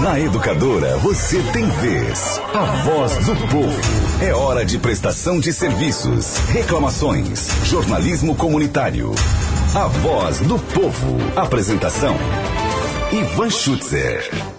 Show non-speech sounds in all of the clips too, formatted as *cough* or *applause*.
Na Educadora você tem vez. A voz do povo. É hora de prestação de serviços, reclamações, jornalismo comunitário. A voz do povo. Apresentação: Ivan Schutzer.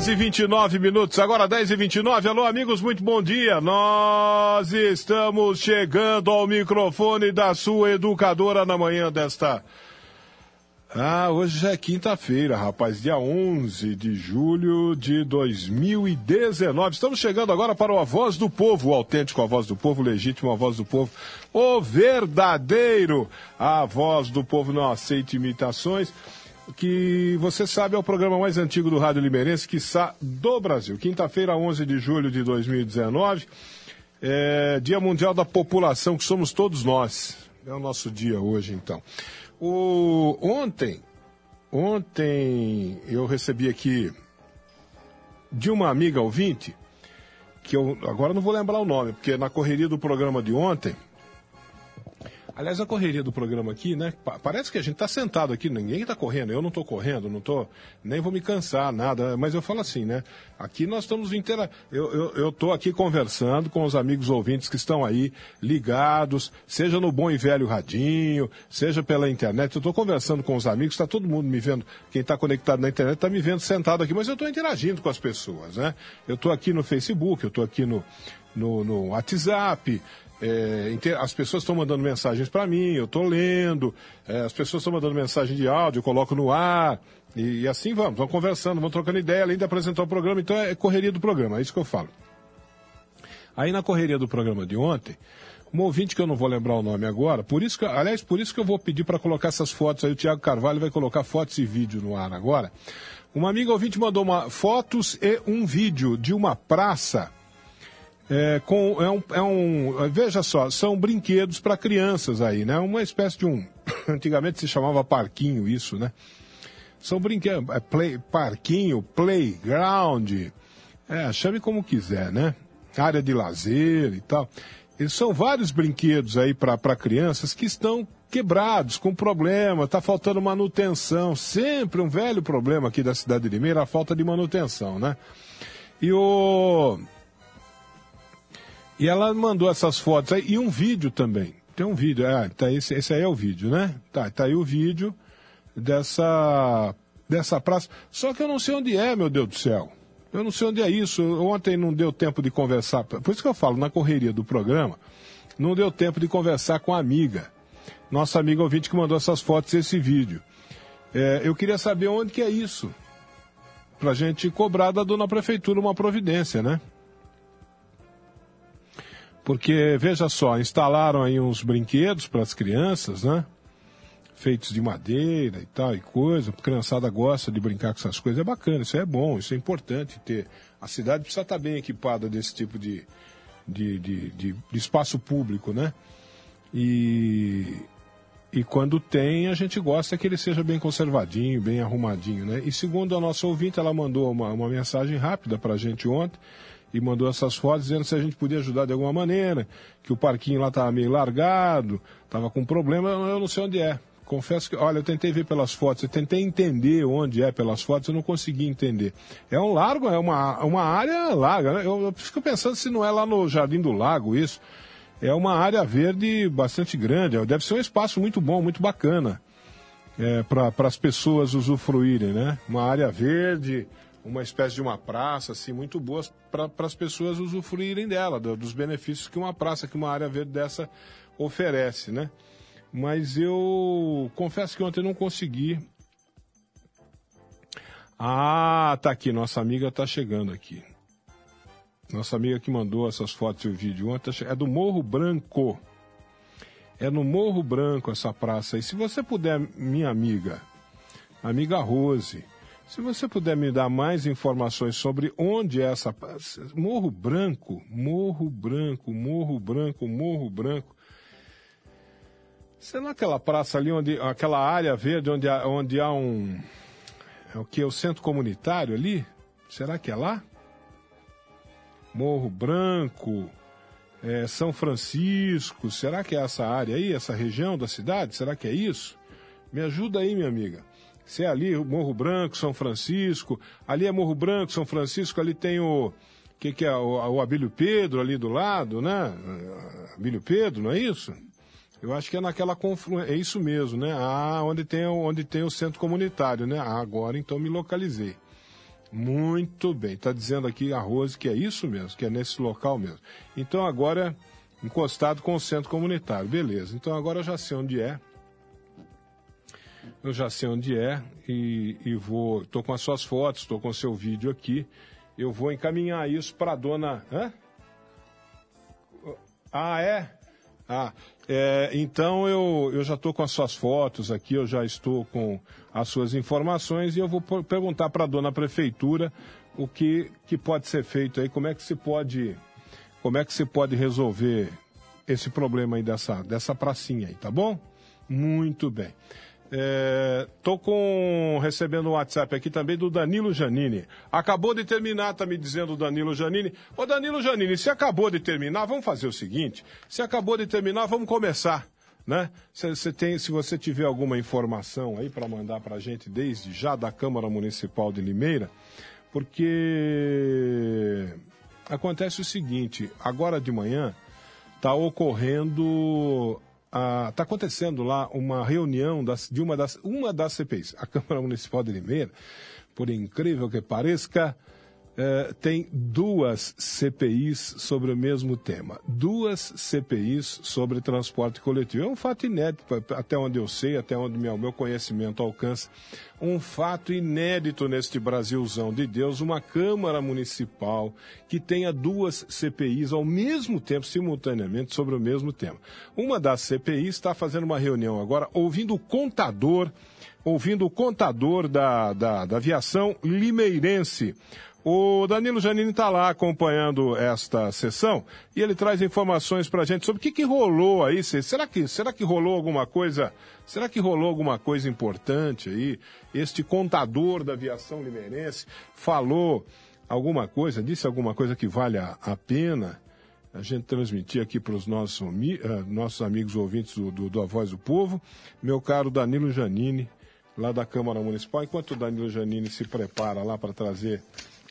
Horas e 29 minutos, agora 10 e 29. Alô, amigos, muito bom dia. Nós estamos chegando ao microfone da sua educadora na manhã desta. Ah, hoje já é quinta-feira, rapaz, dia 11 de julho de 2019. Estamos chegando agora para o A Voz do Povo, o autêntico A Voz do Povo, o legítimo A Voz do Povo, o verdadeiro A Voz do Povo. Não aceita imitações que você sabe é o programa mais antigo do Rádio Limeirense, que está do Brasil. Quinta-feira, 11 de julho de 2019, é Dia Mundial da População, que somos todos nós. É o nosso dia hoje, então. O, ontem, ontem eu recebi aqui de uma amiga ouvinte, que eu agora não vou lembrar o nome, porque na correria do programa de ontem, Aliás, a correria do programa aqui, né? Parece que a gente está sentado aqui, ninguém está correndo, eu não estou correndo, não estou, nem vou me cansar, nada, mas eu falo assim, né? Aqui nós estamos inteira. Eu estou aqui conversando com os amigos ouvintes que estão aí ligados, seja no bom e velho radinho, seja pela internet. Eu estou conversando com os amigos, está todo mundo me vendo, quem está conectado na internet está me vendo sentado aqui, mas eu estou interagindo com as pessoas, né? Eu estou aqui no Facebook, eu estou aqui no, no, no WhatsApp, é, as pessoas estão mandando mensagens para mim, eu estou lendo, é, as pessoas estão mandando mensagem de áudio, eu coloco no ar, E, e, assim vamos, vamos conversando, vamos trocando ideia, além de apresentar o programa, então é correria do programa, é isso que eu falo. Aí na correria do programa de ontem, um ouvinte que eu não vou lembrar o nome agora, por isso que, aliás, por isso que eu vou pedir para colocar essas fotos aí, o Tiago Carvalho vai colocar fotos e vídeo no ar agora. Uma amiga ouvinte mandou uma, fotos e um vídeo de uma praça é, com, é um, é um, veja só, são brinquedos para crianças aí, né? Uma espécie de um, *coughs* antigamente se chamava parquinho isso, né? São brinquedos, é play, parquinho, playground, é, chame como quiser, né? Área de lazer e tal. E são vários brinquedos aí para crianças que estão quebrados, com problema, está faltando manutenção. Sempre um velho problema aqui da cidade de Limeira, a falta de manutenção, né? E o e ela mandou essas fotos aí e um vídeo também. Tem um vídeo, é, tá, esse, esse aí é o vídeo, né? Tá, tá aí o vídeo dessa, dessa praça. Só que eu não sei onde é, meu Deus do céu. Eu não sei onde é isso. Ontem não deu tempo de conversar. Por isso que eu falo, na correria do programa, não deu tempo de conversar com a amiga. Nossa amiga ouvinte que mandou essas fotos e esse vídeo. É, eu queria saber onde que é isso. Pra gente cobrar da dona prefeitura uma providência, né? Porque, veja só, instalaram aí uns brinquedos para as crianças, né? Feitos de madeira e tal e coisa. A criançada gosta de brincar com essas coisas. É bacana, isso é bom, isso é importante ter. A cidade precisa estar bem equipada desse tipo de, de, de, de, de espaço público, né? E, e quando tem, a gente gosta que ele seja bem conservadinho, bem arrumadinho, né? E segundo a nossa ouvinte, ela mandou uma, uma mensagem rápida para a gente ontem e mandou essas fotos dizendo se a gente podia ajudar de alguma maneira, que o parquinho lá estava meio largado, estava com problema, eu não sei onde é. Confesso que, olha, eu tentei ver pelas fotos, eu tentei entender onde é pelas fotos, eu não consegui entender. É um largo, é uma, uma área larga, né? Eu, eu fico pensando se não é lá no Jardim do Lago isso. É uma área verde bastante grande, deve ser um espaço muito bom, muito bacana é, para as pessoas usufruírem, né? Uma área verde, uma espécie de uma praça assim muito boa para as pessoas usufruírem dela, do, dos benefícios que uma praça, que uma área verde dessa oferece, né? Mas eu confesso que ontem não consegui. Ah, tá aqui, nossa amiga tá chegando aqui. Nossa amiga que mandou essas fotos e o vídeo ontem tá é do Morro Branco. É no Morro Branco essa praça. E se você puder, minha amiga, amiga Rose, se você puder me dar mais informações sobre onde é essa. Morro Branco, Morro Branco, Morro Branco, Morro Branco. Será aquela praça ali, onde, aquela área verde onde há, onde há um. É o que? O centro comunitário ali? Será que é lá? Morro Branco, é, São Francisco, será que é essa área aí, essa região da cidade? Será que é isso? Me ajuda aí, minha amiga. Se é ali Morro Branco, São Francisco, ali é Morro Branco, São Francisco, ali tem o que, que é o, o Abílio Pedro ali do lado, né? Abílio Pedro, não é isso? Eu acho que é naquela confluência, é isso mesmo, né? Ah, onde tem, onde tem o centro comunitário, né? Ah, agora então me localizei. Muito bem, está dizendo aqui a Rose que é isso mesmo, que é nesse local mesmo. Então agora encostado com o centro comunitário, beleza. Então agora eu já sei onde é eu já sei onde é e, e vou. Estou com as suas fotos, estou com o seu vídeo aqui. Eu vou encaminhar isso para a dona. Hã? Ah, é? Ah, é, então eu, eu já estou com as suas fotos aqui, eu já estou com as suas informações e eu vou perguntar para a dona prefeitura o que, que pode ser feito aí, como é que se pode, como é que se pode resolver esse problema aí dessa, dessa pracinha aí, tá bom? Muito bem. É, com recebendo um WhatsApp aqui também do Danilo Janini. Acabou de terminar, tá me dizendo o Danilo Janini. Ô Danilo Janini, se acabou de terminar, vamos fazer o seguinte: se acabou de terminar, vamos começar. Né? Se, tem, se você tiver alguma informação aí para mandar para a gente desde já da Câmara Municipal de Limeira, porque acontece o seguinte: agora de manhã está ocorrendo está acontecendo lá uma reunião das, de uma das, uma das CPIs, a Câmara Municipal de Limeira, por incrível que pareça, é, tem duas CPIs sobre o mesmo tema. Duas CPIs sobre transporte coletivo. É um fato inédito, até onde eu sei, até onde meu, meu conhecimento alcança. Um fato inédito neste Brasilzão de Deus, uma Câmara Municipal que tenha duas CPIs ao mesmo tempo, simultaneamente, sobre o mesmo tema. Uma das CPIs está fazendo uma reunião agora, ouvindo o contador, ouvindo o contador da, da, da aviação limeirense. O Danilo Janine está lá acompanhando esta sessão e ele traz informações para a gente sobre o que, que rolou aí. Será que, será que rolou alguma coisa? Será que rolou alguma coisa importante aí? Este contador da aviação limeirense falou alguma coisa, disse alguma coisa que vale a, a pena a gente transmitir aqui para os nossos, uh, nossos amigos ouvintes do, do, do A Voz do Povo. Meu caro Danilo Janine, lá da Câmara Municipal. Enquanto o Danilo Janine se prepara lá para trazer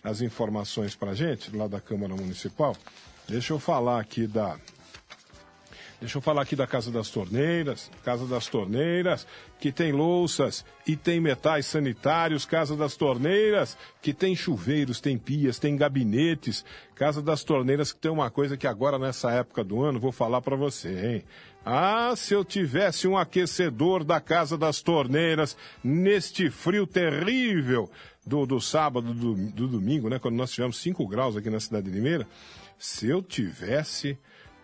as informações para a gente, lá da Câmara Municipal, deixa eu falar aqui da. Deixa eu falar aqui da Casa das Torneiras, Casa das Torneiras, que tem louças e tem metais sanitários, Casa das Torneiras, que tem chuveiros, tem pias, tem gabinetes, Casa das Torneiras, que tem uma coisa que agora nessa época do ano vou falar para você, hein? Ah, se eu tivesse um aquecedor da Casa das Torneiras neste frio terrível do, do sábado, do, do domingo, né? Quando nós tivemos 5 graus aqui na cidade de Limeira, se eu tivesse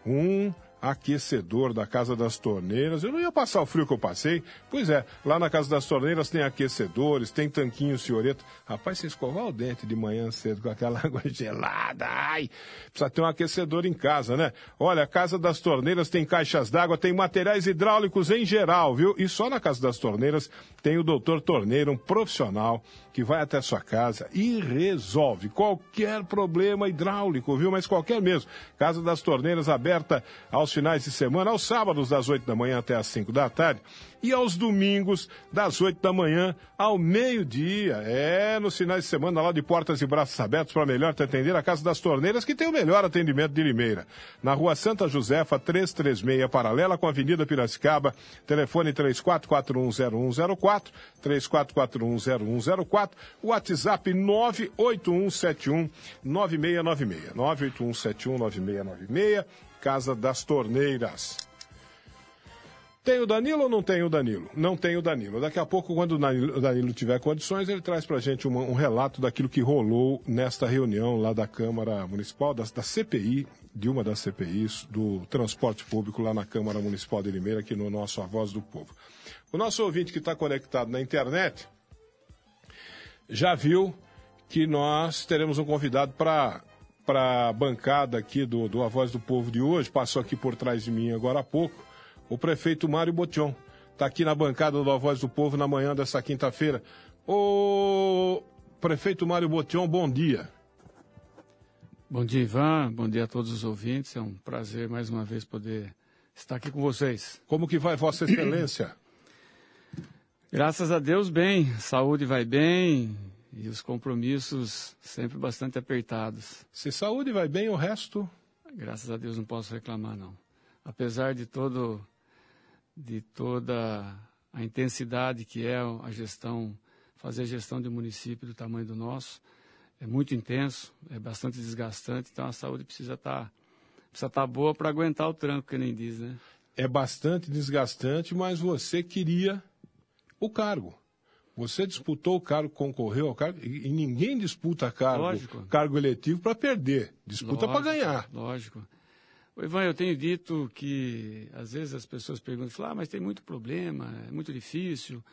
um aquecedor da Casa das Torneiras. Eu não ia passar o frio que eu passei. Pois é, lá na Casa das Torneiras tem aquecedores, tem tanquinho senhorita. Rapaz, você escovar o dente de manhã cedo com aquela *laughs* água gelada, ai, precisa ter um aquecedor em casa, né? Olha, a Casa das Torneiras tem caixas d'água, tem materiais hidráulicos em geral, viu? E só na Casa das Torneiras tem o doutor Torneiro, um profissional que vai até sua casa e resolve qualquer problema hidráulico, viu? Mas qualquer mesmo. Casa das Torneiras aberta aos finais de semana, aos sábados das 8 da manhã até às 5 da tarde e aos domingos, das 8 da manhã ao meio-dia. É, nos finais de semana, lá de portas e braços abertos para melhor te atender a Casa das Torneiras, que tem o melhor atendimento de Limeira. Na rua Santa Josefa, 336, paralela com a Avenida Piracicaba, telefone 34410104, 34410104, WhatsApp 98171 9696, 98171 9696, Casa das Torneiras. Tem o Danilo ou não tem o Danilo? Não tem o Danilo. Daqui a pouco, quando o Danilo, Danilo tiver condições, ele traz para a gente uma, um relato daquilo que rolou nesta reunião lá da Câmara Municipal, da, da CPI, de uma das CPIs do transporte público lá na Câmara Municipal de Limeira, aqui no nosso A Voz do Povo. O nosso ouvinte que está conectado na internet já viu que nós teremos um convidado para para a bancada aqui do, do A Voz do Povo de hoje, passou aqui por trás de mim agora há pouco, o prefeito Mário Botion. Está aqui na bancada do A Voz do Povo na manhã dessa quinta-feira. Ô prefeito Mário Botion, bom dia. Bom dia, Ivan. Bom dia a todos os ouvintes. É um prazer mais uma vez poder estar aqui com vocês. Como que vai Vossa Excelência? Graças a Deus, bem. Saúde vai bem e os compromissos sempre bastante apertados. Se saúde vai bem, o resto? Graças a Deus não posso reclamar, não. Apesar de todo de toda a intensidade que é a gestão, fazer a gestão de um município do tamanho do nosso, é muito intenso, é bastante desgastante, então a saúde precisa estar tá, precisa tá boa para aguentar o tranco, que nem diz, né? É bastante desgastante, mas você queria o cargo. Você disputou o cargo, concorreu ao cargo, e ninguém disputa cargo, cargo eletivo para perder, disputa para ganhar. Lógico. O Ivan, eu tenho dito que às vezes as pessoas perguntam, ah, mas tem muito problema, é muito difícil.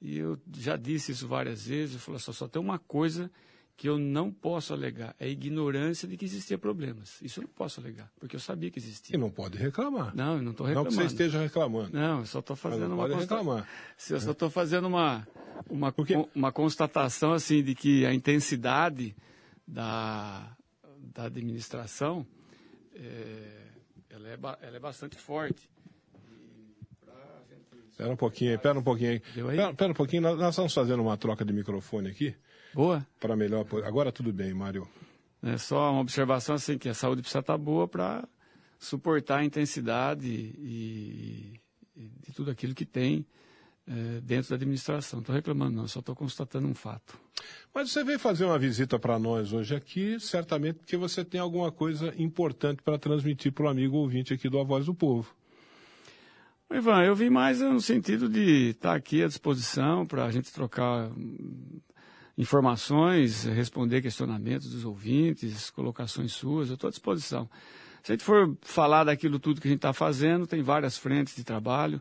E eu já disse isso várias vezes, eu falo, só, só tem uma coisa que eu não posso alegar, é a ignorância de que existia problemas. Isso eu não posso alegar, porque eu sabia que existia. E não pode reclamar. Não, eu não estou reclamando. Não que você esteja reclamando. Não, eu só estou fazendo não uma pode consta... reclamar. Eu só estou fazendo uma, uma, porque... uma constatação assim de que a intensidade da, da administração é, ela, é, ela é bastante forte. Espera um pouquinho, espera um pouquinho aí. Espera um pouquinho, nós, nós estamos fazendo uma troca de microfone aqui. Boa. Para melhor. Agora tudo bem, Mário. É só uma observação assim que a saúde precisa estar boa para suportar a intensidade e, e, de tudo aquilo que tem é, dentro da administração. Não estou reclamando, não, só estou constatando um fato. Mas você veio fazer uma visita para nós hoje aqui, certamente porque você tem alguma coisa importante para transmitir para o amigo ouvinte aqui do A Voz do Povo. Ivan, eu vim mais no sentido de estar aqui à disposição para a gente trocar hum, informações, responder questionamentos dos ouvintes, colocações suas, eu estou à disposição. Se a gente for falar daquilo tudo que a gente está fazendo, tem várias frentes de trabalho.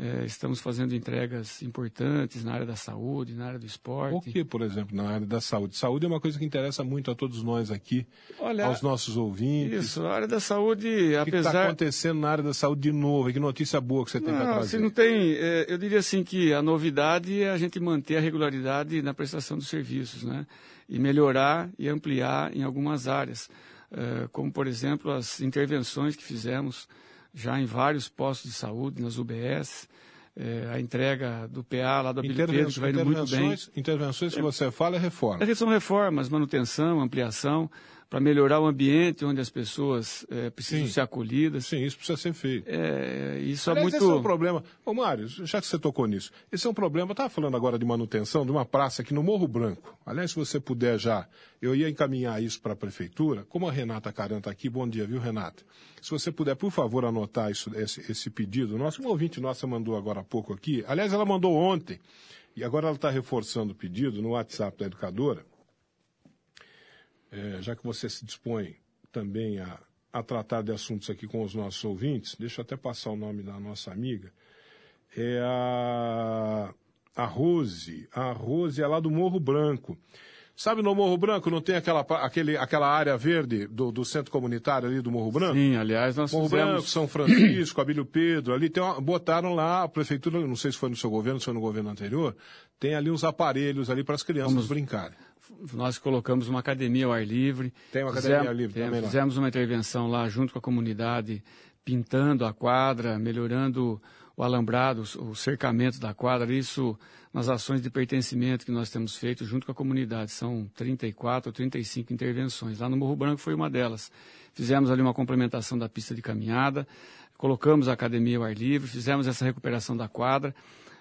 É, estamos fazendo entregas importantes na área da saúde, na área do esporte. O que, por exemplo, na área da saúde? Saúde é uma coisa que interessa muito a todos nós aqui, Olha, aos nossos ouvintes. Isso, a área da saúde, o que apesar... O que está acontecendo na área da saúde de novo? Que notícia boa que você tem para trazer? Assim, não tem, é, eu diria assim que a novidade é a gente manter a regularidade na prestação dos serviços, né? E melhorar e ampliar em algumas áreas, é, como, por exemplo, as intervenções que fizemos já em vários postos de saúde, nas UBS, é, a entrega do PA lá do Abílio Pedro, que vai indo muito bem. Intervenções que você fala é reforma. É, são reformas, manutenção, ampliação, para melhorar o ambiente onde as pessoas é, precisam Sim. ser acolhidas. Sim, isso precisa ser feito. É, isso Aliás, é muito... esse é um problema. Ô, Mário, já que você tocou nisso, esse é um problema. Eu estava falando agora de manutenção de uma praça aqui no Morro Branco. Aliás, se você puder já, eu ia encaminhar isso para a prefeitura. Como a Renata Caran está aqui, bom dia, viu, Renata? Se você puder, por favor, anotar isso, esse, esse pedido nosso. Uma ouvinte nossa mandou agora há pouco aqui. Aliás, ela mandou ontem. E agora ela está reforçando o pedido no WhatsApp da educadora é, já que você se dispõe também a, a tratar de assuntos aqui com os nossos ouvintes, deixa eu até passar o nome da nossa amiga, é a, a Rose, a Rose é lá do Morro Branco. Sabe no Morro Branco não tem aquela, aquele, aquela área verde do, do centro comunitário ali do Morro Branco? Sim, aliás, nós Morro fizemos... Branco, São Francisco, Abílio Pedro, ali tem uma, botaram lá, a prefeitura, não sei se foi no seu governo, se foi no governo anterior, tem ali uns aparelhos ali para as crianças Vamos... brincarem nós colocamos uma academia ao ar livre. Tem uma academia fizemos, ao ar livre também lá. Fizemos uma intervenção lá junto com a comunidade, pintando a quadra, melhorando o alambrado, o cercamento da quadra, isso nas ações de pertencimento que nós temos feito junto com a comunidade. São 34 ou 35 intervenções. Lá no Morro Branco foi uma delas. Fizemos ali uma complementação da pista de caminhada, colocamos a academia ao ar livre, fizemos essa recuperação da quadra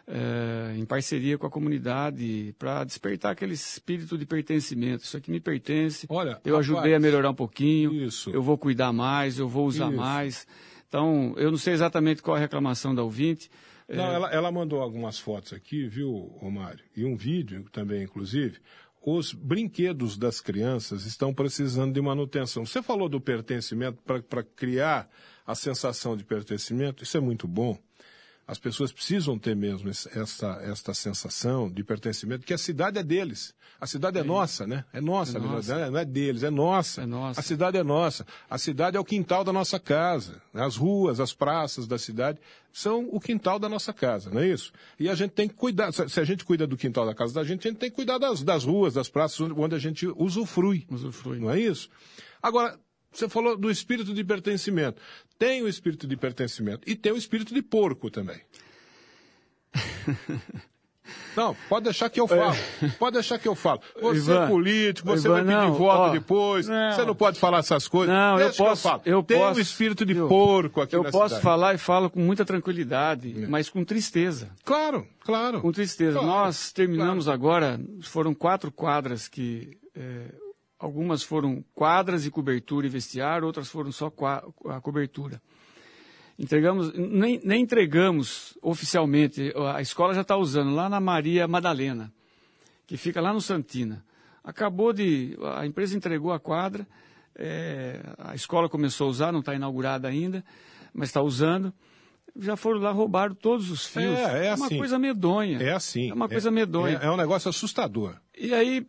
é, em parceria com a comunidade para despertar aquele espírito de pertencimento. Isso aqui me pertence. Olha, eu rapaz, ajudei a melhorar um pouquinho. Isso. Eu vou cuidar mais, eu vou usar isso. mais. Então, eu não sei exatamente qual a reclamação da ouvinte. Não, é... ela, ela mandou algumas fotos aqui, viu, Romário? E um vídeo também, inclusive. Os brinquedos das crianças estão precisando de manutenção. Você falou do pertencimento para criar a sensação de pertencimento, isso é muito bom. As pessoas precisam ter mesmo essa, esta sensação de pertencimento, que a cidade é deles. A cidade é, é nossa, né? É nossa, é nossa. não é deles, é nossa. é nossa. A cidade é nossa. A cidade é o quintal da nossa casa. As ruas, as praças da cidade são o quintal da nossa casa, não é isso? E a gente tem que cuidar. Se a gente cuida do quintal da casa da gente, a gente tem que cuidar das, das ruas, das praças, onde a gente usufrui. Usufrui. Não é isso? Agora, você falou do espírito de pertencimento. Tem o espírito de pertencimento e tem o espírito de porco também. *laughs* Não, pode deixar que eu falo. Pode deixar que eu falo. Você Ivan, é político, você Ivan, vai pedir não, voto ó, depois. Não, você não pode falar essas coisas. Não, Deixa eu posso. Eu, eu Tem posso, um espírito de eu, porco aqui Eu posso cidade. falar e falo com muita tranquilidade, é. mas com tristeza. Claro, claro. Com tristeza. Claro, Nós terminamos claro. agora, foram quatro quadras que é, Algumas foram quadras e cobertura e vestiário, outras foram só a cobertura. Entregamos, nem, nem entregamos oficialmente, a escola já está usando lá na Maria Madalena, que fica lá no Santina. Acabou de, a empresa entregou a quadra, é, a escola começou a usar, não está inaugurada ainda, mas está usando já foram lá, roubaram todos os fios. É, é, assim. uma coisa medonha. É assim. É uma coisa é, medonha. É, é, um negócio assustador. E aí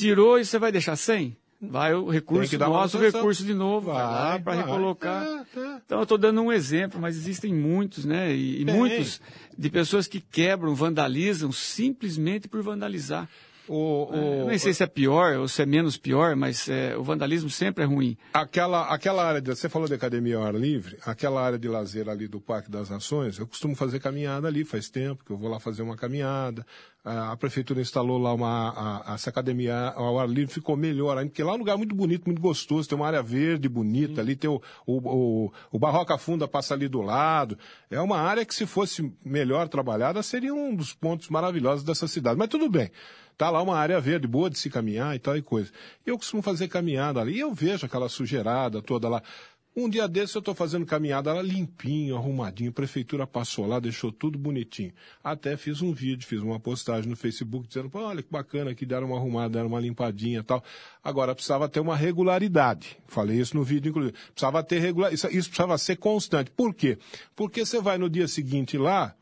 tirou e você vai deixar sem? Vai o recurso nosso, o recurso de novo, vai, lá para recolocar. É, é. Então eu estou dando um exemplo, mas existem muitos, né? E, e muitos de pessoas que quebram, vandalizam simplesmente por vandalizar. O, o, nem sei se é pior ou se é menos pior, mas é, o vandalismo sempre é ruim. Aquela, aquela área, de, você falou de academia ao ar livre, aquela área de lazer ali do Parque das Nações, eu costumo fazer caminhada ali, faz tempo que eu vou lá fazer uma caminhada, a, prefeitura instalou lá uma, a, essa academia ao ar livre, ficou melhor ainda, porque lá é um lugar muito bonito, muito gostoso, tem uma área verde bonita, Sim. ali tem o, o, o, o Barroca Funda passa ali do lado. É uma área que, se fosse melhor trabalhada, seria um dos pontos maravilhosos dessa cidade. Mas tudo bem. Tá lá uma área verde, boa de se caminhar e tal e coisa. Eu costumo fazer caminhada ali e eu vejo aquela sujeirada toda lá. Um dia desse eu estou fazendo caminhada lá limpinho, arrumadinho, a prefeitura passou lá, deixou tudo bonitinho. Até fiz um vídeo, fiz uma postagem no Facebook dizendo, olha que bacana que deram uma arrumada, deram uma limpadinha tal. Agora precisava ter uma regularidade. Falei isso no vídeo, inclusive. Precisava ter regular, isso, isso precisava ser constante. Por quê? Porque você vai no dia seguinte lá,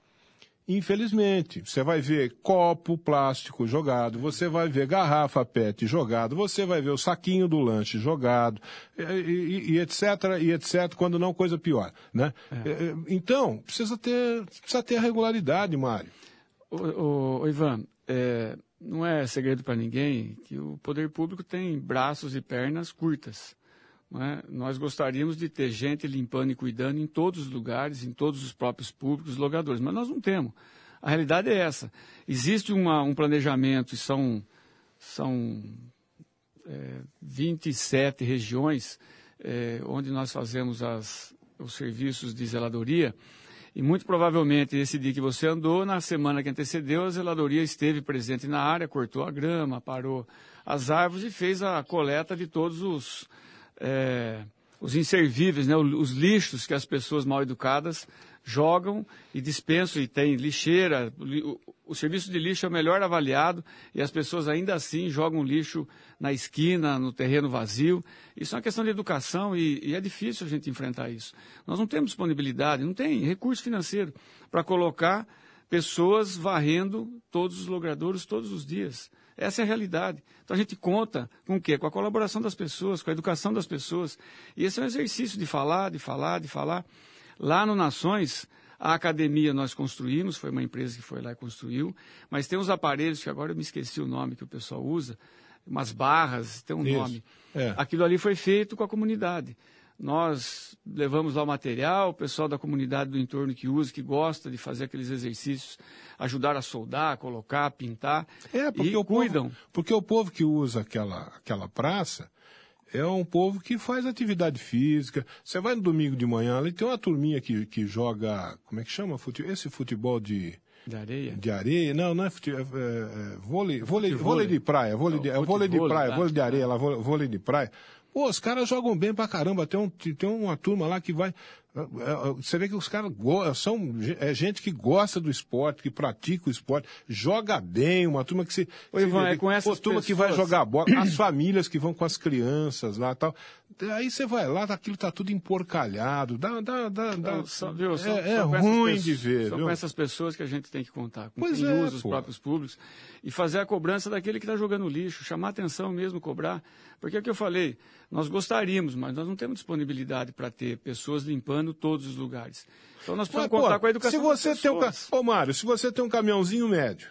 Infelizmente, você vai ver copo plástico jogado, você vai ver garrafa PET jogado, você vai ver o saquinho do lanche jogado, e, e, e etc, e etc, quando não coisa pior, né? É. é, é então, precisa ter, precisa ter a regularidade, Mário. O, o, Ivan, é, não é segredo para ninguém que o poder público tem braços e pernas curtas. É? Nós gostaríamos de ter gente limpando e cuidando em todos os lugares, em todos os próprios públicos, logadores, mas nós não temos. A realidade é essa. Existe uma, um planejamento, e são, são é, 27 regiões é, onde nós fazemos as, os serviços de zeladoria, e muito provavelmente esse dia que você andou, na semana que antecedeu, a zeladoria esteve presente na área, cortou a grama, parou as árvores e fez a coleta de todos os é, os inservíveis, né, os lixos que as pessoas mal educadas jogam e dispensam, e tem lixeira. O, o, serviço de lixo é o melhor avaliado e as pessoas ainda assim jogam lixo na esquina, no terreno vazio. Isso é uma questão de educação e, e é difícil a gente enfrentar isso. Nós não temos disponibilidade, não tem recurso financeiro para colocar pessoas varrendo todos os logradouros todos os dias. Essa é a realidade. Então a gente conta com o quê? Com a colaboração das pessoas, com a educação das pessoas. E esse é um exercício de falar, de falar, de falar. Lá no Nações, a academia nós construímos, foi uma empresa que foi lá e construiu, mas tem uns aparelhos que agora eu me esqueci o nome que o pessoal usa, umas barras, tem um Isso. nome. É. Aquilo ali foi feito com a comunidade. Nós levamos lá o material, o pessoal da comunidade do entorno que usa, que gosta de fazer aqueles exercícios, ajudar a soldar, colocar, pintar. É, porque o cuidam. Povo, porque o povo que usa aquela, aquela praça é um povo que faz atividade física. Você vai no domingo de manhã, ali tem uma turminha que, que joga, como é que chama? Esse futebol de. De areia? De areia? Não, não é, futebol, é, é, é vôlei, vôlei, vôlei de praia, vôlei de, é vôlei de praia, tá? vôlei de areia, lá, vôlei de praia. Pô, os caras jogam bem pra caramba. Tem, um, tem uma turma lá que vai. Você vê que os caras são é gente que gosta do esporte, que pratica o esporte, joga bem, uma turma que se. Ô, Ivan, vê, é com essas pô, turma pessoas... que vai jogar bola, as famílias que vão com as crianças lá tal. Aí você vai lá, aquilo tá tudo emporcalhado, dá, dá, dá, dá. Só, viu, só, é, é ruim pessoas, de ver. São viu? com essas pessoas que a gente tem que contar, com pois quem é, usa os próprios públicos, e fazer a cobrança daquele que está jogando lixo, chamar atenção mesmo, cobrar. Porque é o que eu falei, nós gostaríamos, mas nós não temos disponibilidade para ter pessoas limpando todos os lugares. Então nós precisamos mas, contar pô, com a educação se você tem um, Ô Mário, se você tem um caminhãozinho médio,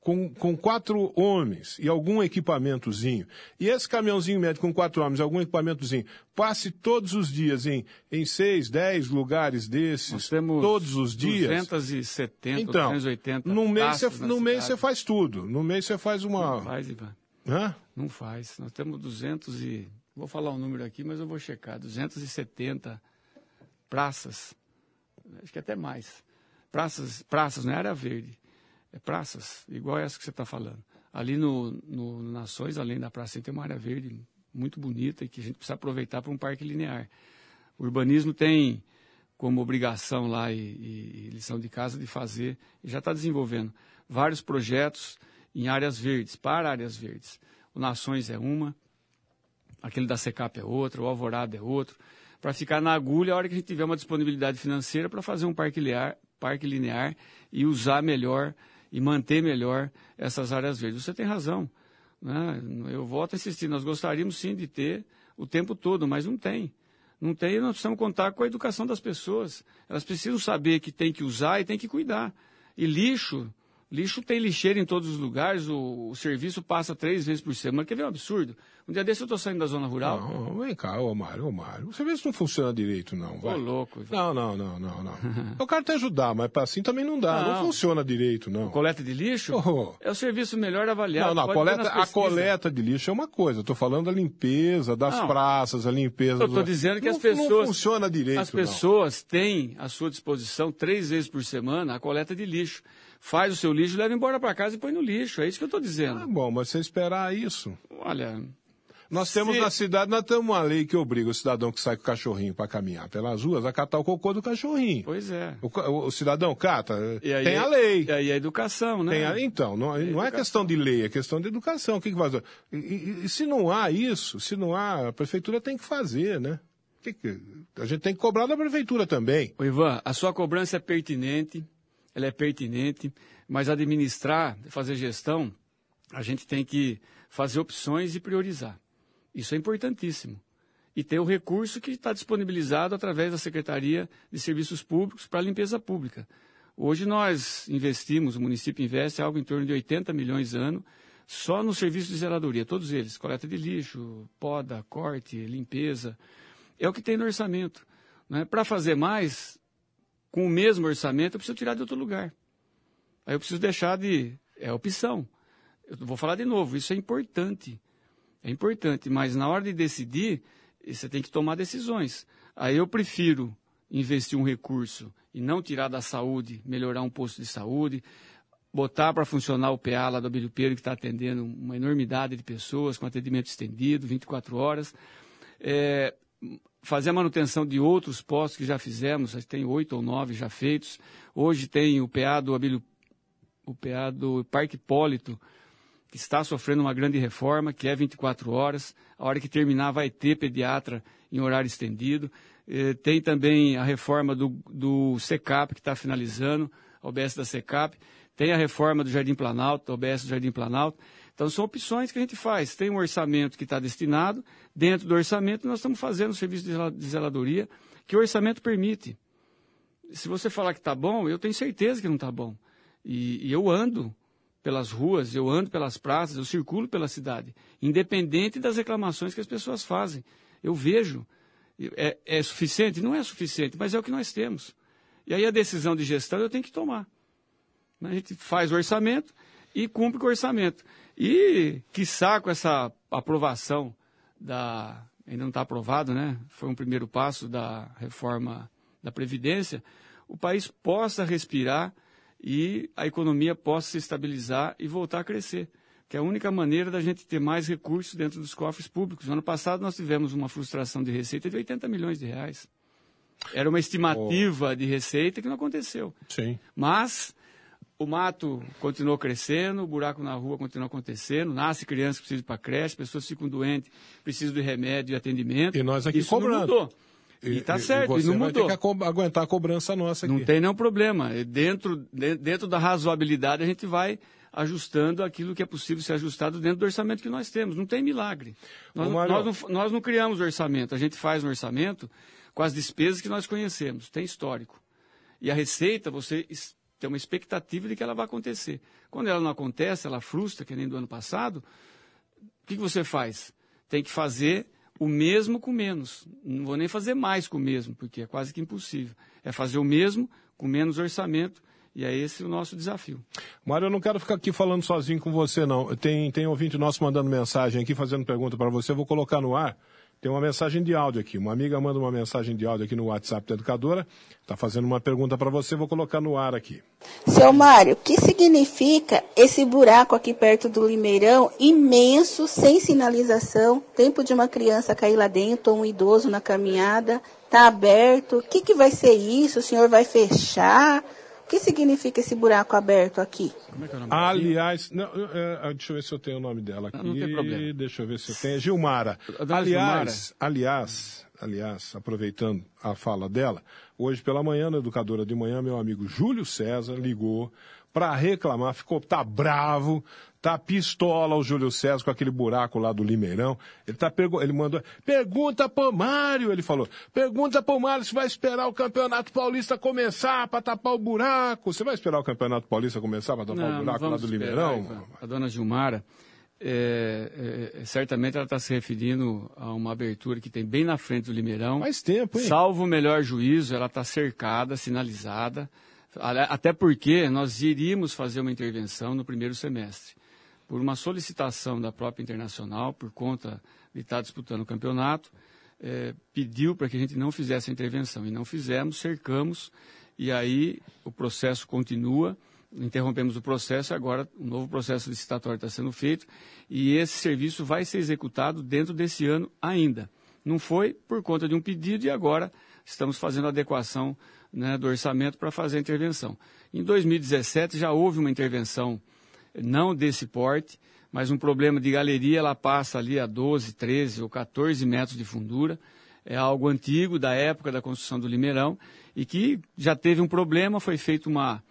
com, com quatro homens e algum equipamentozinho, e esse caminhãozinho médio com quatro homens e algum equipamentozinho, passe todos os dias em, em seis, dez lugares desses, todos os dias. 270, então, 280. No mês, você, no mês você faz tudo. No mês você faz uma. Não faz, Ivan. Hã? Não faz. Nós temos 200 e. Vou falar um número aqui, mas eu vou checar. 270 praças. Acho que até mais. Praças, praças, não é área verde. É praças, igual essa que você está falando. Ali no, no, Nações, além da praça, tem uma área verde muito bonita e que a gente precisa aproveitar para um parque linear. O urbanismo tem como obrigação lá e, e, e lição de casa de fazer, e já está desenvolvendo vários projetos em áreas verdes, para áreas verdes. O Nações é uma, aquele da Secap é outra, o Alvorada é outro, para ficar na agulha a hora que a gente tiver uma disponibilidade financeira para fazer um parque linear, parque linear e usar melhor e manter melhor essas áreas verdes. Você tem razão. Né? Eu volto a insistir, nós gostaríamos sim de ter o tempo todo, mas não tem. Não tem, nós precisamos contar com a educação das pessoas. Elas precisam saber que tem que usar e tem que cuidar. E lixo, Lixo tem lixeira em todos os lugares, o, o serviço passa três vezes por semana. Quer ver um absurdo? Um dia desse eu estou saindo da zona rural. Não, vem cá, ô Mário, ô Mário. Você vê se não funciona direito, não. Vai. Ô, louco. Não, não, não, não, não. eu quero te ajudar, mas assim também não dá. Não, não funciona direito, não. Coleta de lixo? Oh. É o serviço melhor avaliado. Não, não, coleta, a coleta de lixo é uma coisa. Estou falando da limpeza das não. praças, a limpeza. Eu estou do... dizendo que não, as pessoas. Não funciona direito. As pessoas têm à sua disposição, três vezes por semana, a coleta de lixo faz o seu lixo, leva embora para casa e põe no lixo. É isso que eu estou dizendo. Ah, bom, mas você esperar isso. Olha. Nós temos se... na cidade, nós temos uma lei que obriga o cidadão que sai com o cachorrinho para caminhar pelas ruas a catar o cocô do cachorrinho. Pois é. O, o, o cidadão cata, aí, tem a lei. E aí a educação, né? A, então, não, é não é questão de lei, é questão de educação. O que, que faz? E, e, e, se não há isso, se não há, a prefeitura tem que fazer, né? Que que, a gente tem que cobrar da prefeitura também. O Ivan, a sua cobrança é pertinente, ela é pertinente, mas administrar, fazer gestão, a gente tem que fazer opções e priorizar. Isso é importantíssimo. E ter o recurso que está disponibilizado através da Secretaria de Serviços Públicos para a limpeza pública. Hoje nós investimos, o município investe algo em torno de 80 milhões ano só no serviço de zeladoria, todos eles, coleta de lixo, poda, corte, limpeza. É o que tem no orçamento. Né? Para fazer mais, com o mesmo orçamento, eu preciso tirar de outro lugar. Aí eu preciso deixar de. É opção. Eu vou falar de novo, isso é importante. É importante, mas na hora de decidir, você tem que tomar decisões. Aí eu prefiro investir um recurso e não tirar da saúde, melhorar um posto de saúde, botar para funcionar o PA lá do Abelhupeiro, que está atendendo uma enormidade de pessoas, com atendimento estendido, 24 horas. É, fazer a manutenção de outros postos que já fizemos, tem oito ou nove já feitos. Hoje tem o PA do Abílio, o PA do Parque Hipólito, que está sofrendo uma grande reforma, que é 24 horas. A hora que terminar vai ter pediatra em horário estendido. Eh, tem também a reforma do, do SECAP, que está finalizando, a OBS da SECAP. Tem a reforma do Jardim Planalto, a OBS do Jardim Planalto. Então, são opções que a gente faz. Tem um orçamento que está destinado, dentro do orçamento, nós estamos fazendo o serviço de zeladoria que o orçamento permite. Se você falar que está bom, eu tenho certeza que não está bom. E, e eu ando pelas ruas, eu ando pelas praças, eu circulo pela cidade, independente das reclamações que as pessoas fazem. Eu vejo. É, é, suficiente? Não é suficiente, mas é o que nós temos. E aí a decisão de gestão eu tenho que tomar. A gente faz o orçamento e cumpre com o orçamento. E, quiçá, com essa aprovação da. Ainda não está aprovado, né? Foi um primeiro passo da reforma da Previdência, o país possa respirar e a economia possa se estabilizar e voltar a crescer. Que é a única maneira da gente ter mais recursos dentro dos cofres públicos. No ano passado nós tivemos uma frustração de receita de 80 milhões de reais. Era uma estimativa oh. de receita que não aconteceu. Sim. Mas o mato continuou crescendo, o buraco na rua continuou acontecendo, nasce criança que precisa ir para creche, pessoas ficam doentes, precisam de remédio e atendimento. E nós aqui Isso cobrando. E está certo, e, não mudou. Vai ter que aguentar a cobrança nossa aqui. Não tem nenhum problema. Dentro, dentro da razoabilidade, a gente vai ajustando aquilo que é possível ser ajustado dentro do orçamento que nós temos. Não tem milagre. Nós, Ô, nós, não, nós não criamos orçamento, a gente faz um orçamento com as despesas que nós conhecemos, tem histórico. E a receita, você tem uma expectativa de que ela vai acontecer. Quando ela não acontece, ela frustra, que nem do ano passado, o que, que você faz? Tem que fazer o mesmo com menos. Não vou nem fazer mais com o mesmo, porque é quase que impossível. É fazer o mesmo com menos orçamento. E é esse o nosso desafio. Mário, eu não quero ficar aqui falando sozinho com você, não. Tem, tem ouvinte nosso mandando mensagem aqui, fazendo pergunta para você. Eu vou colocar no ar. Tem uma mensagem de áudio aqui. Uma amiga manda uma mensagem de áudio aqui no WhatsApp da educadora. Está fazendo uma pergunta para você, vou colocar no ar aqui. Seu Mário, o que significa esse buraco aqui perto do Limeirão, imenso, sem sinalização, tempo de uma criança cair lá dentro, ou um idoso na caminhada, está aberto? O que, que vai ser isso? O senhor vai fechar? Que significa esse buraco aberto aqui? Como é que é o nome Aliás, não, é, deixa eu ver se eu tenho o nome dela aqui. Não, não tem problema. Deixa eu ver se eu tenho. Gilmara. Aliás, Gilmara. aliás, aliás, aproveitando a fala dela, hoje pela manhã, na Educadora de Manhã, meu amigo Júlio César ligou para reclamar, ficou, tá bravo, Tá pistola o Júlio César com aquele buraco lá do Limeirão. Ele, tá ele mandou, pergunta pro Mário, ele falou, pergunta pro Mário se vai esperar o Campeonato Paulista começar para tapar o buraco. Você vai esperar o Campeonato Paulista começar para tapar não, o buraco lá do esperar, Limeirão? A dona Gilmara, é, é, certamente ela está se referindo a uma abertura que tem bem na frente do Limeirão. Faz tempo, hein? Salvo o melhor juízo, ela está cercada, sinalizada. Até porque nós iríamos fazer uma intervenção no primeiro semestre. Por uma solicitação da própria Internacional, por conta de estar disputando o campeonato, é, pediu para que a gente não fizesse a intervenção. E não fizemos, cercamos, e aí o processo continua. Interrompemos o processo, agora um novo processo licitatório está sendo feito, e esse serviço vai ser executado dentro desse ano ainda. Não foi por conta de um pedido, e agora estamos fazendo adequação né, do orçamento para fazer a intervenção. Em 2017 já houve uma intervenção, não desse porte, mas um problema de galeria, ela passa ali a 12, 13 ou 14 metros de fundura. É algo antigo, da época da construção do Limeirão, e que já teve um problema, foi feito uma,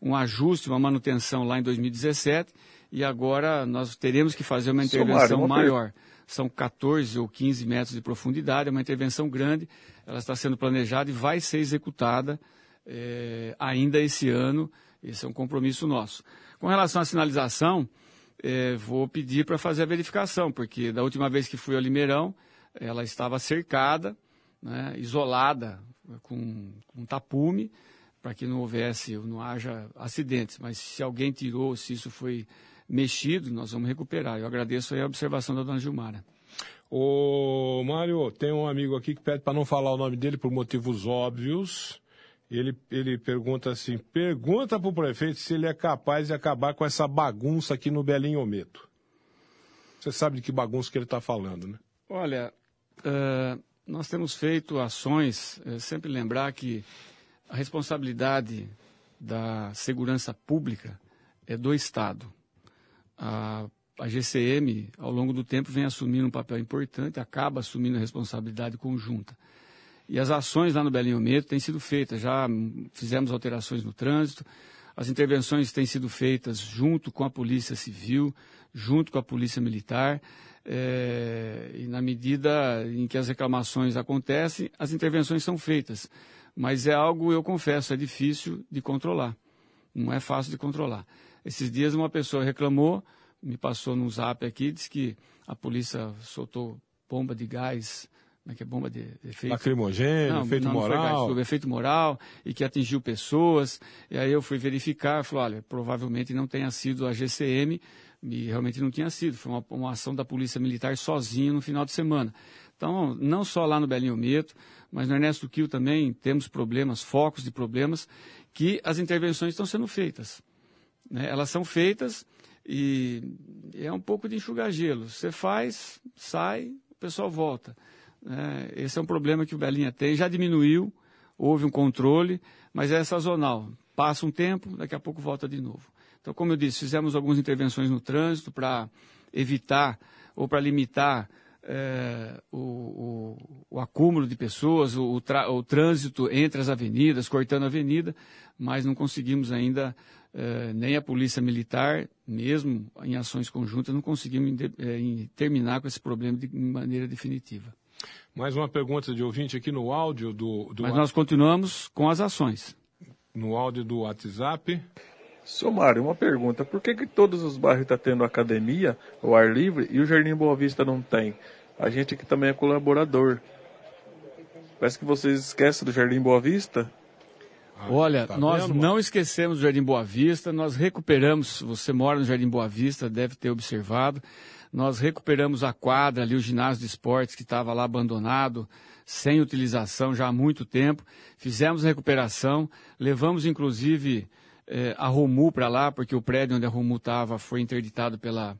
um ajuste, uma manutenção lá em 2017, e agora nós teremos que fazer uma intervenção maior. São 14 ou 15 metros de profundidade, é uma intervenção grande, ela está sendo planejada e vai ser executada é, ainda esse ano. Esse é um compromisso nosso. Com relação à sinalização, é, vou pedir para fazer a verificação, porque da última vez que fui ao Limeirão, ela estava cercada, né, isolada, com, com tapume, para que não houvesse, não haja acidentes. Mas se alguém tirou, se isso foi mexido, nós vamos recuperar. Eu agradeço a observação da dona Gilmara. Ô, Mário, tem um amigo aqui que pede para não falar o nome dele por motivos óbvios. Ele, ele pergunta assim: pergunta para o prefeito se ele é capaz de acabar com essa bagunça aqui no Belinho Ometo. Você sabe de que bagunça que ele está falando, né? Olha, uh, nós temos feito ações, uh, sempre lembrar que a responsabilidade da segurança pública é do Estado. A a GCM, ao longo do tempo, vem assumindo um papel importante, acaba assumindo a responsabilidade conjunta. E as ações lá no Belinho Medo têm sido feitas, já fizemos alterações no trânsito, as intervenções têm sido feitas junto com a Polícia Civil, junto com a Polícia Militar, é, e na medida em que as reclamações acontecem, as intervenções são feitas. Mas é algo, eu confesso, é difícil de controlar. Não é fácil de controlar. Esses dias uma pessoa reclamou, me passou num zap aqui, disse que a polícia soltou bomba de gás, como é que é bomba de efeito? Lacrimogênio, não, efeito não, moral. Não gás, foi efeito moral e que atingiu pessoas. E aí eu fui verificar, falei, olha, provavelmente não tenha sido a GCM, e realmente não tinha sido. Foi uma, uma ação da Polícia Militar sozinha no final de semana. Então, não só lá no Belinho Meto, mas no Ernesto Quil também temos problemas, focos de problemas, que as intervenções estão sendo feitas. Né? Elas são feitas e é um pouco de enxugar gelo. Você faz, sai, o pessoal volta. É, esse é um problema que o Belinha tem. Já diminuiu, houve um controle, mas é sazonal. Passa um tempo, daqui a pouco volta de novo. Então, como eu disse, fizemos algumas intervenções no trânsito para evitar ou para limitar é, o, o, o, acúmulo de pessoas, o, o, trânsito entre as avenidas, cortando a avenida, mas não conseguimos ainda eh, nem a Polícia Militar, mesmo em ações conjuntas, não conseguimos eh, terminar com esse problema de maneira definitiva. Mais uma pergunta de ouvinte aqui no áudio do. do Mas nós continuamos com as ações. No áudio do WhatsApp. Sou Mário, uma pergunta. Por que, que todos os bairros estão tá tendo academia, o ar livre, e o Jardim Boa Vista não tem? A gente aqui também é colaborador. Parece que vocês esquecem do Jardim Boa Vista. Ah, Olha, tá nós vendo, não esquecemos o Jardim Boa Vista, nós recuperamos, você mora no Jardim Boa Vista, deve ter observado, nós recuperamos a quadra ali, o ginásio de esportes que estava lá abandonado, sem utilização já há muito tempo, fizemos a recuperação, levamos inclusive eh, a Romu para lá, porque o prédio onde a Romu estava foi interditado pela,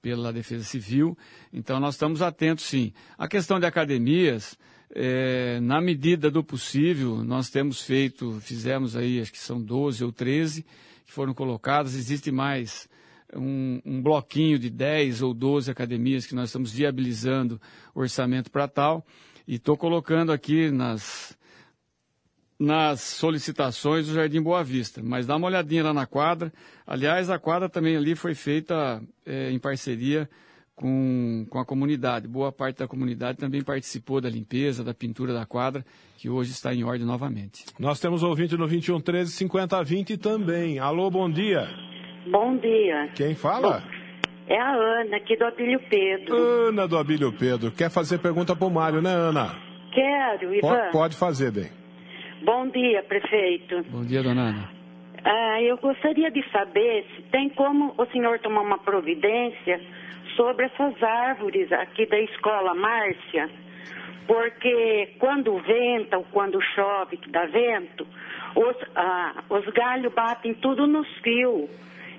pela Defesa Civil, então nós estamos atentos sim. A questão de academias, é, na medida do possível, nós temos feito, fizemos aí, acho que são 12 ou 13 que foram colocadas, existe mais um, um bloquinho de 10 ou 12 academias que nós estamos viabilizando orçamento para tal, e estou colocando aqui nas, nas solicitações do Jardim Boa Vista, mas dá uma olhadinha lá na quadra. Aliás, a quadra também ali foi feita é, em parceria com, com a comunidade. Boa parte da comunidade também participou da limpeza, da pintura da quadra, que hoje está em ordem novamente. Nós temos ouvinte no 21 13 50 20 também. Alô, bom dia. Bom dia. Quem fala? É a Ana, aqui do Abílio Pedro. Ana do Abílio Pedro. Quer fazer pergunta para o Mário, né, Ana? Quero, Ivan. Pode, pode fazer, bem. Bom dia, prefeito. Bom dia, dona Ana. Ah, eu gostaria de saber se tem como o senhor tomar uma providência sobre essas árvores aqui da escola Márcia, porque quando venta ou quando chove, que dá vento, os, ah, os galhos batem tudo nos fios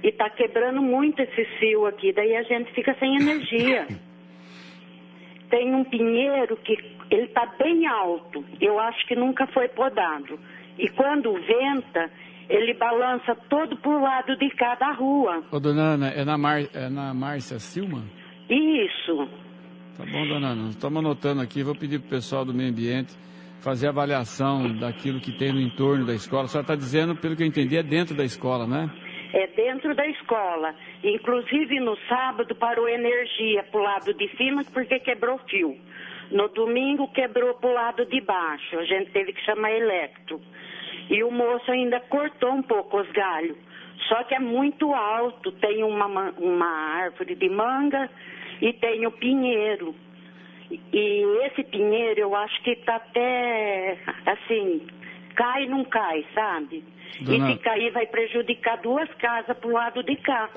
e está quebrando muito esse fio aqui, daí a gente fica sem energia. *laughs* Tem um pinheiro que ele está bem alto, eu acho que nunca foi podado. E quando venta, ele balança todo por lado de cada rua. Ô, dona Ana, é na, Mar... é na Márcia Silma? Isso. Tá bom, dona Ana. Estamos anotando aqui, vou pedir para o pessoal do meio ambiente fazer avaliação daquilo que tem no entorno da escola. A senhora está dizendo, pelo que eu entendi, é dentro da escola, né? É dentro da escola. Inclusive no sábado parou energia para o lado de cima porque quebrou fio. No domingo quebrou para o lado de baixo. A gente teve que chamar elétrico. E o moço ainda cortou um pouco os galhos. Só que é muito alto. Tem uma, uma árvore de manga e tem o pinheiro. E esse pinheiro eu acho que está até assim, cai não cai, sabe? Dona... E se cair vai prejudicar duas casas pro lado de cá.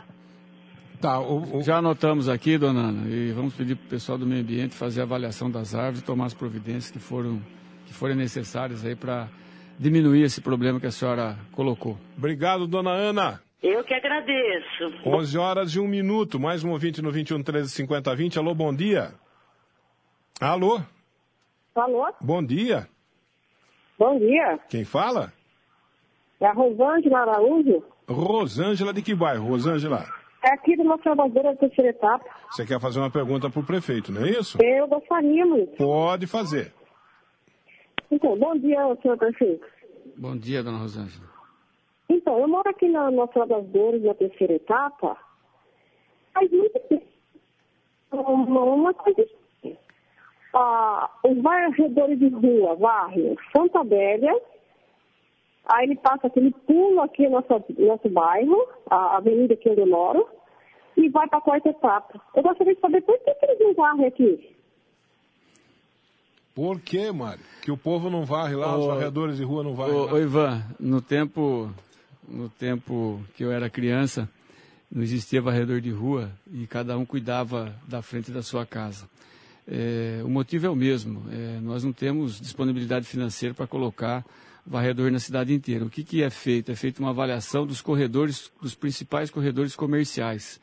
Tá, o, o... Já anotamos aqui, dona Ana, e vamos pedir para o pessoal do meio ambiente fazer a avaliação das árvores e tomar as providências que, foram, que forem necessárias aí para diminuir esse problema que a senhora colocou. Obrigado, dona Ana. Eu que agradeço. 11 horas e um minuto. Mais um ouvinte no 21 13 50 20. Alô, bom dia. Alô? Alô? Bom dia. Bom dia. Quem fala? É a Rosângela Araújo. Rosângela de que bairro, Rosângela? É aqui do Salvador, da terceira etapa. Você quer fazer uma pergunta para o prefeito, não é isso? Eu gostaria muito. Pode fazer. Então, bom dia, senhor prefeito. Bom dia, dona Rosângela. Então, eu moro aqui na Nossa das Dores, na terceira etapa. Faz muito tempo. Uma coisa assim. ah, os varredores de rua varrem Santa Bélia, Aí ele passa aquele pulo aqui no nosso, nosso bairro, a avenida que eu moro, e vai para a quarta etapa. Eu gostaria de saber por que, que eles não varrem aqui. Por que, Mário? Que o povo não varre lá, os varredores de rua não varrem ô, lá? Ô, Ivan, no tempo, no tempo que eu era criança, não existia varredor de rua e cada um cuidava da frente da sua casa. É, o motivo é o mesmo, é, nós não temos disponibilidade financeira para colocar varredor na cidade inteira. O que, que é feito? É feita uma avaliação dos corredores, dos principais corredores comerciais.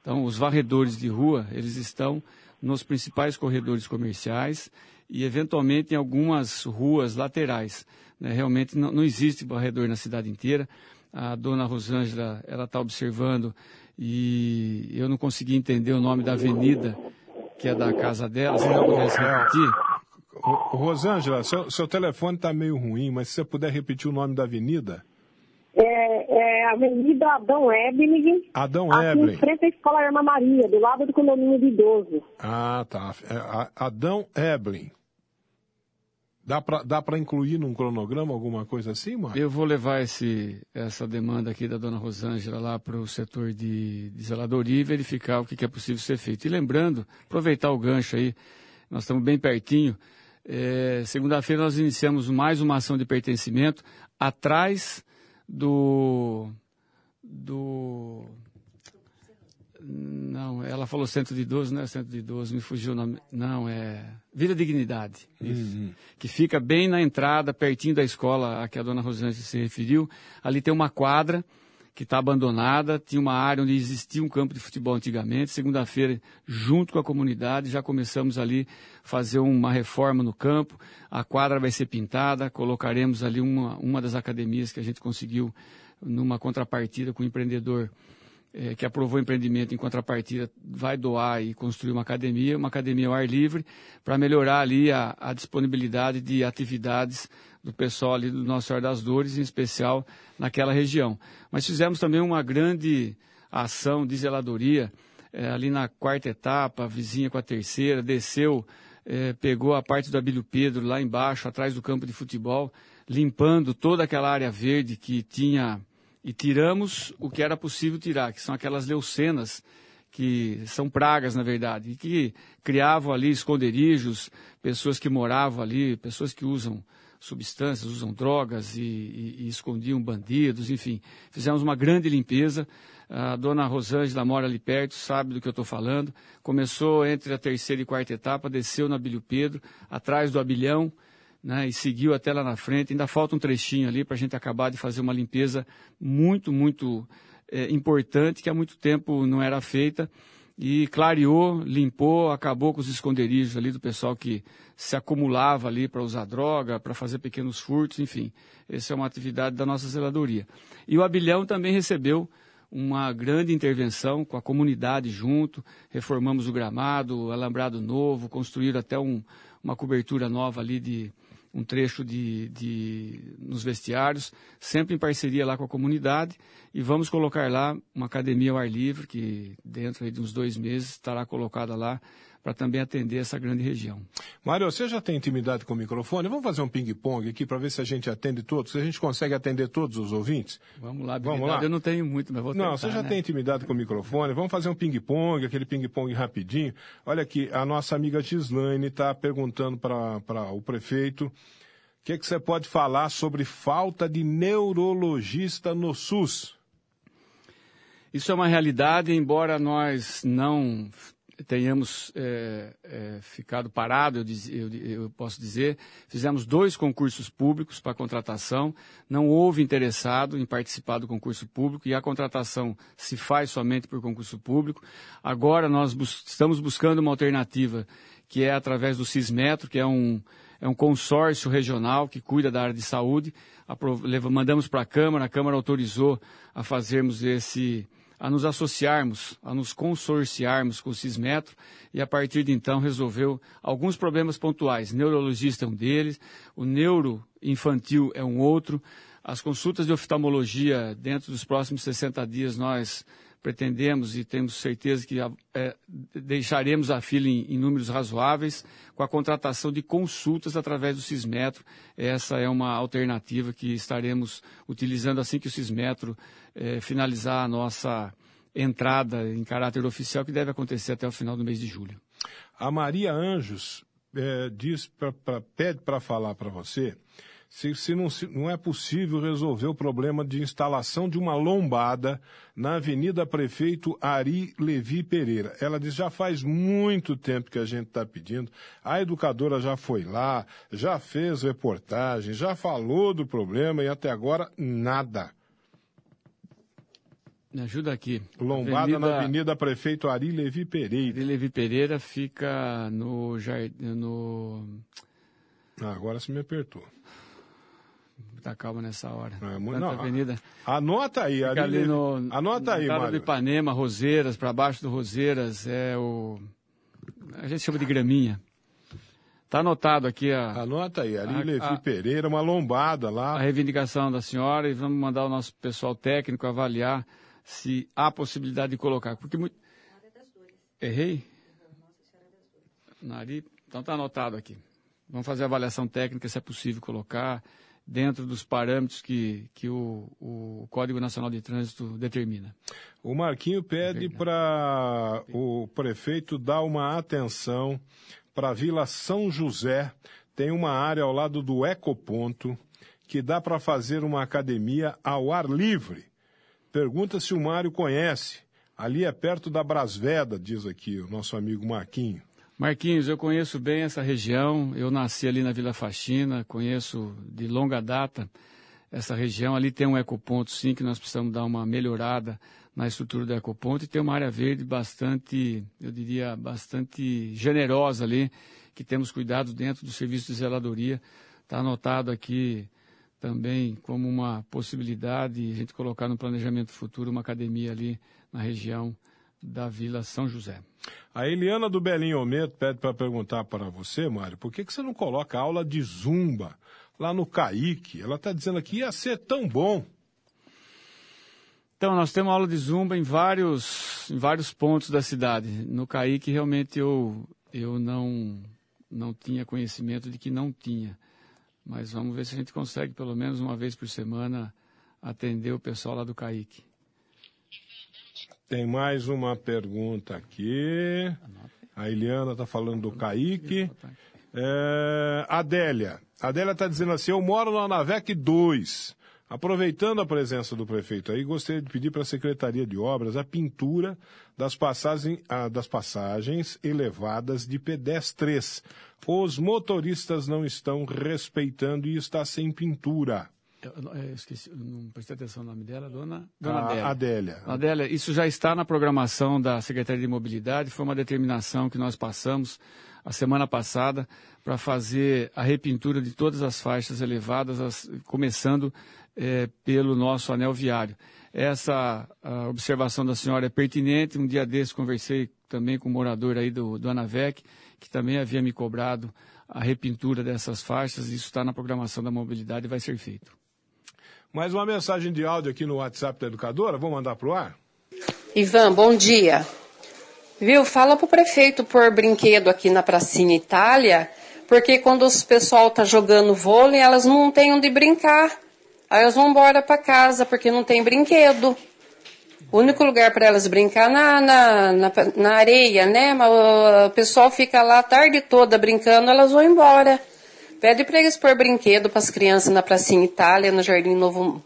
Então, os varredores de rua, eles estão nos principais corredores comerciais e, eventualmente, em algumas ruas laterais. Né? Realmente não, não existe varredor na cidade inteira. A dona Rosângela, ela está observando e eu não consegui entender o nome da avenida que é da casa dela. Você pudesse repetir? Rosângela, seu, seu telefone está meio ruim, mas se você puder repetir o nome da avenida. É, é Avenida Adão Ebling. Adão aqui Ebling. em frente à Escola Irmã Maria, do lado do condomínio de idoso. Ah, tá. É, Adão Ebling. Dá para dá incluir num cronograma alguma coisa assim, mano? Eu vou levar esse, essa demanda aqui da dona Rosângela lá para o setor de, de zeladoria e verificar o que, que é possível ser feito. E lembrando, aproveitar o gancho aí, nós estamos bem pertinho, é, Segunda-feira nós iniciamos mais uma ação de pertencimento atrás do. do não, ela falou centro de idoso, não é centro de idoso, me fugiu o nome. Não, é Vida Dignidade. Uhum. Que fica bem na entrada, pertinho da escola a que a dona Rosângela se referiu. Ali tem uma quadra que está abandonada, tinha uma área onde existia um campo de futebol antigamente. Segunda-feira, junto com a comunidade, já começamos ali fazer uma reforma no campo. A quadra vai ser pintada, colocaremos ali uma, uma das academias que a gente conseguiu numa contrapartida com o empreendedor é, que aprovou o empreendimento em contrapartida vai doar e construir uma academia, uma academia ao ar livre, para melhorar ali a, a, disponibilidade de atividades do pessoal ali do Nosso Senhor das Dores, em especial naquela região. Mas fizemos também uma grande ação de zeladoria é, ali na quarta etapa, vizinha com a terceira, desceu, é, pegou a parte do Abílio Pedro lá embaixo, atrás do campo de futebol, limpando toda aquela área verde que tinha e tiramos o que era possível tirar, que são aquelas leucenas, que são pragas, na verdade, e que criavam ali esconderijos, pessoas que moravam ali, pessoas que usam substâncias, usam drogas e, e, e escondiam bandidos, enfim. Fizemos uma grande limpeza. A dona Rosângela mora ali perto, sabe do que eu estou falando. Começou entre a terceira e quarta etapa, desceu no Abílio Pedro, atrás do Abilhão, né, e seguiu até lá na frente. Ainda falta um trechinho ali para a gente acabar de fazer uma limpeza muito, muito é, importante, que há muito tempo não era feita. E clareou, limpou, acabou com os esconderijos ali do pessoal que se acumulava ali para usar droga, para fazer pequenos furtos, enfim. Essa é uma atividade da nossa zeladoria. E o Abilhão também recebeu uma grande intervenção com a comunidade junto, reformamos o gramado, alambrado novo, construíram até um, uma cobertura nova ali de, um trecho de, de, nos vestiários, sempre em parceria lá com a comunidade, e vamos colocar lá uma academia ao ar livre, que dentro de uns dois meses estará colocada lá para também atender essa grande região. Mário, você já tem intimidade com o microfone? Vamos fazer um ping-pong aqui para ver se a gente atende todos, se a gente consegue atender todos os ouvintes? Vamos lá, Vamos lá. eu não tenho muito, mas vou tentar, Não, você já né? tem intimidade com o microfone, vamos fazer um ping-pong, aquele ping-pong rapidinho. Olha aqui, a nossa amiga Gislaine está perguntando para o prefeito o que, que você pode falar sobre falta de neurologista no SUS? Isso é uma realidade, embora nós não tenhamos é, é, ficado parado, eu, diz, eu, eu, posso dizer. Fizemos dois concursos públicos para contratação, não houve interessado em participar do concurso público e a contratação se faz somente por concurso público. Agora nós bus estamos buscando uma alternativa que é através do Cismetro, que é um, é um consórcio regional que cuida da área de saúde. Mandamos para a Câmara, a Câmara autorizou a fazermos esse a nos associarmos, a nos consorciarmos com o Cismetro e a partir de então resolveu alguns problemas pontuais. Neurologista é um deles, o neuro infantil é um outro. As consultas de oftalmologia, dentro dos próximos 60 dias, nós pretendemos e temos certeza que é, deixaremos a fila em, em, números razoáveis com a contratação de consultas através do Cismetro. Essa é uma alternativa que estaremos utilizando assim que o Cismetro é, finalizar a nossa entrada em caráter oficial, que deve acontecer até o final do mês de julho. A Maria Anjos é, diz pra, pra, pede para falar para você se, se, não, se, não, é possível resolver o problema de instalação de uma lombada na Avenida Prefeito Ari Levi Pereira. Ela diz, já faz muito tempo que a gente está pedindo, a educadora já foi lá, já fez reportagem, já falou do problema e até agora nada. Me ajuda aqui. Lombada Avenida... na Avenida Prefeito Ari Levi Pereira. Ari Levi Pereira fica no jardim. No... Ah, agora você me apertou. Tá calma nessa hora. É, não, avenida. Anota aí, Fica ali, ali no, Anota aí, Mário. do Ipanema, Roseiras, para baixo do Roseiras, é o. A gente chama de graminha. Tá anotado aqui a. Anota aí, ali a, Levi a, Pereira, uma lombada lá. A reivindicação da senhora e vamos mandar o nosso pessoal técnico avaliar se há possibilidade de colocar. Porque muito. Errei? Nari. Então tá anotado aqui. Vamos fazer a avaliação técnica se é possível colocar dentro dos parâmetros que, que o, o Código Nacional de Trânsito determina. O Marquinho pede para o prefeito dar uma atenção para a Vila São José. Tem uma área ao lado do Ecoponto que dá para fazer uma academia ao ar livre. Pergunta se o Mário conhece. Ali é perto da Brasveda, diz aqui o nosso amigo Marquinho. Marquinhos, eu conheço bem essa região. Eu nasci ali na Vila Faxina, conheço de longa data essa região. Ali tem um ecoponto, sim, que nós precisamos dar uma melhorada na estrutura do ecoponto e tem uma área verde bastante, eu diria, bastante generosa ali, que temos cuidado dentro do serviço de zeladoria. Está anotado aqui também como uma possibilidade a gente colocar no planejamento futuro uma academia ali na região da Vila São José. A Eliana do Belinho Ometo pede para perguntar para você, Mário, por que, que você não coloca aula de zumba lá no Caique? Ela está dizendo que ia ser tão bom. Então, nós temos aula de zumba em vários, em vários pontos da cidade. No Caique, realmente, eu, eu não, não tinha conhecimento de que não tinha. Mas vamos ver se a gente consegue, pelo menos uma vez por semana, atender o pessoal lá do Caique. Tem mais uma pergunta aqui. A Eliana está falando do Kaique. É, Adélia. Adélia está dizendo assim: eu moro na Navec 2. Aproveitando a presença do prefeito aí, gostaria de pedir para a Secretaria de Obras a pintura das, passagem, das passagens elevadas de pedestres. Os motoristas não estão respeitando e está sem pintura. Eu, eu esqueci, não prestei atenção no nome dela, dona, dona Adélia. Adélia. Adélia, isso já está na programação da Secretaria de Mobilidade, foi uma determinação que nós passamos a semana passada para fazer a repintura de todas as faixas elevadas, as, começando é, pelo nosso anel viário. Essa observação da senhora é pertinente. Um dia desses conversei também com um morador aí do, do Anavec, que também havia me cobrado a repintura dessas faixas. Isso está na programação da mobilidade e vai ser feito. Mais uma mensagem de áudio aqui no WhatsApp da educadora. Vou mandar para o ar? Ivan, bom dia. Viu, fala pro prefeito pôr brinquedo aqui na Pracinha Itália, porque quando o pessoal tá jogando vôlei, elas não têm onde brincar. Aí elas vão embora para casa porque não tem brinquedo. O único lugar para elas brincar na, na, na, na, areia, né? Mas o pessoal fica lá a tarde toda brincando, elas vão embora. Pede para eles pôr brinquedo para as crianças na Pracinha Itália, no Jardim Novo,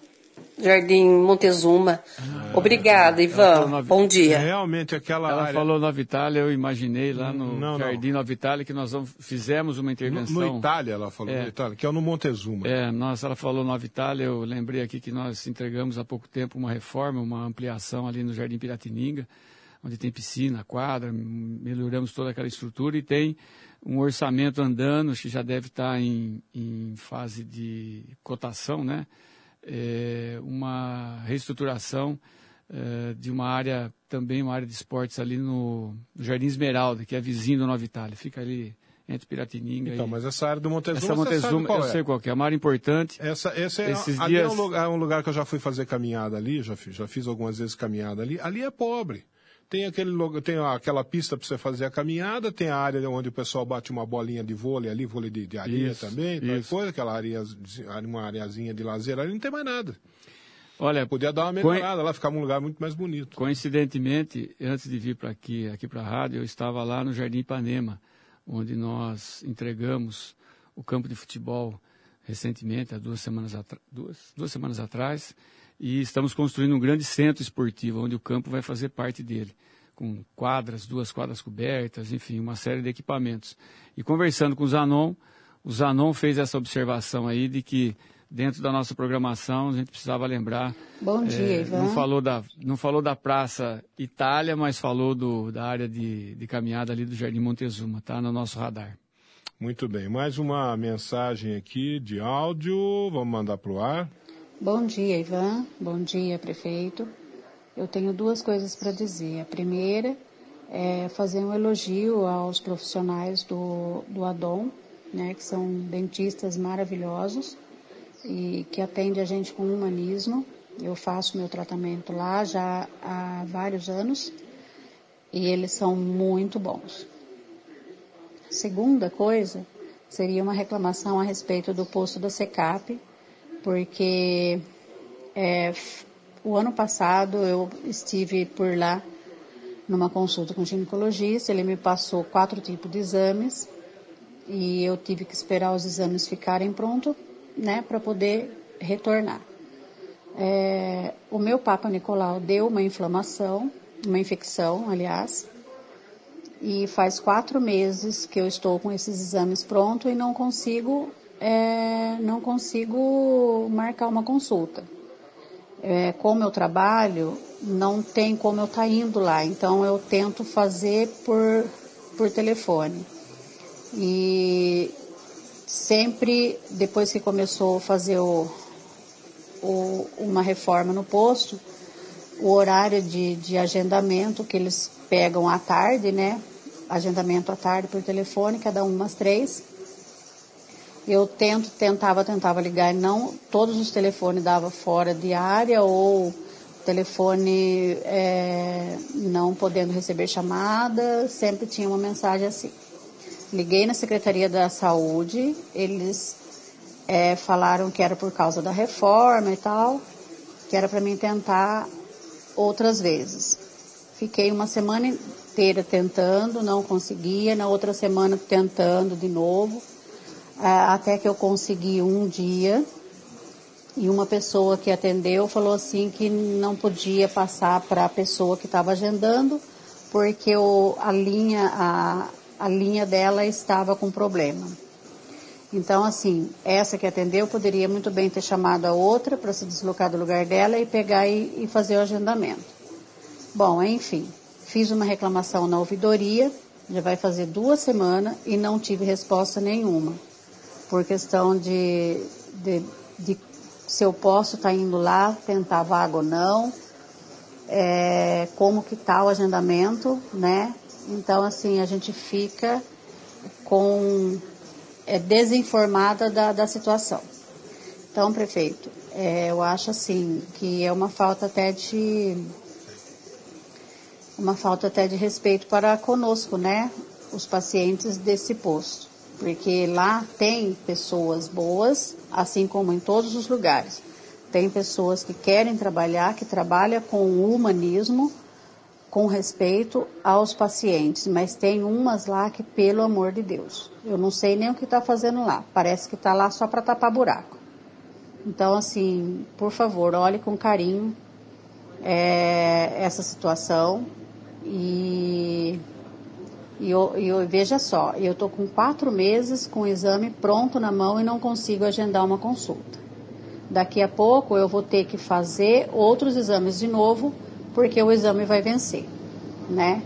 Jardim Montezuma. Ah, Obrigada, Ivan. Nova... Bom dia. Realmente aquela Ela área... falou Nova Itália, eu imaginei lá no não, Jardim não. Nova Itália que nós fizemos uma intervenção. No, no Itália, ela falou, é. Itália, que é no Montezuma. É, nós, ela falou Nova Itália, eu lembrei aqui que nós entregamos há pouco tempo uma reforma, uma ampliação ali no Jardim Piratininga, onde tem piscina, quadra, melhoramos toda aquela estrutura e tem um orçamento andando, que já deve estar em, em fase de cotação, né? É, uma reestruturação é, de uma área, também uma área de esportes ali no, no Jardim Esmeralda, que é vizinho do Nova Itália. Fica ali entre Piratininga então, e... mas essa área do Montezuma, essa Montezuma eu é? sei qual é, é uma área importante. Essa, esse é, Esses ali dias... é, um lugar, é um lugar que eu já fui fazer caminhada ali, já fiz, já fiz algumas vezes caminhada ali. Ali é pobre. Tem, aquele, tem aquela pista para você fazer a caminhada, tem a área onde o pessoal bate uma bolinha de vôlei ali, vôlei de, de areia isso, também, isso. coisa, aquela areia, uma areazinha de lazer ali, não tem mais nada. Olha, podia dar uma melhorada lá, ficar um lugar muito mais bonito. Coincidentemente, antes de vir para aqui, aqui para a rádio, eu estava lá no Jardim Ipanema, onde nós entregamos o campo de futebol recentemente, há duas semanas, duas, duas semanas atrás, e estamos construindo um grande centro esportivo, onde o campo vai fazer parte dele, com quadras, duas quadras cobertas, enfim, uma série de equipamentos. E conversando com o Zanon, o Zanon fez essa observação aí de que dentro da nossa programação a gente precisava lembrar. Bom dia, é, Ivan. Não falou da, não falou da Praça Itália, mas falou do, da área de, de caminhada ali do Jardim Montezuma, tá no nosso radar. Muito bem, mais uma mensagem aqui de áudio, vamos mandar para o ar. Bom dia, Ivan. Bom dia, prefeito. Eu tenho duas coisas para dizer. A primeira é fazer um elogio aos profissionais do, do ADOM, né, que são dentistas maravilhosos e que atendem a gente com humanismo. Eu faço meu tratamento lá já há vários anos e eles são muito bons. Segunda coisa seria uma reclamação a respeito do posto da SECAP, porque é, o ano passado eu estive por lá numa consulta com o ginecologista, ele me passou quatro tipos de exames e eu tive que esperar os exames ficarem prontos, né, para poder retornar. É, o meu Papa Nicolau deu uma inflamação, uma infecção, aliás, e faz quatro meses que eu estou com esses exames prontos e não consigo é, não consigo marcar uma consulta. É, como eu trabalho, não tem como eu estar tá indo lá, então eu tento fazer por, por telefone. E sempre, depois que começou a fazer o, o, uma reforma no posto, o horário de, de agendamento que eles pegam à tarde, né? Agendamento à tarde por telefone, cada um umas três. Eu tento, tentava, tentava ligar, não todos os telefones dava fora de área ou telefone é, não podendo receber chamada, sempre tinha uma mensagem assim. Liguei na Secretaria da Saúde, eles é, falaram que era por causa da reforma e tal, que era para mim tentar outras vezes. Fiquei uma semana inteira tentando, não conseguia, na outra semana tentando de novo, até que eu consegui um dia e uma pessoa que atendeu falou assim que não podia passar para a pessoa que estava agendando porque o, a, linha, a, a linha dela estava com problema. Então, assim, essa que atendeu poderia muito bem ter chamado a outra para se deslocar do lugar dela e pegar e, e fazer o agendamento. Bom, enfim, fiz uma reclamação na ouvidoria, já vai fazer duas semanas e não tive resposta nenhuma, por questão de, de, de se eu posso estar tá indo lá tentar vaga ou não, é, como que está o agendamento, né? Então, assim, a gente fica com é, desinformada da, da situação. Então, prefeito, é, eu acho assim que é uma falta até de uma falta até de respeito para conosco, né? Os pacientes desse posto. Porque lá tem pessoas boas, assim como em todos os lugares. Tem pessoas que querem trabalhar, que trabalham com o humanismo, com respeito aos pacientes, mas tem umas lá que, pelo amor de Deus, eu não sei nem o que está fazendo lá. Parece que está lá só para tapar buraco. Então, assim, por favor, olhe com carinho é, essa situação e, e, eu, eu, veja só, eu estou com quatro meses com o exame pronto na mão e não consigo agendar uma consulta. Daqui a pouco eu vou ter que fazer outros exames de novo porque o exame vai vencer, né?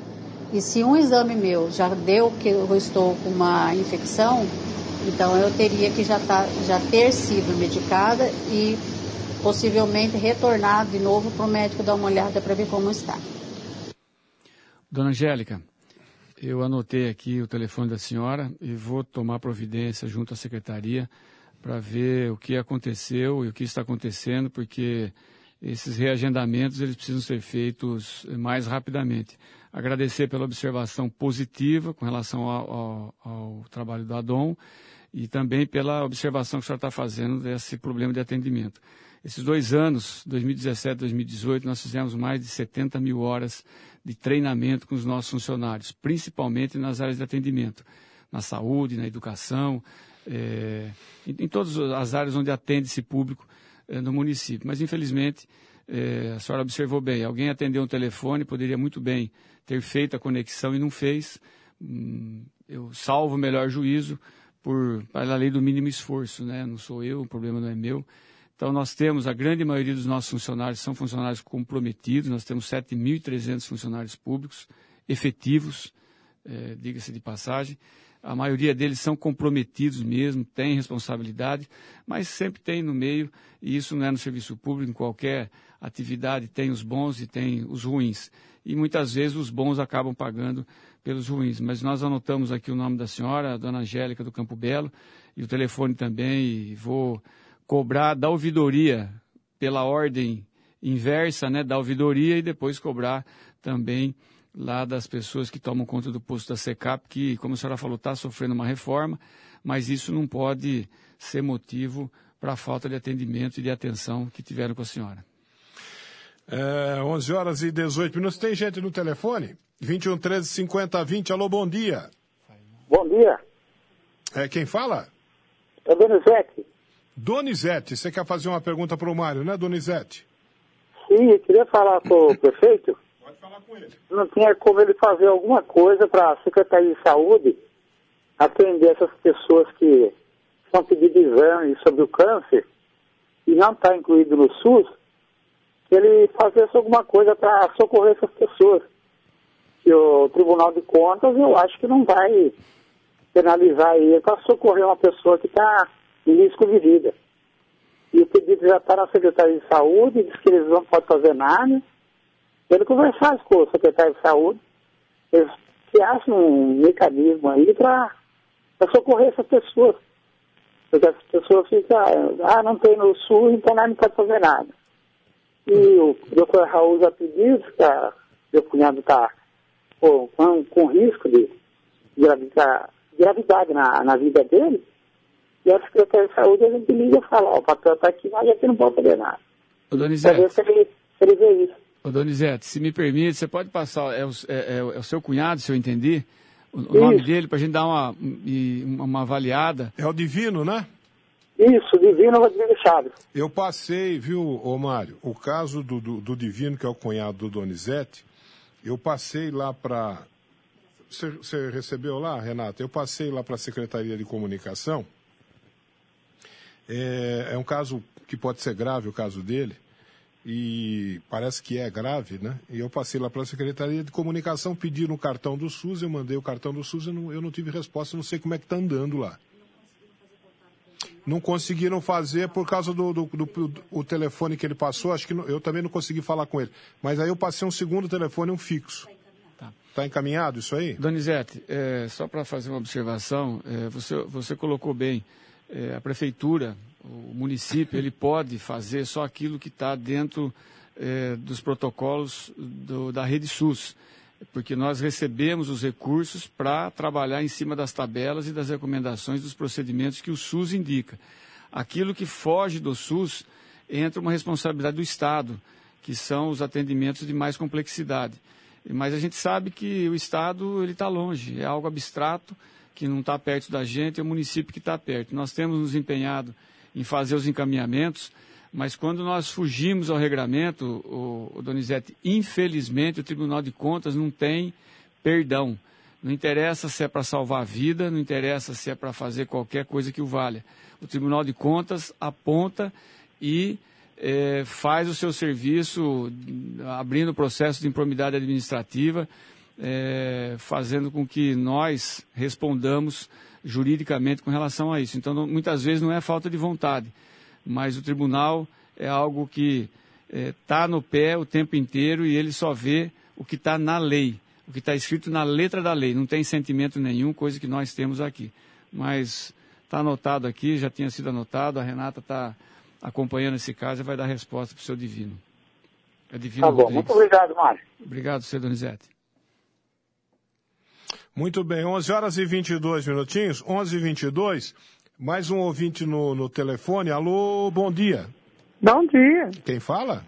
E se um exame meu já deu que eu estou com uma infecção, então eu teria que já, tá, já ter sido medicada e possivelmente retornar de novo para o médico dar uma olhada para ver como está. Dona Angélica, eu anotei aqui o telefone da senhora e vou tomar providência junto à secretaria para ver o que aconteceu e o que está acontecendo, porque esses reagendamentos eles precisam ser feitos mais rapidamente. Agradecer pela observação positiva com relação ao, ao, ao trabalho do ADOM e também pela observação que o senhor está fazendo desse problema de atendimento. Esses dois anos, 2017 e 2018, nós fizemos mais de 70 mil horas de treinamento com os nossos funcionários, principalmente nas áreas de atendimento, na saúde, na educação, é, em, em todas as áreas onde atende esse público eh, no município. Mas, infelizmente, eh, a senhora observou bem, alguém atendeu um telefone, poderia muito bem ter feito a conexão e não fez. Hum, eu salvo o melhor juízo por, pela lei do mínimo esforço, né? Não sou eu, o problema não é meu. Então, nós temos, a grande maioria dos nossos funcionários são funcionários comprometidos, nós temos 7.300 funcionários públicos efetivos, eh, diga-se de passagem, a maioria deles são comprometidos mesmo, têm responsabilidade, mas sempre tem no meio, e isso não é no serviço público, em qualquer atividade tem os bons e tem os ruins. E muitas vezes os bons acabam pagando pelos ruins. Mas nós anotamos aqui o nome da senhora, a dona Angélica do Campo Belo, e o telefone também, e vou cobrar da ouvidoria pela ordem inversa né, da ouvidoria e depois cobrar também lá das pessoas que tomam conta do posto da SECAP, que, como a senhora falou, está sofrendo uma reforma, mas isso não pode ser motivo para a falta de atendimento e de atenção que tiveram com a senhora. É, 11 horas e 18 minutos. Tem gente no telefone? 21 13 50 20. Alô, bom dia. Bom dia. É, quem fala? É Donizete. Donizete, você quer fazer uma pergunta para o Mário, né, Donizete? Sim, eu queria falar com o *laughs* prefeito falar com ele. Não tinha como ele fazer alguma coisa para a Secretaria de Saúde atender essas pessoas que estão pedindo exame sobre o câncer e não está incluído no SUS, que ele fizesse alguma coisa para socorrer essas pessoas. E o Tribunal de Contas, eu acho que não vai penalizar ele para socorrer uma pessoa que está risco de vida. E o pedido já está na Secretaria de Saúde, diz que eles não podem fazer nada. Ele conversar com o secretário de Saúde, eles acham um mecanismo aí para socorrer essas pessoas. Porque as pessoas ficam, ah, não tem no sul, então não pode fazer nada. E o doutor Raul já pediu, que a, meu cunhado está com, com risco de gravidade, gravidade na, na vida dele, e a Secretaria de Saúde a gente liga e fala, ó, o papel está aqui, mas a gente não pode fazer nada. Ô, Pra ver Donizete, se ele, se ele vê isso. ô, Donizete, se me permite, você pode passar, é o, é- é o- é o seu cunhado, se eu entendi, o, o nome dele, para a gente dar uma, uma, uma avaliada. É o Divino, né? Isso, Divino Rodrigues Chaves. Eu passei, viu, ô Mário, o caso do, do, do Divino, que é o cunhado do Donizete, eu passei lá para. Você, você recebeu lá, Renata? Eu passei lá para a Secretaria de Comunicação. É, é um caso que pode ser grave, o caso dele, e parece que é grave, né? E eu passei lá para a Secretaria de Comunicação, pediram o cartão do SUS, eu mandei o cartão do SUS, eu não, eu não tive resposta, não sei como é que está andando lá. Não conseguiram fazer por causa do, do, do- do- o telefone que ele passou. Acho que não- eu também não consegui falar com ele. Mas aí eu passei um segundo telefone, um fixo. Tá encaminhado isso aí? Donizete, é, só para fazer uma observação, é, você, você colocou bem, é, a prefeitura, o município, ele pode fazer só aquilo que está dentro é, dos protocolos do- da rede SUS, porque nós recebemos os recursos para trabalhar em cima das tabelas e das recomendações dos procedimentos que o SUS indica. Aquilo que foge do SUS entra uma responsabilidade do Estado, que são os atendimentos de mais complexidade. Mas a gente sabe que o Estado ele está longe, é algo abstrato que não está perto da gente, é o município que está perto. Nós temos nos empenhado em fazer os encaminhamentos, mas quando nós fugimos ao regramento, o, o Donizete, infelizmente o Tribunal de Contas não tem perdão. Não interessa se é para salvar a vida, não interessa se é para fazer qualquer coisa que o valha. O Tribunal de Contas aponta e eh, faz o seu serviço abrindo processo de improbidade administrativa, eh, fazendo com que nós respondamos juridicamente com relação a isso. Então, não- muitas vezes não é falta de vontade, mas o tribunal é algo que está no pé o tempo inteiro e ele só vê o que está na lei, o que está escrito na letra da lei. Não tem sentimento nenhum, coisa que nós temos aqui. Mas está anotado aqui, já tinha sido anotado, a Renata está acompanhando esse caso e vai dar resposta para o seu divino. É divino Tá bom, Rodrigues. muito obrigado, Mário. Obrigado, seu Donizete. Muito bem, 11 horas e 22 minutinhos, 11 e 22. Mais um ouvinte no, no telefone. Alô, bom dia. Bom dia. Quem fala?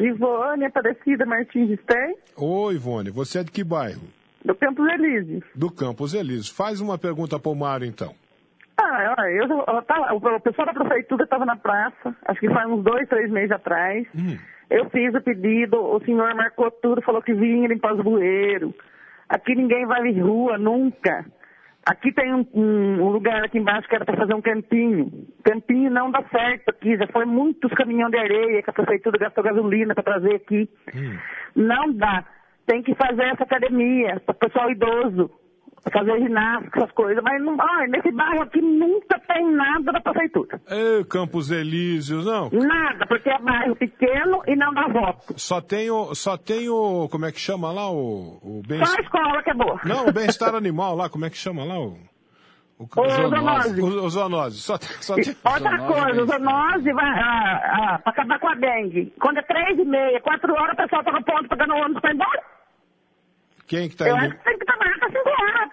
Ivone Aparecida Martins Stein, Oi, Ivone. Você é de que bairro? do Campos Elíseos. Do Campos Elíseos. Faz uma pergunta para o Mário, então. Ah, olha, eu, eu tava, o pessoal da prefeitura estava na praça, acho que faz uns dois, três meses atrás. Eu fiz o pedido, o senhor marcou tudo, falou que vinha limpar os bueiros. Aqui ninguém vai em rua, nunca. Aqui tem um, um- um lugar aqui embaixo que era para fazer um campinho. Campinho não dá certo aqui, já foi muitos caminhões de areia que a prefeitura gastou gasolina para trazer aqui. Não dá. Tem que fazer essa academia para o pessoal idoso, fazer ginástica, essas coisas. Mas não, olha, nesse bairro aqui nunca tem nada da prefeitura. Ê, Campos Elíseos, não. Nada, porque é bairro pequeno e não dá voto. Só tem o, só tem o, como é que chama lá o, o bem Só a escola que é boa. Não, o bem-estar animal lá, como é que chama lá o o, O zoonose. O, o zoonose. Só, só tem... *laughs* Outra coisa, o zoonose vai ah, ah, pra acabar com a dengue. Quando é três e meia, quatro horas, o pessoal tá no ponto pegando o ônibus pra ir embora. Quem que tá Eu indo?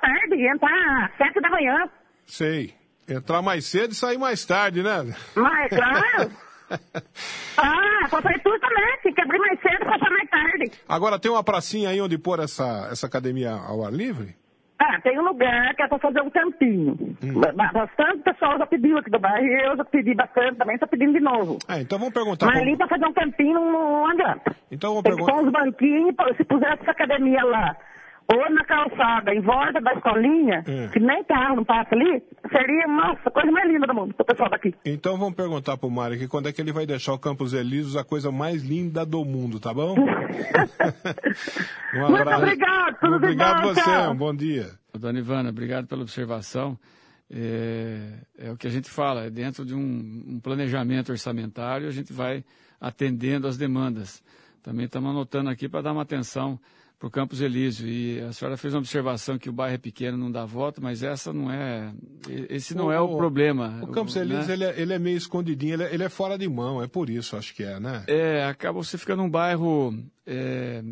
Tarde entrar às sete da manhã. Sei. Entrar mais cedo e sair mais tarde, né? Mas, claro. *laughs* ah, a prefeitura também, tem que abrir mais cedo e fechar mais tarde. Agora tem uma pracinha aí onde pôr essa, essa academia ao ar livre? Ah, tem um lugar que é pra fazer um campinho. Ba- Bastante pessoal já pediu aqui do bairro eu já pedi bastante também, tô pedindo de novo. É, então vamos perguntar. Mas ali pra fazer um campinho não adianta. Então vamos perguntar. pôr uns banquinhos, se pusesse essa academia lá, ou na calçada, em volta da escolinha, É. que nem carro não passa ali, seria, nossa, a coisa mais linda do mundo, pro pessoal daqui. Então vamos perguntar pro Mário aqui quando é que ele vai deixar o Campos Elíseos a coisa mais linda do mundo, tá bom? *laughs* um Muito obrigado, tudo Obrigado bom, você, tchau. um bom dia. Dona Ivana, obrigado pela observação. É, é, o que a gente fala, é dentro de um, um, planejamento orçamentário, a gente vai atendendo as demandas. Também estamos anotando aqui para dar uma atenção para o Campos Elísio. E a senhora fez uma observação que o bairro é pequeno, não dá voto, mas essa não é. Esse não o, é o, problema. O Campos Elísio, né? ele, é, ele, é, meio escondidinho, ele é, ele é, fora de mão, é por isso, acho que é, né? É, acaba você ficando num bairro. É,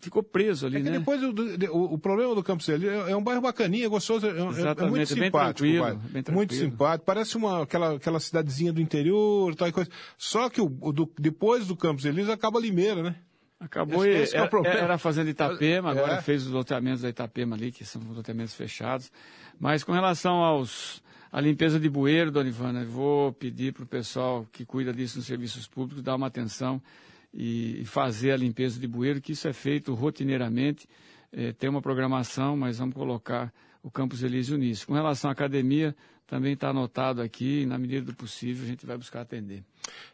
ficou preso ali, é né? Depois o, o, o, problema do Campos Elísio é, um bairro bacaninho, é gostoso, é, é muito simpático. Bem bem muito simpático, parece uma, aquela, aquela cidadezinha do interior, tal coisa. Só que o, do, depois do Campos Elísio acaba Limeira, né? Acabou esse, esse era, é era fazendo Itapema, agora é. fez os loteamentos da Itapema ali, que são loteamentos fechados. Mas com relação aos a limpeza de bueiro, dona Ivana, vou pedir para o pessoal que cuida disso nos serviços públicos dar uma atenção e, fazer a limpeza de bueiro, que isso é feito rotineiramente. É, tem uma programação, mas vamos colocar o Campus Elísio nisso. Com relação à academia, também está anotado aqui, na medida do possível, a gente vai buscar atender.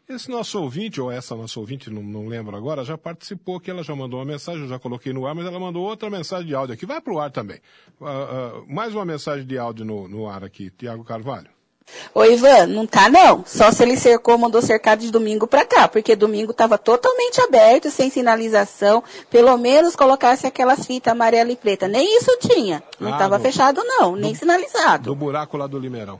Esse nosso ouvinte, ou essa nossa ouvinte, não, não lembro agora, já participou aqui, ela já mandou uma mensagem, eu já coloquei no ar, mas ela mandou outra mensagem de áudio aqui. Vai para o ar também. Uh, uh, mais uma mensagem de áudio no, no ar aqui, Tiago Carvalho. Ô Ivan, não tá não. Só se ele cercou, mandou cercar de domingo para cá, porque domingo estava totalmente aberto, sem sinalização. Pelo menos colocasse aquelas fitas amarela e preta. Nem isso tinha. Não estava ah, fechado não, nem sinalizado. Do buraco lá do Limeirão.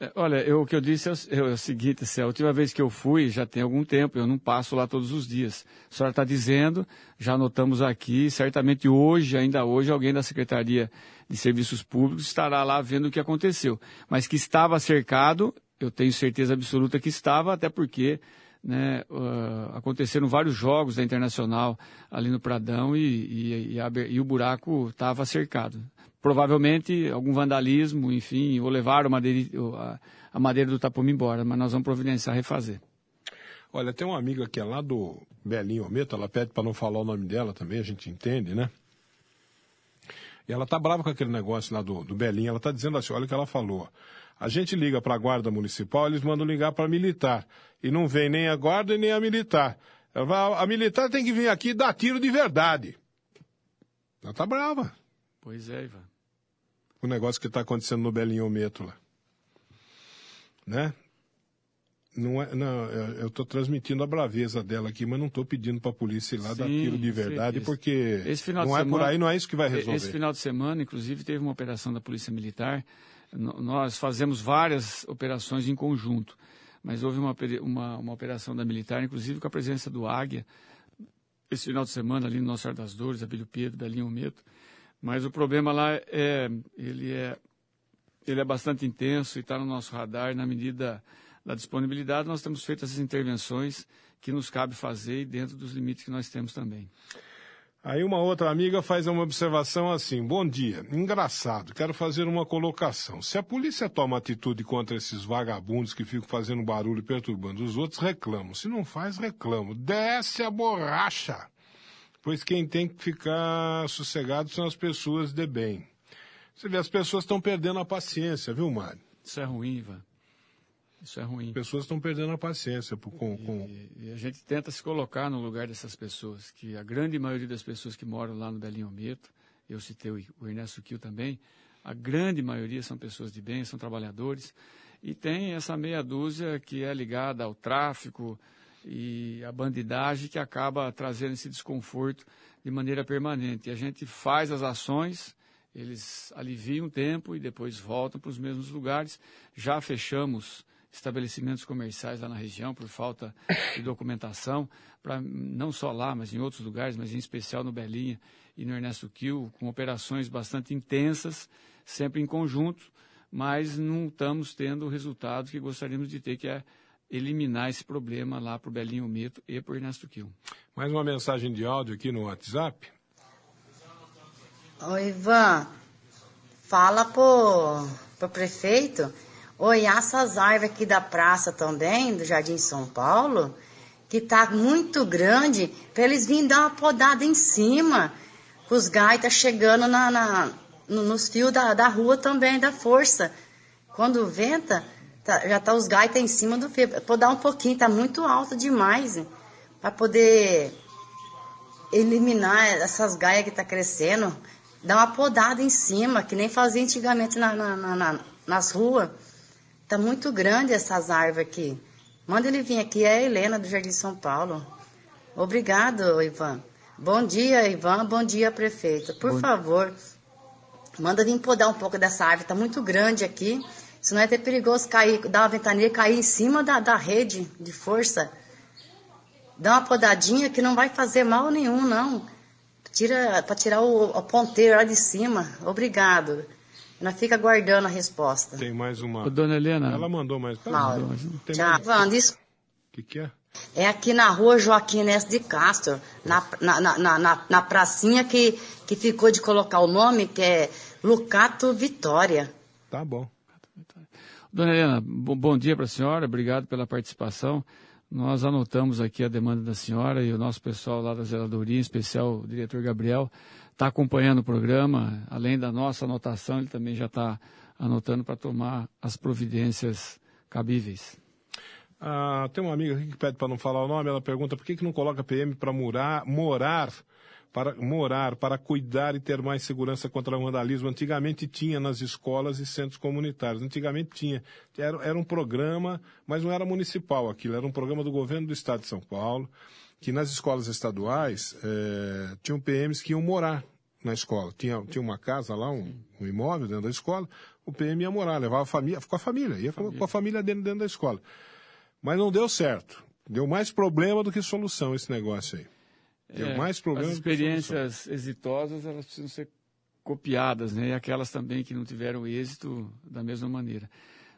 É, olha, eu, o que eu disse é o, é o seguinte, assim, a última vez que eu fui já tem algum tempo, eu não passo lá todos os dias. A senhora está dizendo, já anotamos aqui, certamente hoje, ainda hoje, alguém da Secretaria de Serviços Públicos estará lá vendo o que aconteceu. Mas que estava cercado, eu tenho certeza absoluta que estava, até porque né, uh, aconteceram vários jogos da Internacional ali no Pradão e, e, e, a, e o buraco estava cercado provavelmente algum vandalismo, enfim, ou levaram a, a madeira do tapume embora, mas nós vamos providenciar refazer. Olha, tem uma amiga que é lá do Belinho Ometo, ela pede para não falar o nome dela também, a gente entende, né? E ela tá brava com aquele negócio lá do, do Belinho, ela tá dizendo assim, olha o que ela falou. A gente liga para a guarda municipal, eles mandam ligar para a militar. E não vem nem a guarda e nem a militar. Ela, a militar tem que vir aqui e dar tiro de verdade. Ela tá brava. Pois é, Ivan. O negócio que está acontecendo no Belinhometro lá. Né? Não é, não, eu estou transmitindo a braveza dela aqui, mas não estou pedindo para a polícia ir lá sim, dar tiro de verdade, porque não é semana, por aí, não é isso que vai resolver. Esse final de semana, inclusive, teve uma operação da Polícia Militar. Nós fazemos várias operações em conjunto, mas houve uma, uma, uma operação da Militar, inclusive com a presença do Águia, esse final de semana ali no Nosso Senhora das Dores, Abelho Pedro, Belinho Meto. Mas o problema lá é ele é ele é bastante intenso e está no nosso radar na medida da disponibilidade nós temos feito essas intervenções que nos cabe fazer dentro dos limites que nós temos também. Aí uma outra amiga faz uma observação assim: Bom dia, engraçado, quero fazer uma colocação. Se a polícia toma atitude contra esses vagabundos que ficam fazendo barulho e perturbando os outros, reclamam. Se não faz, reclamo. Desce a borracha pois quem tem que ficar sossegado são as pessoas de bem. Você vê, as pessoas estão perdendo a paciência, viu, Mário? Isso é ruim, Ivan. Isso é ruim. As pessoas estão perdendo a paciência. Com, com... E, e, a gente tenta se colocar no lugar dessas pessoas, que a grande maioria das pessoas que moram lá no Belinho Mito, eu citei o Ernesto Kiel também, a grande maioria são pessoas de bem, são trabalhadores, e tem essa meia dúzia que é ligada ao tráfico, e a bandidagem que acaba trazendo esse desconforto de maneira permanente. E a gente faz as ações, eles aliviam o tempo e depois voltam para os mesmos lugares. Já fechamos estabelecimentos comerciais lá na região por falta de documentação, para não só lá, mas em outros lugares, mas em especial no Belinha e no Ernesto Kiel, com operações bastante intensas, sempre em conjunto, mas não estamos tendo o resultado que gostaríamos de ter, que é eliminar esse problema lá para o Belinho Mito e para o Ernesto Kiel. Mais uma mensagem de áudio aqui no WhatsApp. Oi, Ivan. Fala pro, pro prefeito olhar essas árvores aqui da praça também, do Jardim São Paulo, que tá muito grande, para eles virem dar uma podada em cima, com os gaitas chegando na, na nos fios da, da rua também, da força. Quando venta, Tá, já tá os gaitas em cima do fio. dar um pouquinho, tá muito alto demais. para poder eliminar essas gaias que tá crescendo. Dá uma podada em cima, que nem fazia antigamente na, na, na, nas ruas. Tá muito grande essas árvores aqui. Manda ele vir aqui, é a Helena do Jardim São Paulo. Obrigado, Ivan. Bom dia, Ivan. Bom dia, prefeito. Por Bom... favor, manda vir podar um pouco dessa árvore. Está muito grande aqui. Senão é até perigoso cair, dar uma ventania e cair em cima da, da rede de força. Dá uma podadinha que não vai fazer mal nenhum, não. Tira, para tirar o, o ponteiro lá de cima. Obrigado. Não fica aguardando a resposta. Tem mais uma. Ô, dona Helena. Ela mandou mais. Não. Tchau. Mais... O que, que é? É aqui na rua Joaquim Ness de Castro, na, na, na, na, na pracinha que, que ficou de colocar o nome, que é Lucato Vitória. Tá bom. Dona Helena, bom dia para a senhora, obrigado pela participação. Nós anotamos aqui a demanda da senhora e o nosso pessoal lá da zeladoria, em especial o diretor Gabriel, está acompanhando o programa. Além da nossa anotação, ele também já está anotando para tomar as providências cabíveis. Ah, tem uma amiga aqui que pede para não falar o nome, ela pergunta por que, que não coloca PM para morar, morar, para morar, para cuidar e ter mais segurança contra o vandalismo. Antigamente tinha nas escolas e centros comunitários. Antigamente tinha. Era, era um programa, mas não era municipal aquilo, era um programa do governo do estado de São Paulo, que nas escolas estaduais é, tinham PMs que iam morar na escola. Tinha, tinha uma casa lá, um, um imóvel dentro da escola, o PM ia morar, levava a família, com a família, ia família. com a família dentro, dentro da escola. Mas não deu certo. Deu mais problema do que solução esse negócio aí. Deu é, mais problema As experiências exitosas, elas precisam ser copiadas, né? E aquelas também que não tiveram êxito da mesma maneira.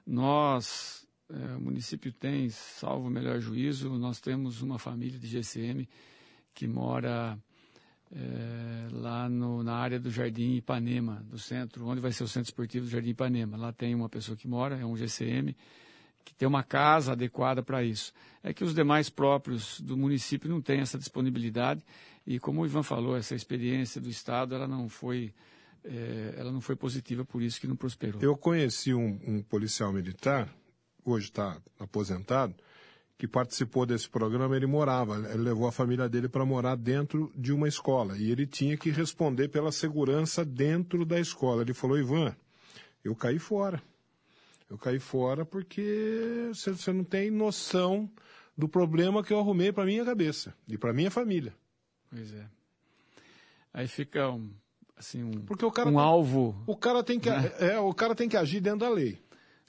Nós, é, o município tem, salvo o melhor juízo, nós temos uma família de GCM que mora é, lá no, na área do Jardim Ipanema, do centro, onde vai ser o centro esportivo do Jardim Ipanema. Lá tem uma pessoa que mora, é um GCM, que tem uma casa adequada para isso. É que os demais próprios do município não têm essa disponibilidade e, como o Ivan falou, essa experiência do Estado ela não foi, é, ela não foi positiva, por isso que não prosperou. Eu conheci um, um policial militar, hoje está aposentado, que participou desse programa, ele morava, ele levou a família dele para morar dentro de uma escola e ele tinha que responder pela segurança dentro da escola. Ele falou, Ivan, eu caí fora. Eu caí fora porque você não tem noção do problema que eu arrumei para minha cabeça e para minha família. Pois é. Aí fica um, assim um, porque o cara um tem, alvo. O cara tem que né? é, o cara tem que agir dentro da lei.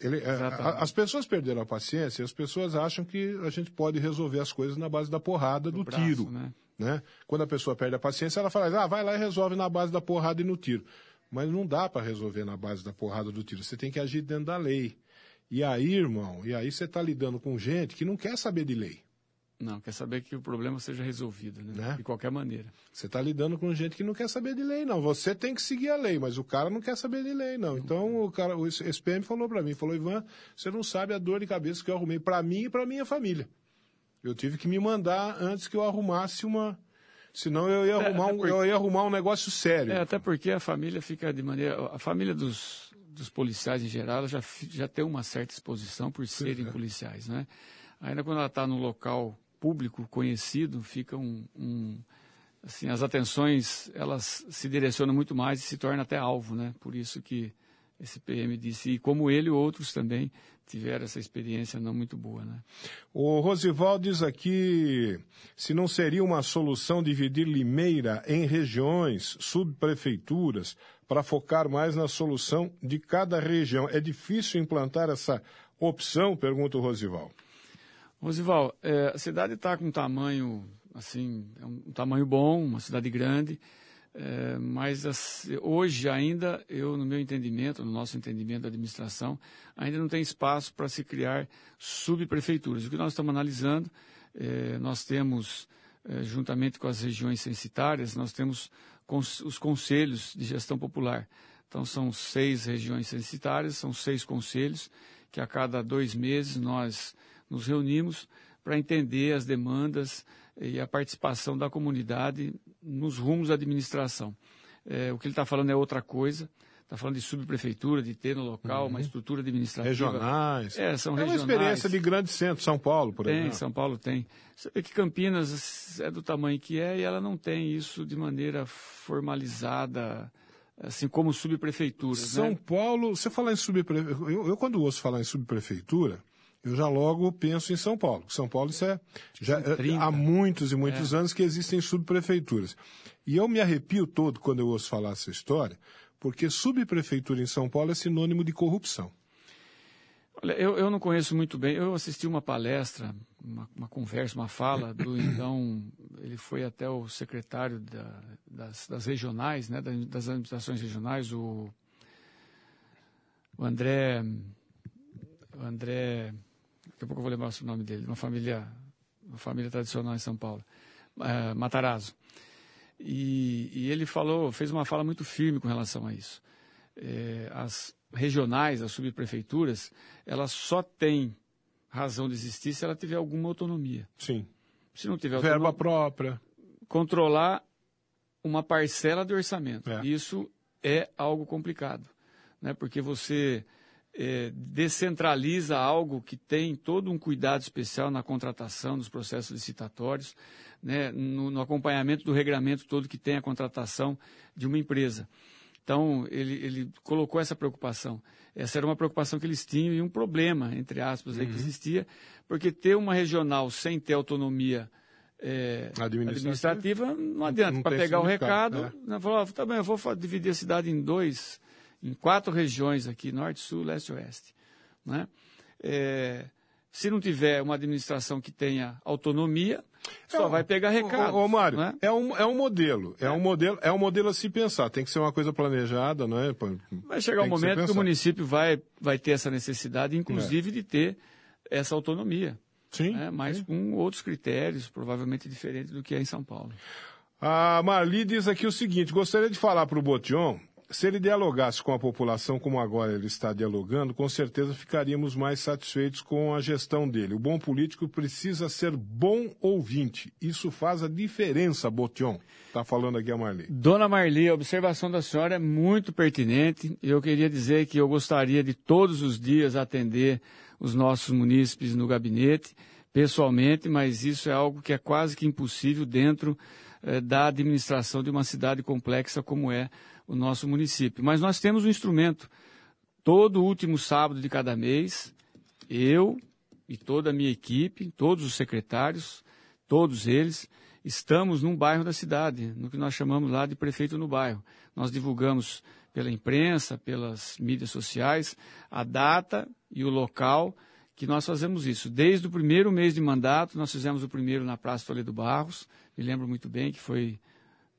Ele, é, as pessoas perderam a paciência, as pessoas acham que a gente pode resolver as coisas na base da porrada, do, do braço, tiro. Né? Né? Quando a pessoa perde a paciência, ela fala, ah, vai lá e resolve na base da porrada e no tiro. Mas não dá para resolver na base da porrada do tiro. Você tem que agir dentro da lei. E aí, irmão, e aí você está lidando com gente que não quer saber de lei. Não, quer saber que o problema seja resolvido, né? né? De qualquer maneira. Você está lidando com gente que não quer saber de lei, não. Você tem que seguir a lei, mas o cara não quer saber de lei, não. Então, o cara, o SPM falou para mim, falou, Ivan, você não sabe a dor de cabeça que eu arrumei para mim e para minha família. Eu tive que me mandar antes que eu arrumasse uma, Senão eu ia, é, arrumar um, porque... eu ia arrumar um negócio sério. É, até porque a família fica de maneira. A família dos, dos policiais em geral já, já tem uma certa exposição por serem é. policiais, né? Ainda quando ela está no local público conhecido, fica um, um, assim, as atenções elas se direcionam muito mais e se torna até alvo, né? Por isso que esse PM disse, e como ele, outros também tiveram essa experiência não muito boa. Né? O Rosival diz aqui se não seria uma solução dividir Limeira em regiões, subprefeituras, para focar mais na solução de cada região. É difícil implantar essa opção? Pergunta o Rosival. Rosival, é, a cidade está com um tamanho, assim, é um tamanho bom, uma cidade grande, é, mas hoje ainda, eu, no meu entendimento, no nosso entendimento da administração, ainda não tem espaço para se criar subprefeituras. O que nós estamos analisando, é, nós temos, é, juntamente com as regiões censitárias, nós temos cons os conselhos de gestão popular. Então, são seis regiões censitárias, são seis conselhos, que a cada dois meses nós nos reunimos para entender as demandas e a participação da comunidade nos rumos da administração. É, o que ele está falando é outra coisa. Está falando de subprefeitura, de ter no local uhum. uma estrutura administrativa. Regionais. É, são é regionais. uma experiência de grande centro, São Paulo, por tem, exemplo. Tem, São Paulo tem. Você vê que Campinas é do tamanho que é e ela não tem isso de maneira formalizada assim como subprefeituras. São né? Paulo, você falar em subprefeitura, eu, eu quando ouço falar em subprefeitura, eu já logo penso em São Paulo. São Paulo isso é, já, é, 30. há muitos e muitos É. anos que existem subprefeituras. E eu me arrepio todo quando eu ouço falar essa história, porque subprefeitura em São Paulo é sinônimo de corrupção. Olha, eu, eu não conheço muito bem. Eu assisti uma palestra, uma, uma conversa, uma fala do *coughs* então, ele foi até o secretário da- das, das regionais, né, da- das administrações regionais, o, o André, o André, daqui a pouco eu vou lembrar o nome dele, uma família, uma família tradicional em São Paulo, eh, Matarazzo. E, e ele falou, fez uma fala muito firme com relação a isso. Eh, as regionais, as subprefeituras, elas só têm razão de existir se ela tiver alguma autonomia. Sim. Se não tiver Verba autonomia, própria. controlar uma parcela do orçamento. Isso é algo complicado, né? porque você eh, descentraliza algo que tem todo um cuidado especial na contratação, nos processos licitatórios, né? no, no acompanhamento do regramento todo que tem a contratação de uma empresa. Então, ele, ele colocou essa preocupação. Essa era uma preocupação que eles tinham e um problema, entre aspas, aí, que existia, porque ter uma regional sem ter autonomia eh, Administrativa. administrativa não adianta. Para pegar o recado, é. né, falou, ó, tá bem, eu vou dividir a cidade em dois, em quatro regiões aqui, norte, sul, leste e oeste. Né? Eh, se não tiver uma administração que tenha autonomia, só vai pegar recado. Ô, ô, Mário, né? é, um, é um modelo. É, um modelo. É um modelo a se pensar. Tem que ser uma coisa planejada, não é? Vai chegar um momento que, o município vai, vai ter essa necessidade, inclusive, É. de ter essa autonomia. Sim. né? Mas com outros critérios, provavelmente diferentes do que é em São Paulo. A Marli diz aqui o seguinte: gostaria de falar para o Botion, se ele dialogasse com a população como agora ele está dialogando, com certeza ficaríamos mais satisfeitos com a gestão dele. O bom político precisa ser bom ouvinte. Isso faz a diferença, Botion. Está falando aqui a Marli. Dona Marli, a observação da senhora é muito pertinente. Eu queria dizer que eu gostaria de todos os dias atender os nossos munícipes no gabinete, pessoalmente, mas isso é algo que é quase que impossível dentro eh, da administração de uma cidade complexa como é o nosso município. Mas nós temos um instrumento. Todo último sábado de cada mês, eu e toda a minha equipe, todos os secretários, todos eles, estamos num bairro da cidade, no que nós chamamos lá de prefeito no bairro. Nós divulgamos pela imprensa, pelas mídias sociais, a data e o local que nós fazemos isso. Desde o primeiro mês de mandato, nós fizemos o primeiro na Praça Toledo Barros, me lembro muito bem que foi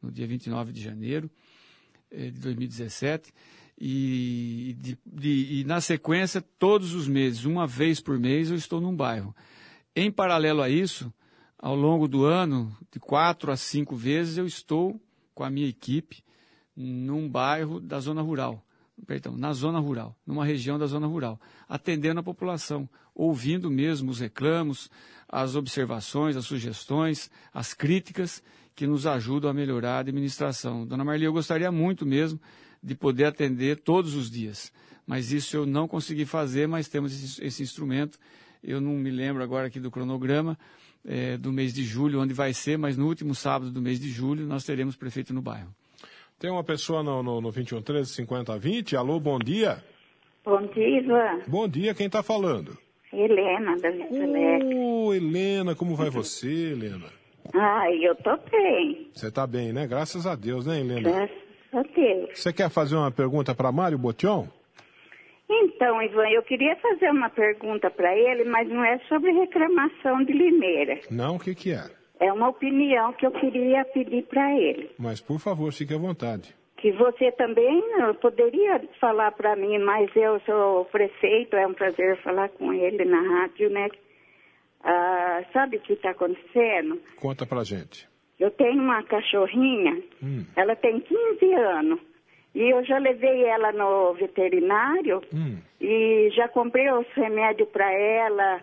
no dia 29 de janeiro de 2017. E, de- de- e na sequência, todos os meses, uma vez por mês, eu estou num bairro. Em paralelo a isso, ao longo do ano, de quatro a cinco vezes, eu estou com a minha equipe num bairro da zona rural, perdão, na zona rural, numa região da zona rural, atendendo a população, ouvindo mesmo os reclamos, as observações, as sugestões, as críticas que nos ajudam a melhorar a administração. Dona Marli, eu gostaria muito mesmo de poder atender todos os dias, mas isso eu não consegui fazer, mas temos esse, esse instrumento. Eu não me lembro agora aqui do cronograma eh, do mês de julho, onde vai ser, mas no último sábado do mês de julho nós teremos prefeito no bairro. Tem uma pessoa no, no, no 21 13 50 20. Alô, bom dia. Bom dia, Ivan. Bom dia, quem está falando? Helena, da Vicelec. Ô, Helena, como vai você, Helena? Ai, eu tô bem. Você está bem, né? Graças a Deus, né, Helena? Graças a Deus. Você quer fazer uma pergunta para Mário Botion? Então, Ivan, eu queria fazer uma pergunta para ele, mas não é sobre reclamação de Limeira. Não, o que, que é? É uma opinião que eu queria pedir para ele. Mas, por favor, fique à vontade. Que você também eh, poderia falar para mim, mas eu sou prefeito, é um prazer falar com ele na rádio, né? Ah, sabe o que está acontecendo? Conta pra gente. Eu tenho uma cachorrinha, Hum. ela tem 15 anos. E eu já levei ela no veterinário Hum. e já comprei os remédios para ela,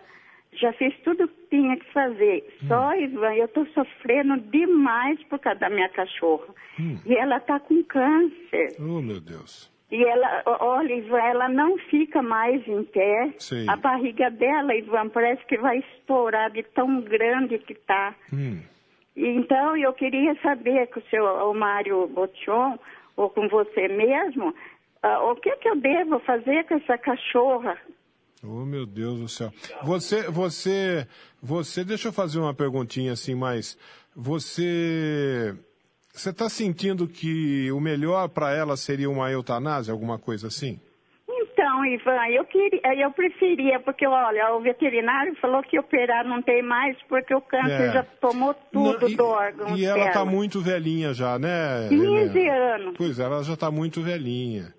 já fiz tudo que tinha que fazer. Hum. Só, Ivan, eu estou sofrendo demais por causa da minha cachorra. Hum. E ela está com câncer. Oh, meu Deus. E ela, olha, Ivan, ela não fica mais em pé. Sei. A barriga dela, Ivan, parece que vai estourar de tão grande que tá. Hum. Então, eu queria saber com o seu o Mário Botion ou com você mesmo, ah, o que, que eu devo fazer com essa cachorra? Oh, meu Deus do céu. Você, você, você, deixa eu fazer uma perguntinha assim, mas você, você está sentindo que o melhor para ela seria uma eutanásia, alguma coisa assim? Então, Ivan, eu queria, eu preferia, porque olha, o veterinário falou que operar não tem mais porque o câncer É. já tomou tudo Não, e, do órgão E ela está muito velhinha já, né? 15 Helena? anos. Pois é, ela já está muito velhinha.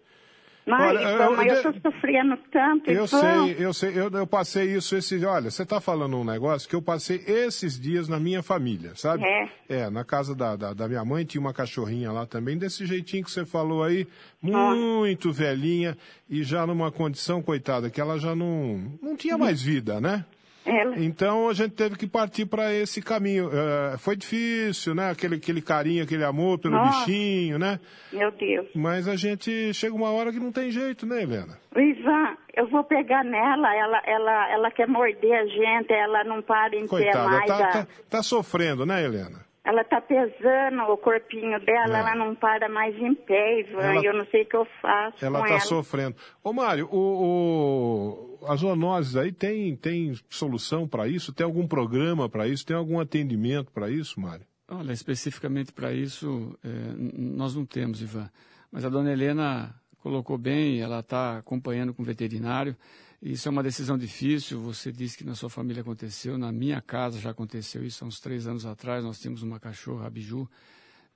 Mas, Olha, eu- estou sofrendo tanto, Eu Ivan. sei, eu sei, eu, eu passei isso esses. Olha, você está falando um negócio que eu passei esses dias na minha família, sabe? É. É, na casa da, da, da minha mãe tinha uma cachorrinha lá também, desse jeitinho que você falou aí, muito velhinha e já numa condição, coitada, que ela já não, não tinha mais vida, né? Ela- Então a gente teve que partir para esse caminho. Eh, foi difícil, né? Aquele, aquele carinho, aquele amor pelo Nossa. bichinho, né? Meu Deus. Mas a gente chega uma hora que não tem jeito, né, Helena? Ivan, eu vou pegar nela, ela, ela, ela quer morder a gente, ela não para em Coitada, mais. tá, a- tá, tá sofrendo, né, Helena? Ela tá pesando o corpinho dela, É. ela não para mais em pé, Ivan, Ela- e eu não sei o que eu faço Ela com tá ela. sofrendo. Ô, Mário, o, o- as zoonoses aí tem, tem solução para isso? Tem algum programa para isso? Tem algum atendimento para isso, Mário? Olha, especificamente para isso, n- nós não temos, Ivan. Mas a dona Helena colocou bem, ela está acompanhando com o veterinário. Isso é uma decisão difícil. Você disse que na sua família aconteceu, na minha casa já aconteceu isso há uns três anos atrás. Nós tínhamos uma cachorra, a Biju,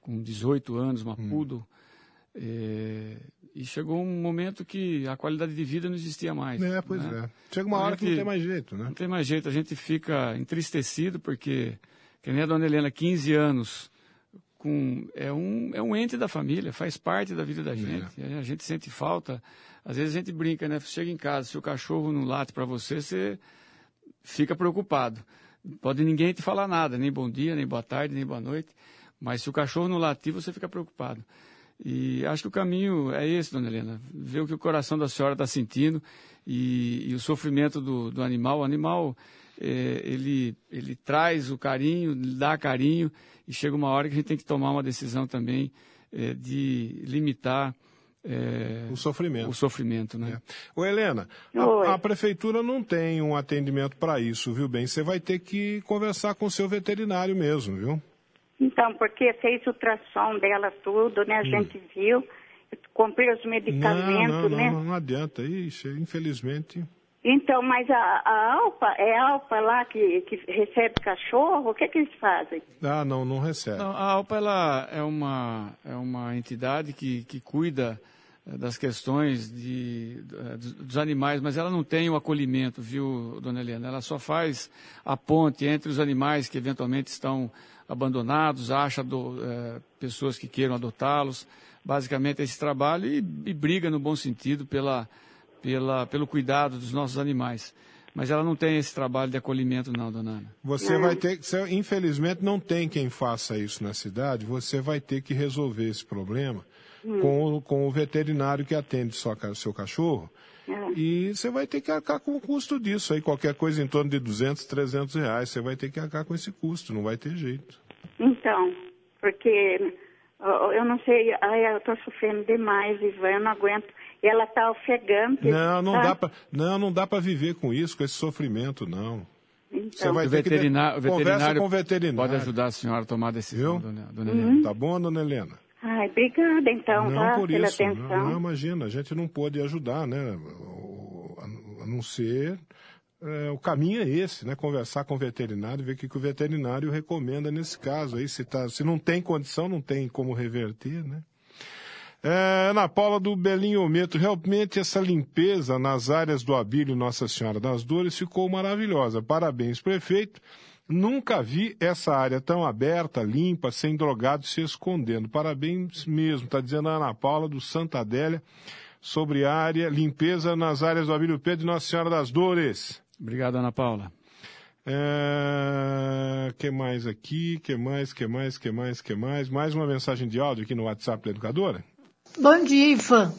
com 18 anos, uma Hum. poodle. Eh, e chegou um momento que a qualidade de vida não existia mais. É, pois né? é. Chega uma A hora que não gente- tem mais jeito, né? Não tem mais jeito, a gente fica entristecido porque, que nem a dona Helena, 15 anos, com, é, um, é um ente da família, faz parte da vida É. da gente. E A gente sente falta, às vezes a gente brinca, né? Chega em casa, se o cachorro não late para você, você fica preocupado. Pode ninguém te falar nada, nem bom dia, nem boa tarde, nem boa noite, mas se o cachorro não latir, você fica preocupado. E acho que o caminho é esse, dona Helena, ver o que o coração da senhora está sentindo e, e o sofrimento do, do animal. O animal, eh, ele, ele traz o carinho, dá carinho, e chega uma hora que a gente tem que tomar uma decisão também eh, de limitar eh, o sofrimento. O sofrimento, né? Ô, Helena, a, a prefeitura não tem um atendimento para isso, viu bem? Você vai ter que conversar com o seu veterinário mesmo, viu? Então, porque fez ultrassom dela tudo, né? A Hum. gente viu. Comprei os medicamentos, não, não, né? não, não adianta. Ixi, infelizmente. Então, mas a, a Alpa, é a Alpa lá que, que recebe cachorro? O que que eles fazem? Ah, não, não recebe. Não, a ALPA ela é, uma, é uma entidade que, que cuida das questões de, eh, dos, animais, mas ela não tem o acolhimento, viu, dona Helena? Ela só faz a ponte entre os animais que eventualmente estão abandonados, acha do, eh, pessoas que queiram adotá-los, basicamente esse trabalho e, e briga no bom sentido pela, pela, pelo cuidado dos nossos animais. Mas ela não tem esse trabalho de acolhimento não, dona Ana. Você vai ter que, infelizmente, não tem quem faça isso na cidade. Você vai ter que resolver esse problema Hum. com, o- com o veterinário que atende sua, ca- seu cachorro. É. E você vai ter que arcar com o custo disso aí. Qualquer coisa em torno de 200, 300 reais. Você vai ter que arcar com esse custo. Não vai ter jeito. Então, porque eu não sei, ai, eu tô sofrendo demais, Ivan, eu não aguento. E ela tá ofegante. Não, não tá? dá pra, não, não dá para viver com isso, com esse sofrimento, não. Então, Você vai o ter que veterinário, o conversa veterinário com o veterinário. pode ajudar a senhora a tomar a decisão, Viu? dona, dona Uhum. Helena. Tá bom, dona Helena? Ai, obrigada então, não tá? por Pela isso. Não, atenção. não, imagina, a gente não pôde ajudar, né? A não ser. é, o caminho é esse, né? Conversar com o veterinário, ver o que, que o veterinário recomenda nesse caso. Aí, se, tá, se não tem condição, não tem como reverter, né? É, Ana Paula do Belinho Metro, realmente essa limpeza nas áreas do Abílio Nossa Senhora das Dores ficou maravilhosa. Parabéns, prefeito. Nunca vi essa área tão aberta, limpa, sem drogados se escondendo. Parabéns mesmo, está dizendo a Ana Paula do Santa Adélia sobre a área, limpeza nas áreas do Abílio Pedro e Nossa Senhora das Dores. Obrigado, Ana Paula. É, que mais aqui? Que mais? Que mais? Que mais? Que mais? Mais uma mensagem de áudio aqui no WhatsApp da educadora? Bom dia, Ivan.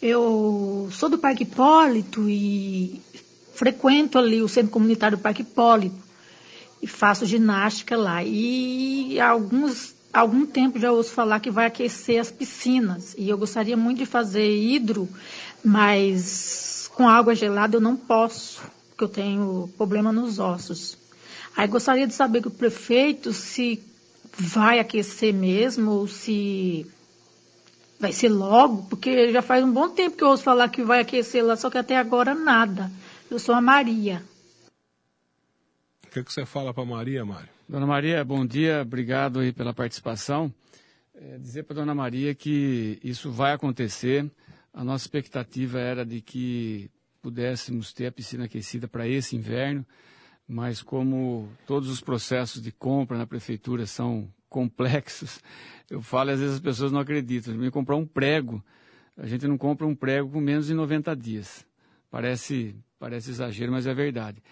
Eu sou do Parque Hipólito e frequento ali o Centro Comunitário do Parque Hipólito e faço ginástica lá. E há alguns algum tempo já ouço falar que vai aquecer as piscinas. E eu gostaria muito de fazer hidro, mas com água gelada eu não posso, porque eu tenho problema nos ossos. Aí gostaria de saber do prefeito se vai aquecer mesmo ou se vai ser logo, porque já faz um bom tempo que eu ouço falar que vai aquecer lá, só que até agora nada. Eu sou a Maria. O que, que você fala para Maria, Mário? Dona Maria, bom dia, obrigado aí pela participação. É, dizer para Dona Maria que isso vai acontecer. A nossa expectativa era de que pudéssemos ter a piscina aquecida para esse inverno, mas como todos os processos de compra na prefeitura são complexos, eu falo às vezes as pessoas não acreditam. Me comprar um prego, a gente não compra um prego com menos de 90 dias. Parece, parece exagero, mas é verdade.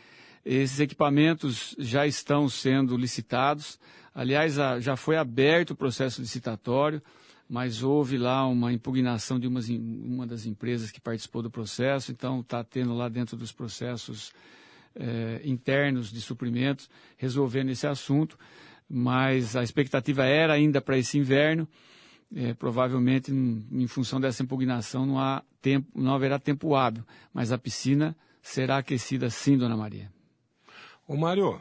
Esses equipamentos já estão sendo licitados. Aliás, já foi aberto o processo licitatório, mas houve lá uma impugnação de umas, uma das empresas que participou do processo, então está tendo lá dentro dos processos eh, internos de suprimentos resolvendo esse assunto. Mas a expectativa era ainda para esse inverno. É, provavelmente, em, função dessa impugnação, não, há tempo, não haverá tempo hábil, mas a piscina será aquecida sim, dona Maria. Ô Mário,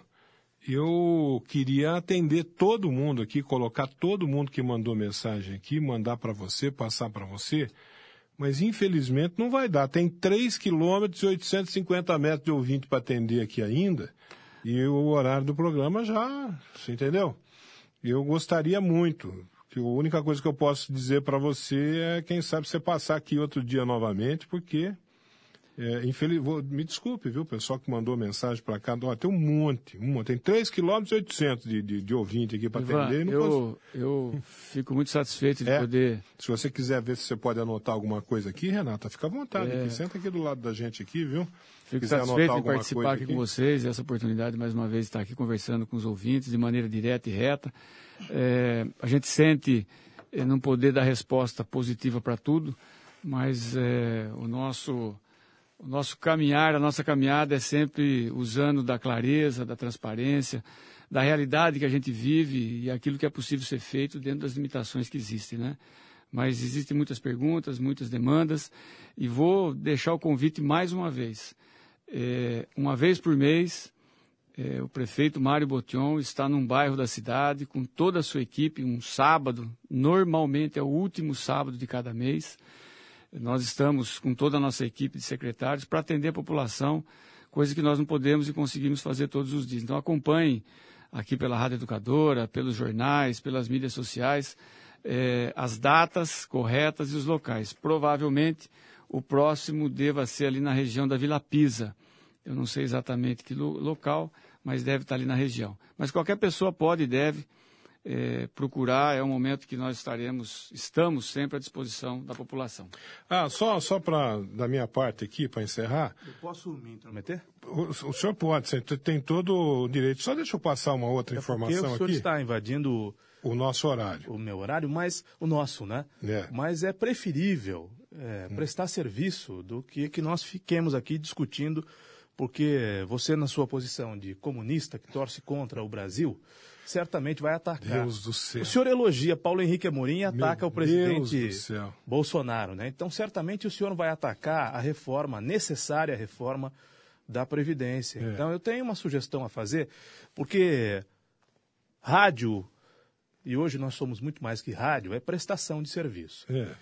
eu queria atender todo mundo aqui, colocar todo mundo que mandou mensagem aqui, mandar para você, passar para você, mas infelizmente não vai dar. Tem 3 quilômetros e 850 metros de ouvinte para atender aqui ainda, e o horário do programa já, você entendeu? Eu gostaria muito, que a única coisa que eu posso dizer para você é, quem sabe, você passar aqui outro dia novamente, porque é, infeliz... Vou... Me desculpe, viu, pessoal que mandou mensagem para cá. Ó, tem um monte, um monte. Tem 3 km e 800 de, de, de ouvinte aqui para atender. eu, posso... eu fico muito satisfeito de é, poder... Se você quiser ver se você pode anotar alguma coisa aqui, Renata, fica à vontade. É... Aqui. Senta aqui do lado da gente aqui, viu? Fico satisfeito de participar aqui, aqui, com vocês, essa oportunidade, mais uma vez, de estar aqui conversando com os ouvintes de maneira direta e reta. É, a gente sente é, não poder dar resposta positiva para tudo, mas é, o nosso o nosso caminhar, a nossa caminhada é sempre usando da clareza, da transparência, da realidade que a gente vive e aquilo que é possível ser feito dentro das limitações que existem, né? Mas existem muitas perguntas, muitas demandas e vou deixar o convite mais uma vez. É, uma vez por mês, é, o prefeito Mário Botion está num bairro da cidade com toda a sua equipe, um sábado, normalmente é o último sábado de cada mês, nós estamos com toda a nossa equipe de secretários para atender a população, coisa que nós não podemos e conseguimos fazer todos os dias. Então acompanhe aqui pela Rádio Educadora, pelos jornais, pelas mídias sociais, eh, as datas corretas e os locais. Provavelmente o próximo deva ser ali na região da Vila Pisa. Eu não sei exatamente que lo local, mas deve estar ali na região. Mas qualquer pessoa pode e deve é, procurar, é um momento que nós estaremos, estamos sempre à disposição da população. Ah, só, só para, da minha parte aqui, para encerrar. Eu posso me intrometer? O, o, senhor pode, você tem todo o direito. Só deixa eu passar uma outra é informação aqui. O senhor aqui. está invadindo o nosso horário. O meu horário, mas o nosso, né? É. Mas é preferível é, prestar serviço do que que nós fiquemos aqui discutindo, porque você, na sua posição de comunista que torce contra o Brasil, certamente vai atacar. Deus do céu. O senhor elogia Paulo Henrique Amorim e ataca Meu o presidente. Bolsonaro, né? Então, certamente o senhor vai atacar a reforma, a necessária reforma da Previdência. É. Então, eu tenho uma sugestão a fazer, porque rádio, e hoje nós somos muito mais que rádio, é prestação de serviço. É.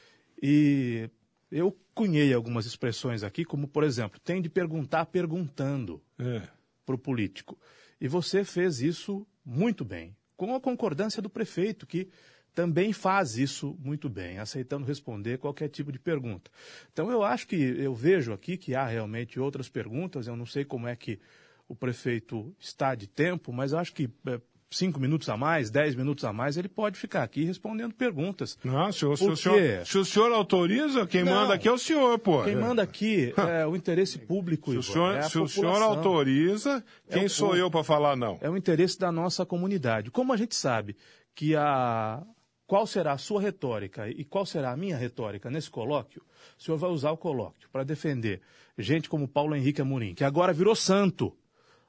E eu cunhei algumas expressões aqui, como, por exemplo, tem de perguntar perguntando É. para o político. E você fez isso muito bem, com a concordância do prefeito, que também faz isso muito bem, aceitando responder qualquer tipo de pergunta. Então eu acho que eu vejo aqui que há realmente outras perguntas, eu não sei como é que o prefeito está de tempo, mas eu acho que é, cinco minutos a mais, dez minutos a mais, ele pode ficar aqui respondendo perguntas. Não, se o, se o, senhor, se o senhor autoriza, quem Não, manda aqui é o senhor, pô. Quem manda aqui *laughs* é o interesse público, Se o senhor, é se o senhor autoriza, É quem o sou eu para falar não? É o interesse da nossa comunidade. Como a gente sabe que a qual será a sua retórica e qual será a minha retórica nesse colóquio, o senhor vai usar o colóquio para defender gente como Paulo Henrique Amorim, que agora virou santo.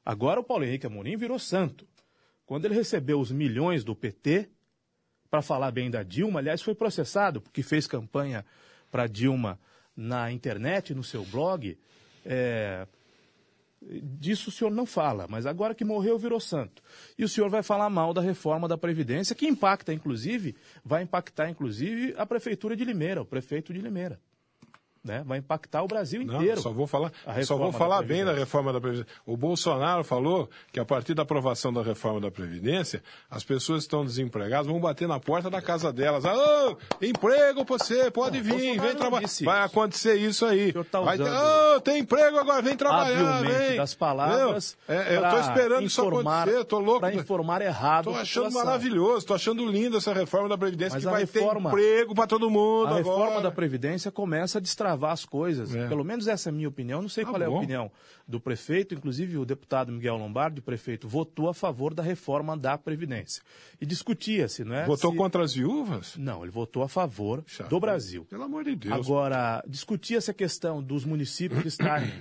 Agora o Paulo Henrique Amorim virou santo. Quando ele recebeu os milhões do PT, para falar bem da Dilma. Aliás, foi processado porque fez campanha para Dilma na internet, no seu blog. É, disso o senhor não fala, mas agora que morreu virou santo. E o senhor vai falar mal da reforma da Previdência, que impacta, inclusive, vai impactar, inclusive, a Prefeitura de Limeira, o prefeito de Limeira né? Vai impactar o Brasil inteiro. Não, só vou falar, só vou falar da bem da reforma da Previdência. O Bolsonaro falou que a partir da aprovação da reforma da Previdência, as pessoas que estão desempregadas vão bater na porta da casa delas. Ah, emprego você, pode não, vir, vem trabalhar. Vai acontecer isso aí. Tá Vai ter, oh, tem emprego agora, vem trabalhar, vem. das palavras. é, eu estou esperando informar, isso acontecer, tô louco. Para informar errado. Estou achando maravilhoso, estou achando lindo essa reforma da Previdência Mas que vai reforma, ter emprego para todo mundo a agora. A reforma da Previdência começa a destravar as coisas. É. Pelo menos essa é a minha opinião. Não sei tá qual bom. é a opinião do prefeito. Inclusive, o deputado Miguel Lombardi, o prefeito, votou a favor da reforma da Previdência. E discutia-se, não é? Votou se... contra as viúvas? Não, ele votou a favor do Brasil. Pelo amor de Deus. Agora, discutia-se a questão dos municípios estarem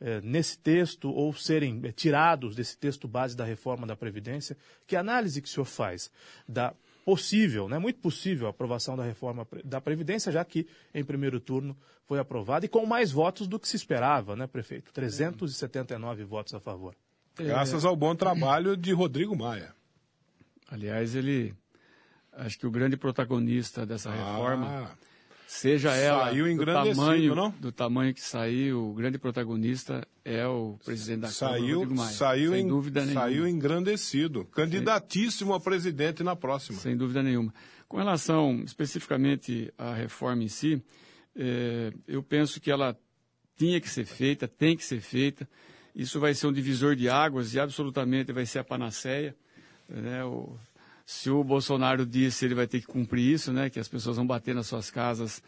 é, *coughs* nesse texto ou serem é, tirados desse texto base da reforma da Previdência. Que análise que o senhor faz da possível, né, muito possível a aprovação da reforma da Previdência, já que em primeiro turno foi aprovada e com mais votos do que se esperava, né, prefeito? 379 é. votos a favor. Graças ao bom trabalho de Rodrigo Maia. Aliás, ele, acho que o grande protagonista dessa reforma, ah, seja ela do tamanho, não? do tamanho que saiu, o grande protagonista é o presidente da saiu, Câmara, Rodrigo Maia. Saiu, sem em, dúvida nenhuma. Saiu engrandecido, candidatíssimo a presidente na próxima. Sem dúvida nenhuma. Com relação especificamente à reforma em si, é, eu penso que ela tinha que ser feita, tem que ser feita. Isso vai ser um divisor de águas e absolutamente vai ser a panaceia. Né? O, se o Bolsonaro disse, ele vai ter que cumprir isso, né? Que as pessoas vão bater nas suas casas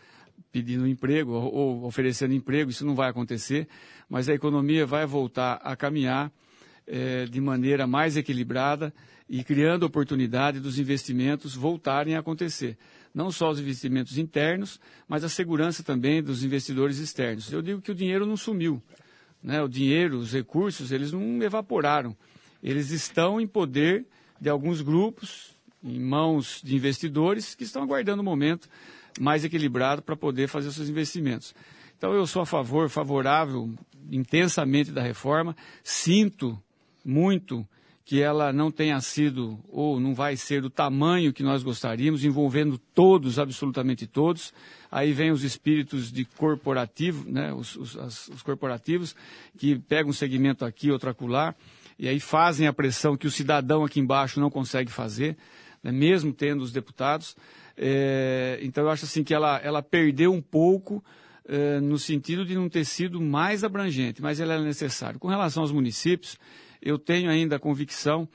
pedindo emprego ou, oferecendo emprego, isso não vai acontecer, mas a economia vai voltar a caminhar é, de maneira mais equilibrada e criando oportunidade dos investimentos voltarem a acontecer. Não só os investimentos internos, mas a segurança também dos investidores externos. Eu digo que o dinheiro não sumiu. Né? O dinheiro, os recursos, eles não evaporaram. Eles estão em poder de alguns grupos, em mãos de investidores, que estão aguardando o um momento mais equilibrado para poder fazer seus investimentos. Então, eu sou a favor, favorável intensamente da reforma, sinto muito que ela não tenha sido ou não vai ser do tamanho que nós gostaríamos, envolvendo todos, absolutamente todos. Aí vem os espíritos de corporativo, né, os, os, as, os corporativos, que pegam um segmento aqui, outro acolá, e aí fazem a pressão que o cidadão aqui embaixo não consegue fazer, né, mesmo tendo os deputados. É, então eu acho assim que ela, ela perdeu um pouco é, no sentido de não ter sido mais abrangente, mas ela é necessária. Com relação aos municípios, eu tenho ainda a convicção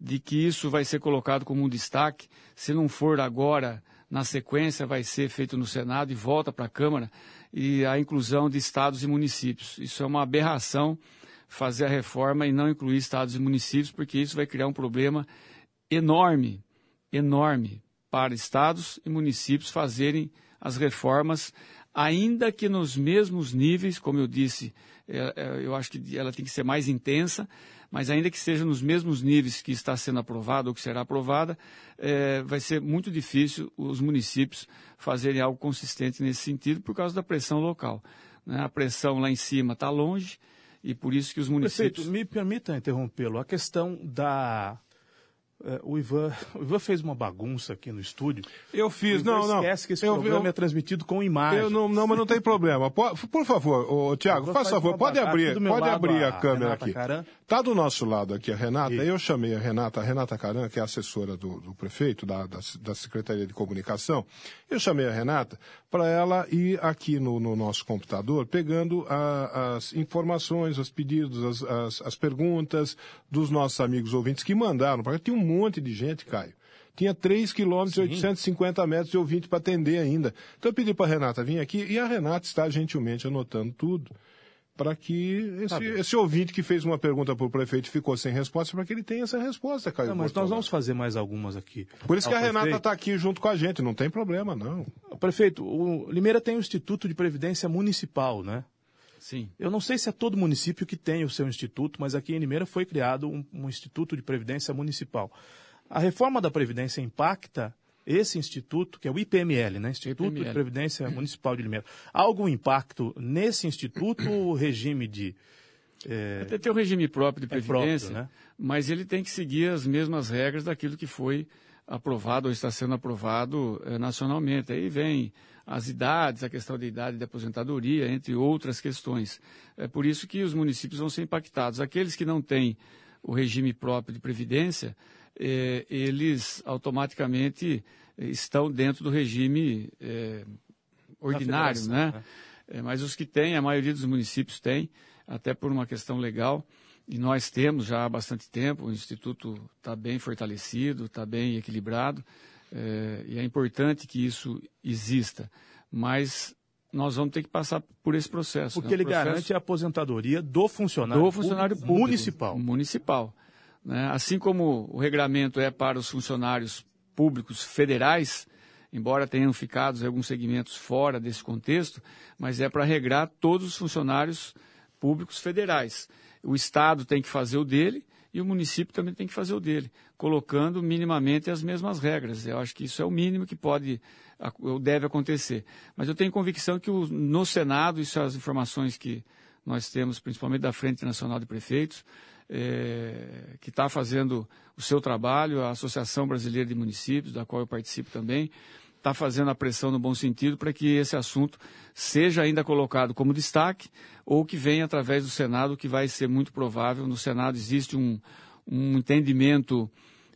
de que isso vai ser colocado como um destaque. Se não for agora, na sequência, vai ser feito no Senado e volta para a Câmara, e a inclusão de estados e municípios. Isso é uma aberração fazer a reforma e não incluir estados e municípios, porque isso vai criar um problema enorme, enorme para estados e municípios fazerem as reformas, ainda que nos mesmos níveis, como eu disse, é, é, eu acho que ela tem que ser mais intensa, mas ainda que seja nos mesmos níveis que está sendo aprovada ou que será aprovada, é, vai ser muito difícil os municípios fazerem algo consistente nesse sentido por causa da pressão local. Né? A pressão lá em cima está longe, e por isso que os municípios. Prefeito, me permita interrompê-lo. A questão da. Uh, o, Ivan, o Ivan fez uma bagunça aqui no estúdio. Eu fiz, não, não. Esquece que esse eu, programa eu, é transmitido com imagem. Eu não, não, mas não tem problema. Por, por favor, ô, Tiago, faz favor, pode abrir, pode abrir a, a câmera Renata aqui. Caran. Tá do nosso lado aqui a Renata. E... Eu chamei a Renata, a Renata Caran, que é assessora do, do prefeito, da, da, da, Secretaria de Comunicação. Eu chamei a Renata para ela ir aqui no, no nosso computador pegando a, as informações, os pedidos, as, as, as perguntas dos nossos amigos ouvintes que mandaram, porque tinha um monte de gente, Caio tinha 3 quilômetros e 850 metros de ouvinte para atender ainda. Então eu pedi para a Renata vir aqui e a Renata está gentilmente anotando tudo para que esse, tá esse, ouvinte que fez uma pergunta para o prefeito ficou sem resposta, para que ele tenha essa resposta, Caio. Não, mas nós vamos fazer mais algumas aqui. Por isso que a prefeito. Renata está aqui junto com a gente, não tem problema, não. Prefeito, o Limeira tem o Instituto de Previdência Municipal, né? Sim. Eu não sei se é todo município que tem o seu instituto, mas aqui em Limeira foi criado um, um Instituto de Previdência Municipal. A reforma da Previdência impacta esse instituto, que é o IPML, né? Instituto IPML. de Previdência Municipal de Limeira, há algum impacto nesse instituto ou o regime de. É, Até tem um regime próprio de É próprio, previdência, né? mas ele tem que seguir as mesmas regras daquilo que foi aprovado ou está sendo aprovado eh, nacionalmente. Aí vem as idades, a questão da idade de aposentadoria, entre outras questões. É por isso que os municípios vão ser impactados. Aqueles que não têm o regime próprio de previdência, eh, eles automaticamente eh, estão dentro do regime eh, ordinário, né? né? É, mas os que têm, a maioria dos municípios tem, até por uma questão legal, e nós temos já há bastante tempo, o Instituto está bem fortalecido, está bem equilibrado, é, e é importante que isso exista, mas nós vamos ter que passar por esse processo. porque né? ele processo garante a aposentadoria do funcionário, do funcionário público municipal. municipal. né? Assim como o regramento é para os funcionários públicos federais, embora tenham ficado alguns segmentos fora desse contexto, mas é para regrar todos os funcionários públicos federais. O Estado tem que fazer o dele e o município também tem que fazer o dele, colocando minimamente as mesmas regras. Eu acho que isso é o mínimo que pode ou deve acontecer. Mas eu tenho convicção que o- no Senado, isso são as informações que nós temos, principalmente da Frente Nacional de Prefeitos, eh, que está fazendo o seu trabalho, a Associação Brasileira de Municípios, da qual eu participo também, está fazendo a pressão no bom sentido para que esse assunto seja ainda colocado como destaque ou que venha através do Senado, que vai ser muito provável. No Senado existe um, um entendimento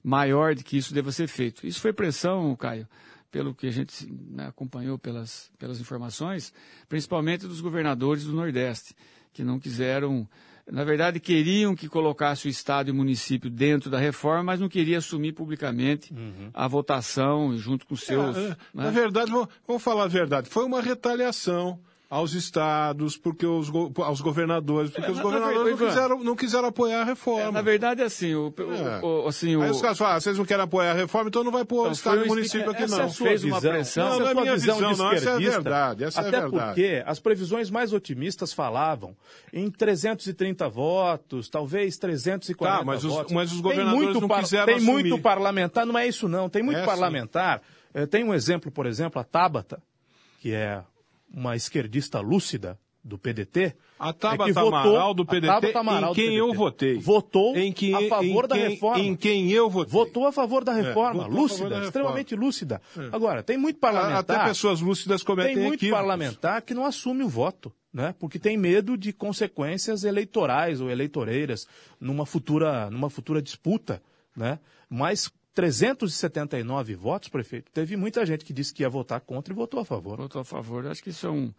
maior de que isso deva ser feito. Isso foi pressão, Caio, pelo que a gente né, acompanhou pelas, pelas informações, principalmente dos governadores do Nordeste, que não quiseram, na verdade, queriam que colocasse o Estado e o município dentro da reforma, mas não queria assumir publicamente a votação junto com seus. É, é, né? Na verdade, vamos, vamos falar a verdade, foi uma retaliação aos estados, porque os, go- aos governadores, porque É, os na- na governadores verdade, não quiseram, não quiseram apoiar a reforma. Na verdade, assim, o, o- É. o- assim, o, Aí os caras falam, ah, vocês não querem apoiar a reforma, então não vai pôr o Então, Estado foi e o município aqui Essa não. é a sua Fez uma visão, pressão. essa Não, é não a é minha visão, visão, não, essa é verdade, essa é a Até verdade. porque as previsões mais otimistas falavam em 330 votos, talvez 340 Tá, mas os- votos. mas os Tem governadores muito não quiseram Tem assumir. muito parlamentar, não é isso não, tem muito É, parlamentar. Eh, Tem um exemplo, por exemplo, a Tabata, que é uma esquerdista lúcida do PDT. A é Tabata que votou- Amaral do PDT, Tabata Amaral em quem eu votei. Votou Em que- a favor da quem- reforma. em quem eu votei. Votou a favor da reforma, votou a favor lúcida, da reforma. extremamente lúcida. É. Agora, tem muito parlamentar... Até pessoas lúcidas cometem Tem muito equívocos. parlamentar que não assume o voto, né? Porque tem medo de consequências eleitorais ou eleitoreiras numa futura, numa futura disputa, né? Mas 379 votos, prefeito, teve muita gente que disse que ia votar contra e votou a favor. Votou a favor. Acho que isso é um,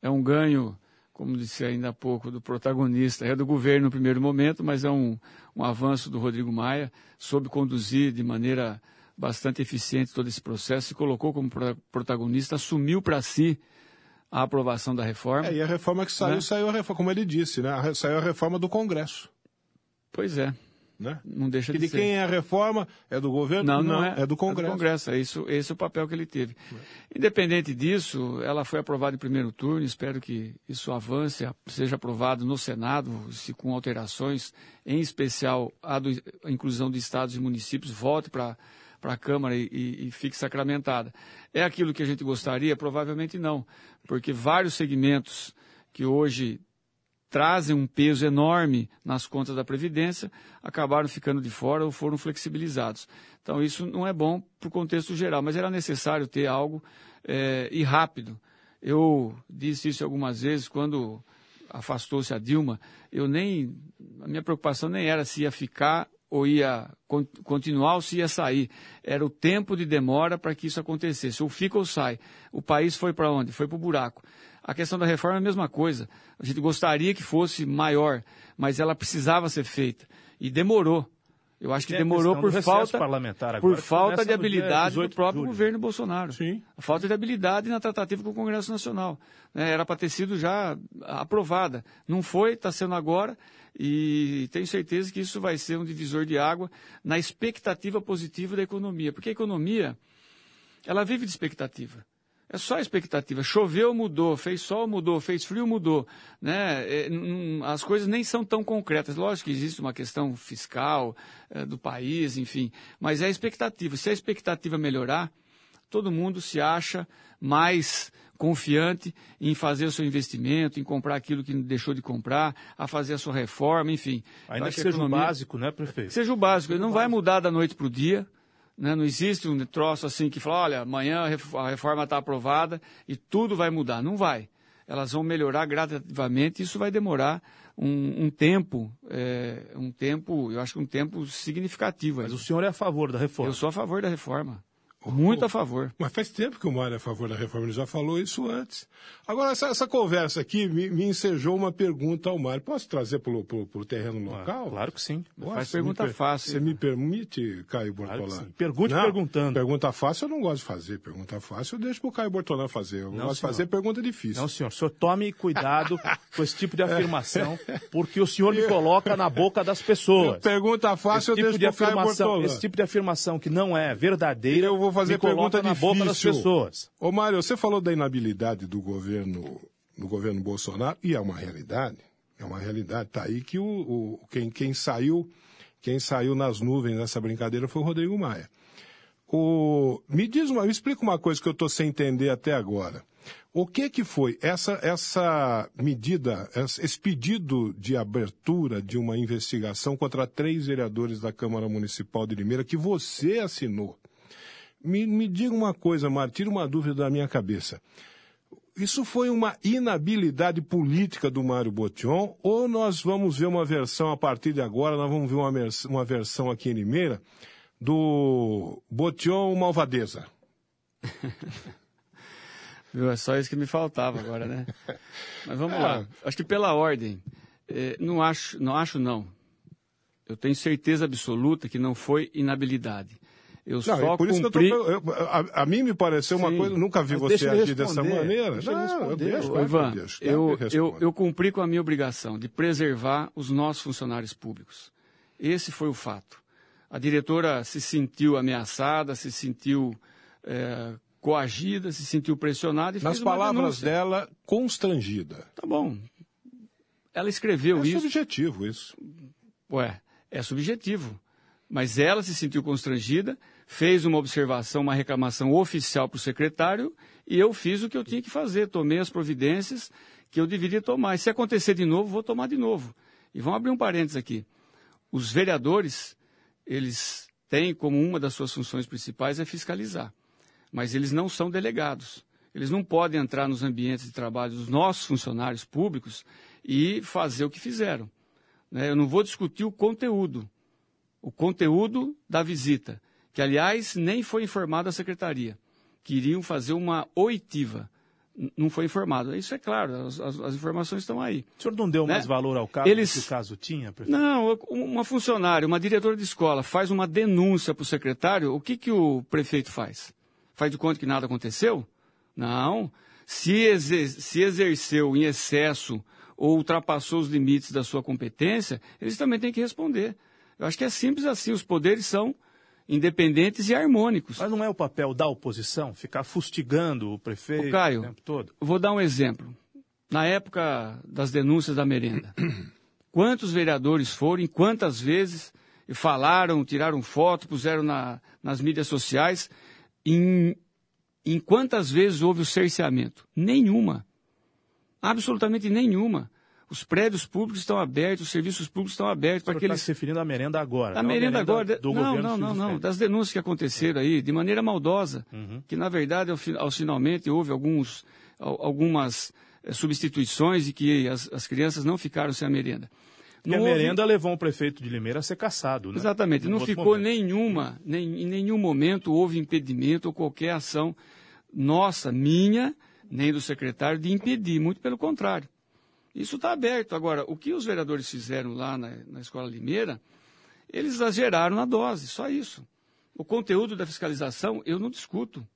é um ganho, como disse ainda há pouco, do protagonista. É do governo no primeiro momento, mas é um, um avanço do Rodrigo Maia, soube conduzir de maneira bastante eficiente todo esse processo, se colocou como pro- protagonista, assumiu para si a aprovação da reforma. É, e a reforma que saiu, Né? saiu a reforma, como ele disse, né? Saiu a reforma do Congresso. Pois é. Né? Não deixa E de de ser. quem é a reforma? É do governo? Não, não, é. É do Congresso. É isso, esse é o papel que ele teve. Independente disso, ela foi aprovada em primeiro turno. Espero que isso avance, seja aprovado no Senado, se com alterações, em especial a, do- a inclusão de estados e municípios, volte para para a Câmara e, e- e fique sacramentada. É aquilo que a gente gostaria? Provavelmente não, porque vários segmentos que hoje trazem um peso enorme nas contas da Previdência, acabaram ficando de fora ou foram flexibilizados. Então, isso não é bom para o contexto geral, mas era necessário ter algo eh, e rápido. Eu disse isso algumas vezes quando afastou-se a Dilma, eu nem, a minha preocupação nem era se ia ficar ou ia con- continuar ou se ia sair. Era o tempo de demora para que isso acontecesse. Ou fica ou sai. O país foi para onde? Foi para o buraco. A questão da reforma é a mesma coisa. A gente gostaria que fosse maior, mas ela precisava ser feita. E demorou. Eu acho que demorou por falta, parlamentar agora, por falta de habilidade 18 do próprio governo Bolsonaro. Sim. A falta de habilidade na tratativa com o Congresso Nacional. né? Era para ter sido já aprovada. Não foi, está sendo agora. E tenho certeza que isso vai ser um divisor de água na expectativa positiva da economia. Porque a economia, ela vive de expectativa. É só expectativa. Choveu, mudou. Fez sol, mudou. Fez frio, mudou. Né? É, as coisas nem são tão concretas. Lógico que existe uma questão fiscal é, do país, enfim. Mas é a expectativa. Se a expectativa melhorar, todo mundo se acha mais confiante em fazer o seu investimento, em comprar aquilo que deixou de comprar, a fazer a sua reforma, enfim. Ainda que seja economia... o básico, né, prefeito? Seja o básico, ele não vai mudar da noite para o dia. Né? Não existe um troço assim que fala, olha, amanhã a reforma está aprovada e tudo vai mudar. Não vai. Elas vão melhorar gradativamente e isso vai demorar um, um tempo, é, um tempo, eu acho que um tempo significativo. Mas o senhor é a favor da reforma? Eu sou a favor da reforma. Muito a favor. Mas faz tempo que o Mário é a favor da reforma, ele já falou isso antes. Agora, essa, essa conversa aqui me, me, ensejou uma pergunta ao Mário. Posso trazer para o terreno local? Ah, claro que sim. Posso? Faz pergunta per... fácil. Você me permite, Caio Bortolano? Claro Pergunte não, perguntando. Pergunta fácil eu não gosto de fazer. Pergunta fácil eu deixo para o Caio Bortolano fazer. Eu não, gosto de fazer pergunta difícil. Não, senhor. O senhor tome cuidado *laughs* com esse tipo de afirmação, porque o senhor me coloca na boca das pessoas. Pergunta fácil esse eu tipo deixo de afirmação, Caio Bortolano. Esse tipo de afirmação que não é verdadeira, eu vou fazer pergunta na boca das pessoas. Ô, Mário, você falou da inabilidade do governo, do governo Bolsonaro, e é uma realidade. É uma realidade. Está aí que o, o, quem, quem, saiu, quem saiu nas nuvens nessa brincadeira foi o Rodrigo Maia. O, me diz uma, me explica uma coisa que eu estou sem entender até agora. O que que foi essa, essa medida, esse pedido de abertura de uma investigação contra três vereadores da Câmara Municipal de Limeira que você assinou? Me, me diga uma coisa, Mário, tira uma dúvida da minha cabeça. Isso foi uma inabilidade política do Mário Botion ou nós vamos ver uma versão a partir de agora, nós vamos ver uma, uma versão aqui em Limeira do Botion Malvadeza? *laughs* Viu? É só isso que me faltava agora, né? *laughs* Mas vamos é. lá. Acho que pela ordem, eh, não acho, não acho não. Eu tenho certeza absoluta que não foi inabilidade. Eu não, só por isso cumpri... que eu tô, eu, a, a, mim me pareceu Sim. uma coisa, nunca vi Mas você agir dessa maneira. Deixa não, eu deixo, Ivan, deixo, eu, eu, eu cumpri com a minha obrigação de preservar os nossos funcionários públicos. Esse foi o fato. A diretora se sentiu ameaçada, se sentiu é, coagida, se sentiu pressionada e Nas fez palavras dela, constrangida. Tá bom. Ela escreveu é isso. É subjetivo isso. Ué, é subjetivo. Mas ela se sentiu constrangida, fez uma observação, uma reclamação oficial para o secretário e eu fiz o que eu tinha que fazer, tomei as providências que eu deveria tomar. E se acontecer de novo, vou tomar de novo. E vamos abrir um parênteses aqui. Os vereadores, eles têm como uma das suas funções principais é fiscalizar. Mas eles não são delegados. Eles não podem entrar nos ambientes de trabalho dos nossos funcionários públicos e fazer o que fizeram. Né? Eu não vou discutir o conteúdo o conteúdo da visita, que, aliás, nem foi informado à secretaria, que iriam fazer uma oitiva. Não foi informado. Isso é claro, as, as, informações estão aí. O senhor não deu né? mais valor ao caso Eles... que o caso tinha? Prefeito? Não, uma funcionária, uma diretora de escola faz uma denúncia para o secretário, o que, que o prefeito faz? Faz de conta que nada aconteceu? Não. Se, exer se exerceu em excesso ou ultrapassou os limites da sua competência, eles também têm que responder. Eu acho que é simples assim, os poderes são independentes e harmônicos. Mas não é o papel da oposição ficar fustigando o prefeito o, Caio, o tempo todo? Vou dar um exemplo. Na época das denúncias da merenda, *clears throat* quantos vereadores foram, quantas vezes falaram, tiraram foto, puseram na, nas mídias sociais, em, em quantas vezes houve o cerceamento? Nenhuma. Absolutamente nenhuma. Os prédios públicos estão abertos, os serviços públicos estão abertos para aqueles. Está se referindo à merenda agora. A merenda, a merenda agora. Do não, governo não, não, não. Das denúncias que aconteceram aí, de maneira maldosa, uhum. que na verdade, ao, ao, finalmente, houve alguns, algumas eh, substituições e que as, as crianças não ficaram sem a merenda. Não a houve... merenda levou o prefeito de Limeira a ser caçado, né? Exatamente. não ficou momento. nenhuma, nem, em nenhum momento houve impedimento ou qualquer ação nossa, minha, nem do secretário, de impedir. Muito pelo contrário. Isso está aberto. Agora, o que os vereadores fizeram lá na, na Escola Limeira, eles exageraram na dose, só isso. O conteúdo da fiscalização eu não discuto.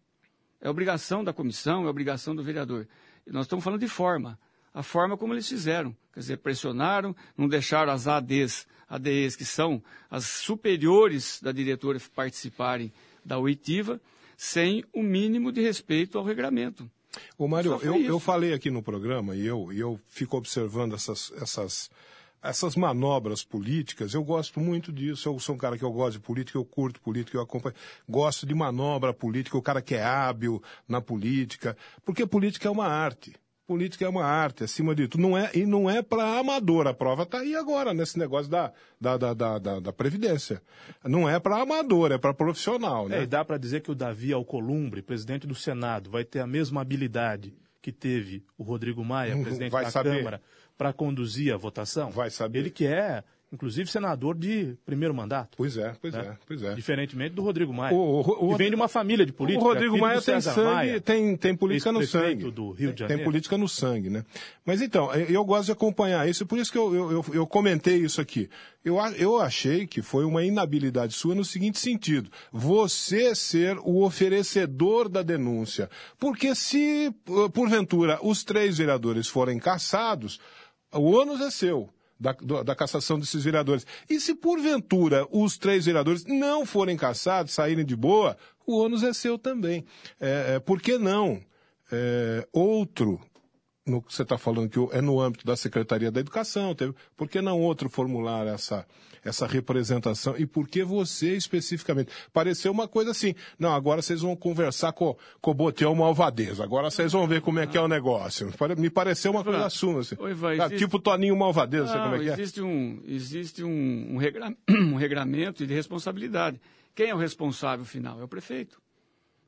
É obrigação da comissão, é obrigação do vereador. E nós estamos falando de forma. A forma como eles fizeram. Quer dizer, pressionaram, não deixaram as ADs, ADEs, que são as superiores da diretora, participarem da oitiva, sem o mínimo de respeito ao regramento. Ô, Mário, eu, eu falei aqui no programa e eu, eu fico observando essas, essas essas manobras políticas, eu gosto muito disso. Eu sou um cara que eu gosto de política, eu curto política, eu acompanho. Gosto de manobra política, o cara que é hábil na política, porque política é uma arte. Política é uma arte, acima de tudo. Não é, e não é para amador. A prova está aí agora, nesse negócio da, da, da, da, da, Previdência. Não é para amador, é para profissional. Né? É, e dá para dizer que o Davi Alcolumbre, presidente do Senado, vai ter a mesma habilidade que teve o Rodrigo Maia, presidente Vai da saber. Câmara, para conduzir a votação? Vai saber. Ele que é, inclusive, senador de primeiro mandato. Pois é, pois né? é, pois é. Diferentemente do Rodrigo Maia. O- o- o- que vem de uma família de políticos. O Rodrigo é Maia tem sangue, Maia, tem, tem política no sangue. do Rio de Tem Janeiro. política no sangue, né? Mas então, eu eu gosto de acompanhar isso, por isso que eu, eu, eu, eu comentei isso aqui. Eu, eu achei que foi uma inabilidade sua no seguinte sentido: você ser o oferecedor da denúncia. Porque se, eh, porventura, os três vereadores forem cassados, o ônus é seu. Da, da cassação desses vereadores. E se porventura os três vereadores não forem cassados, saírem de boa, o ônus é seu também. É, é, por que não é, outro, no que você está falando que é no âmbito da Secretaria da Educação, teve, por que não outro formular essa, essa representação? E por que você especificamente? Pareceu uma coisa assim, não, agora vocês vão conversar com, com o Botel Malvadeza, agora vocês vão ver como é que é o negócio. Me pareceu uma coisa sua, assim. Oi, vai, Ah, existe- tipo Toninho Malvadeza, Não, como é que é? existe um, existe um, um, regra- *clears throat* um regramento de responsabilidade. Quem é o responsável final? É o prefeito.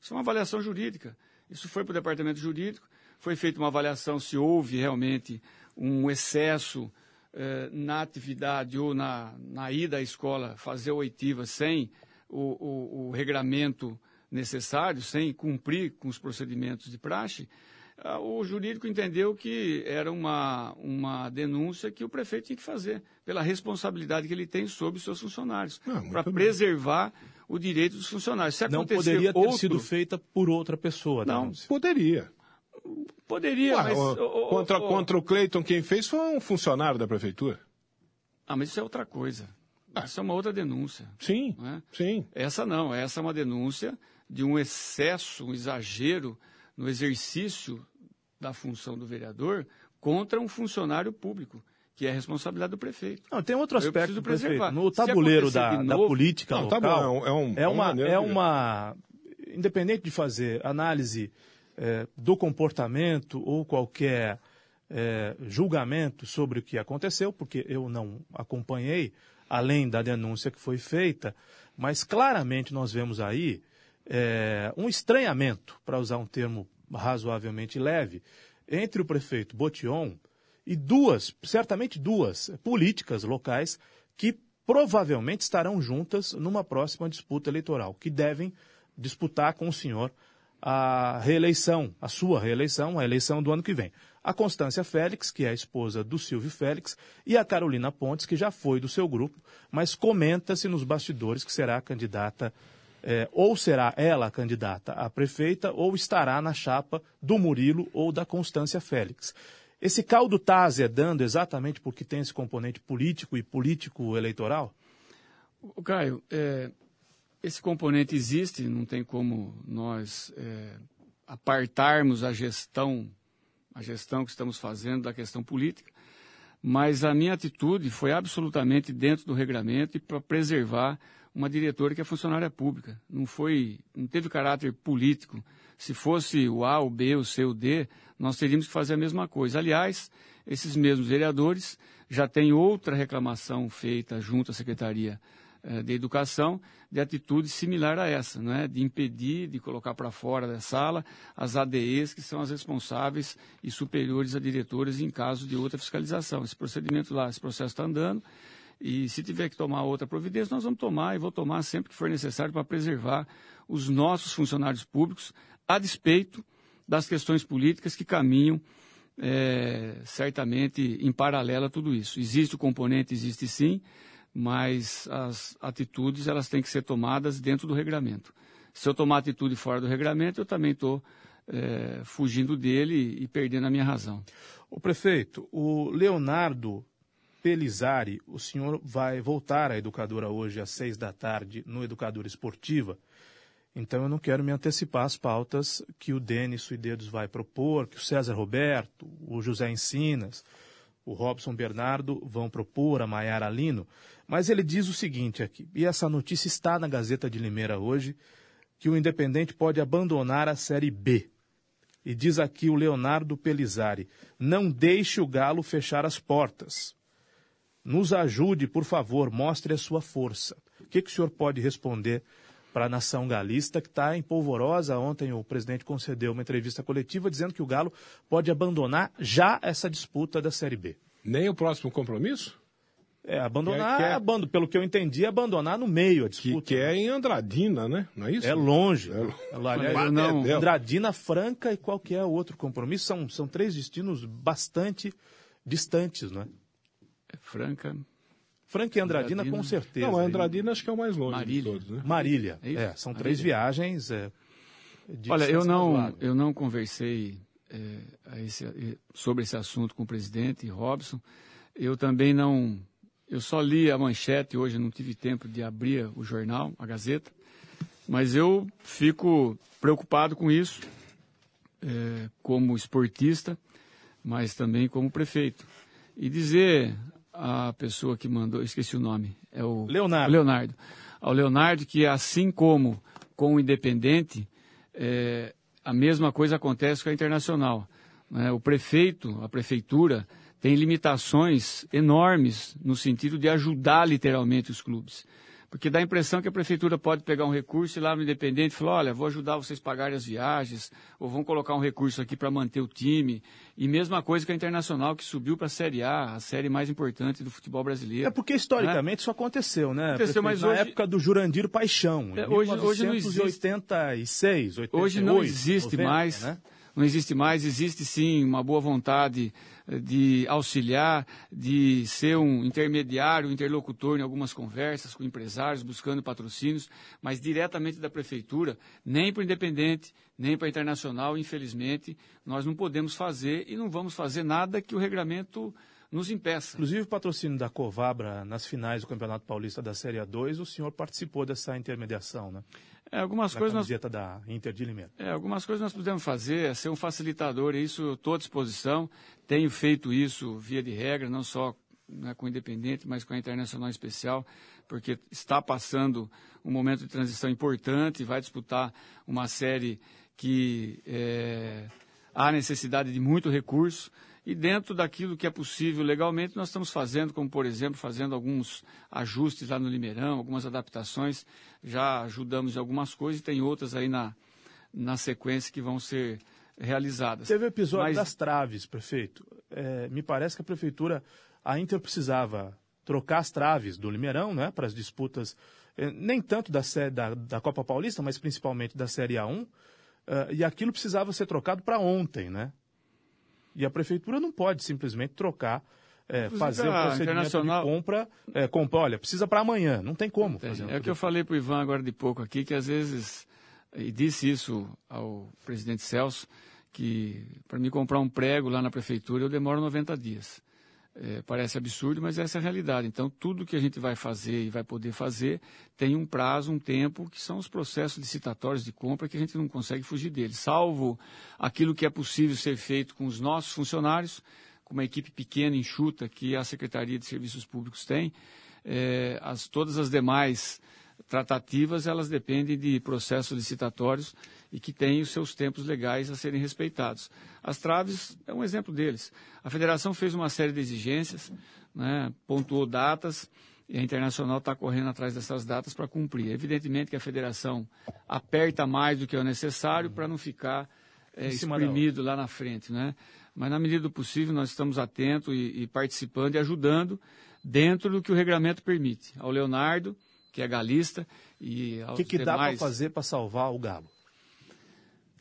Isso é uma avaliação jurídica. Isso foi para o departamento jurídico, foi feita uma avaliação se houve realmente um excesso eh, na atividade ou na, na ida à escola fazer oitiva sem o, o, o regramento necessário, sem cumprir com os procedimentos de praxe. Ah, o jurídico entendeu que era uma, uma denúncia que o prefeito tinha que fazer, pela responsabilidade que ele tem sobre os seus funcionários, para preservar o direito dos funcionários. Se Não poderia ter outro, sido feita por outra pessoa. Não, denúncia. Poderia. Poderia, Ué, mas... o- ô, contra, ô, contra o Cleiton, quem fez foi um funcionário da prefeitura. Ah, mas isso é outra coisa. Isso é uma outra denúncia. Sim, sim. Essa não, essa é uma denúncia de um excesso, um exagero no exercício da função do vereador contra um funcionário público, que é a responsabilidade do prefeito. Não, tem outro aspecto, preservar. prefeito. No tabuleiro da, de da novo- política Não, tá local, bom, é um- é é uma uma, é uma, independente de fazer análise eh, do comportamento ou qualquer eh, julgamento sobre o que aconteceu, porque eu não acompanhei, além da denúncia que foi feita, mas claramente nós vemos aí eh, um estranhamento, para usar um termo razoavelmente leve, entre o prefeito Botion e duas, certamente duas, políticas locais que provavelmente estarão juntas numa próxima disputa eleitoral, que devem disputar com o senhor a reeleição, a sua reeleição, a eleição do ano que vem. A Constância Félix, que é a esposa do Silvio Félix, e a Carolina Pontes, que já foi do seu grupo, mas comenta-se nos bastidores que será a candidata, eh, ou será ela a candidata a prefeita, ou estará na chapa do Murilo ou da Constância Félix. Esse caldo está azedando exatamente porque tem esse componente político e político-eleitoral? Caio, é, esse componente existe, não tem como nós é, apartarmos a gestão, a gestão que estamos fazendo da questão política, mas a minha atitude foi absolutamente dentro do regramento e para preservar uma diretora que é funcionária pública. Não foi, não teve caráter político. Se fosse o A, o B, o C, o D, nós teríamos que fazer a mesma coisa. Aliás, esses mesmos vereadores já têm outra reclamação feita junto à Secretaria de Educação de atitude similar a essa, não é? de impedir, de colocar para fora da sala as ADEs, que são as responsáveis e superiores a diretores em caso de outra fiscalização. Esse procedimento lá, esse processo está andando, e se tiver que tomar outra providência, nós vamos tomar e vou tomar sempre que for necessário para preservar os nossos funcionários públicos a despeito das questões políticas que caminham é, certamente em paralelo a tudo isso. Existe o componente, existe sim, mas as atitudes elas têm que ser tomadas dentro do regramento. Se eu tomar atitude fora do regramento, eu também estou é, fugindo dele e perdendo a minha razão. O prefeito, o Leonardo Pelizari, o senhor vai voltar à educadora hoje às seis da tarde no Educadora Esportiva. Então eu não quero me antecipar às pautas que o Denis Suidedos vai propor, que o César Roberto, o José Encinas, o Robson Bernardo vão propor a Maiara Lino, mas ele diz o seguinte aqui, e essa notícia está na Gazeta de Limeira hoje, que o Independente pode abandonar a Série B. E diz aqui o Leonardo Pelizari, não deixe o Galo fechar as portas. Nos ajude, por favor, mostre a sua força. O que, que o senhor pode responder para a nação galista, que está em polvorosa. Ontem o presidente concedeu uma entrevista coletiva dizendo que o Galo pode abandonar já essa disputa da Série B. Nem o próximo compromisso? É, abandonar, é, é... pelo que eu entendi, abandonar no meio a disputa. Que, que é em Andradina, né? Não é isso? É longe. É, Aliás, não, Andradina, Franca e qual que é o outro compromisso? São, são três destinos bastante distantes, não é? Franca. Franca e Andradina, Andradina, com certeza. Não, a Andradina acho que é o mais longe Marília. de todos, né? Marília, é, é são Marília. três viagens. É, Olha, eu não, eu não conversei é, esse, sobre esse assunto com o presidente Robson. Eu também não. Eu só li a manchete hoje, não tive tempo de abrir o jornal, a Gazeta. Mas eu fico preocupado com isso, é, como esportista, mas também como prefeito. E dizer a pessoa que mandou, esqueci o nome, é o Leonardo. Leonardo. Ao Leonardo, que assim como com o Independente, é, a mesma coisa acontece com a Internacional. Né? O prefeito, a prefeitura, tem limitações enormes no sentido de ajudar literalmente os clubes. Porque dá a impressão que a prefeitura pode pegar um recurso e lá no Independente falar, olha, vou ajudar vocês a pagarem as viagens, ou vão colocar um recurso aqui para manter o time. E mesma coisa que a Internacional, que subiu para a Série A, a série mais importante do futebol brasileiro. É porque historicamente né? isso aconteceu, né? Aconteceu, mas Na hoje... época do Jurandir Paixão, é, hoje, hoje não existe. 86, 88, Hoje não existe 90, mais. Né? Não existe mais, existe sim uma boa vontade de auxiliar, de ser um intermediário, um interlocutor em algumas conversas com empresários, buscando patrocínios, mas diretamente da prefeitura, nem para o Independente, nem para a Internacional, infelizmente, nós não podemos fazer e não vamos fazer nada que o regramento nos impeça. Inclusive o patrocínio da Covabra nas finais do Campeonato Paulista da Série A2, o senhor participou dessa intermediação, né? É, algumas da coisas nós, da Inter de Limeira. É, algumas coisas nós podemos fazer, é ser um facilitador, e isso eu estou à disposição. Tenho feito isso via de regra, não só né, com o Independente, mas com a Internacional Especial, porque está passando um momento de transição importante, vai disputar uma série que é, há necessidade de muito recurso. E dentro daquilo que é possível legalmente, nós estamos fazendo, como por exemplo, fazendo alguns ajustes lá no Limeirão, algumas adaptações. Já ajudamos em algumas coisas e tem outras aí na, na sequência que vão ser realizadas. Teve o episódio Mas... das traves, prefeito. É, me parece que a prefeitura, a Inter precisava trocar as traves do Limeirão, né, para as disputas, é, nem tanto da, da, da Copa Paulista, mas principalmente da Série A1, uh, é, e aquilo precisava ser trocado para ontem, né? E a prefeitura não pode simplesmente trocar, é, fazer o procedimento de compra, é, compra, olha, precisa para amanhã, não tem como fazer. Um é o que eu falei para o Ivan agora de pouco aqui, que às vezes, e disse isso ao presidente Celso, que para me comprar um prego lá na prefeitura eu demoro 90 dias. É, parece absurdo, mas essa é a realidade. Então, tudo que a gente vai fazer e vai poder fazer tem um prazo, um tempo, que são os processos licitatórios de compra que a gente não consegue fugir deles. Salvo aquilo que é possível ser feito com os nossos funcionários, com uma equipe pequena, enxuta, que a Secretaria de Serviços Públicos tem, é, as, todas as demais tratativas, elas dependem de processos licitatórios e que têm os seus tempos legais a serem respeitados. As traves é um exemplo deles. A federação fez uma série de exigências, né, pontuou datas, e a Internacional está correndo atrás dessas datas para cumprir. Evidentemente que a federação aperta mais do que é necessário para não ficar é, exprimido lá na frente. Né? Mas, na medida do possível, nós estamos atentos e, e participando e ajudando dentro do que o regulamento permite. Ao Leonardo, que é galista, e O que, que demais... dá para fazer para salvar o Galo?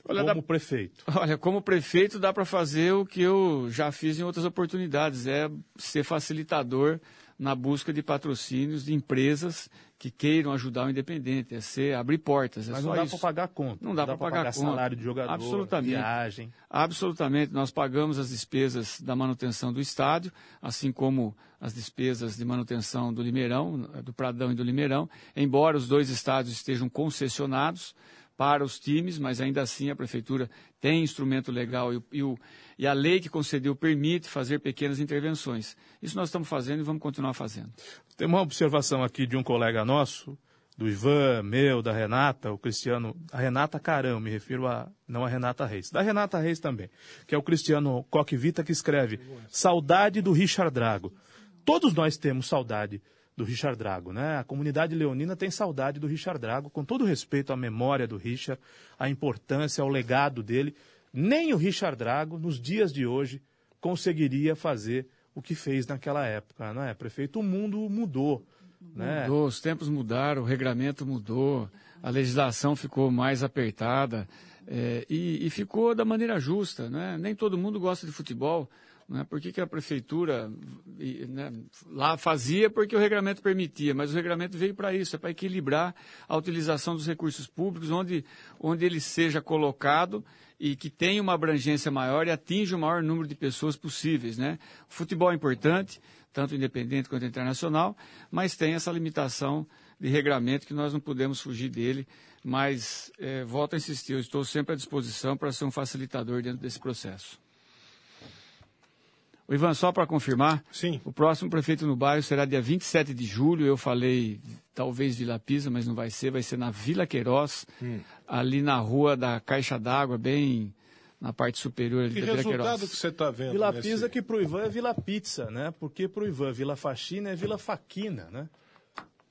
Olha, como dá, prefeito. *laughs* Olha, como prefeito dá para fazer o que eu já fiz em outras oportunidades, é ser facilitador na busca de patrocínios de empresas que queiram ajudar o independente, é ser abrir portas. É Mas não dá para pagar conta. Não dá, dá para pagar, pagar conta. salário de jogador, Absolutamente. viagem. Absolutamente. Nós pagamos as despesas da manutenção do estádio, assim como as despesas de manutenção do Limeirão, do Pradão e do Limeirão, embora os dois estádios estejam concessionados para os times, mas ainda assim a prefeitura tem instrumento legal e, e, o, e, a lei que concedeu permite fazer pequenas intervenções. Isso nós estamos fazendo e vamos continuar fazendo. Tem uma observação aqui de um colega nosso, do Ivan, meu, da Renata, o Cristiano, a Renata Carão, me refiro a, não a Renata Reis, da Renata Reis também, que é o Cristiano Coquevita que escreve Saudade do Richard Drago. Todos nós temos saudade do Richard Drago, né? A comunidade leonina tem saudade do Richard Drago, com todo respeito à memória do Richard, à importância, ao legado dele. Nem o Richard Drago, nos dias de hoje, conseguiria fazer o que fez naquela época, não é? Prefeito, o mundo mudou. Né? Mudou, os tempos mudaram, o regramento mudou, a legislação ficou mais apertada é, e, e, ficou da maneira justa. Né? Nem todo mundo gosta de futebol. Né? Por que, que a prefeitura né, lá fazia? Porque o regulamento permitia, mas o regulamento veio para isso, é para equilibrar a utilização dos recursos públicos, onde, onde ele seja colocado e que tenha uma abrangência maior e atinja o maior número de pessoas possíveis. Né? O futebol é importante, tanto independente quanto internacional, mas tem essa limitação de regramento que nós não podemos fugir dele. Mas, é, volto a insistir, eu estou sempre à disposição para ser um facilitador dentro desse processo. O Ivan, só para confirmar, Sim. o próximo prefeito no bairro será dia 27 de julho. Eu falei talvez Vila Pisa, mas não vai ser, vai ser na Vila Queiroz, hum. ali na rua da Caixa d'Água, bem na parte superior ali que da Vila resultado Queiroz. que você está vendo? Vila nesse... Pisa que pro Ivan é Vila Pizza, né? Porque pro Ivan Vila Faxina é Vila Faquina, né?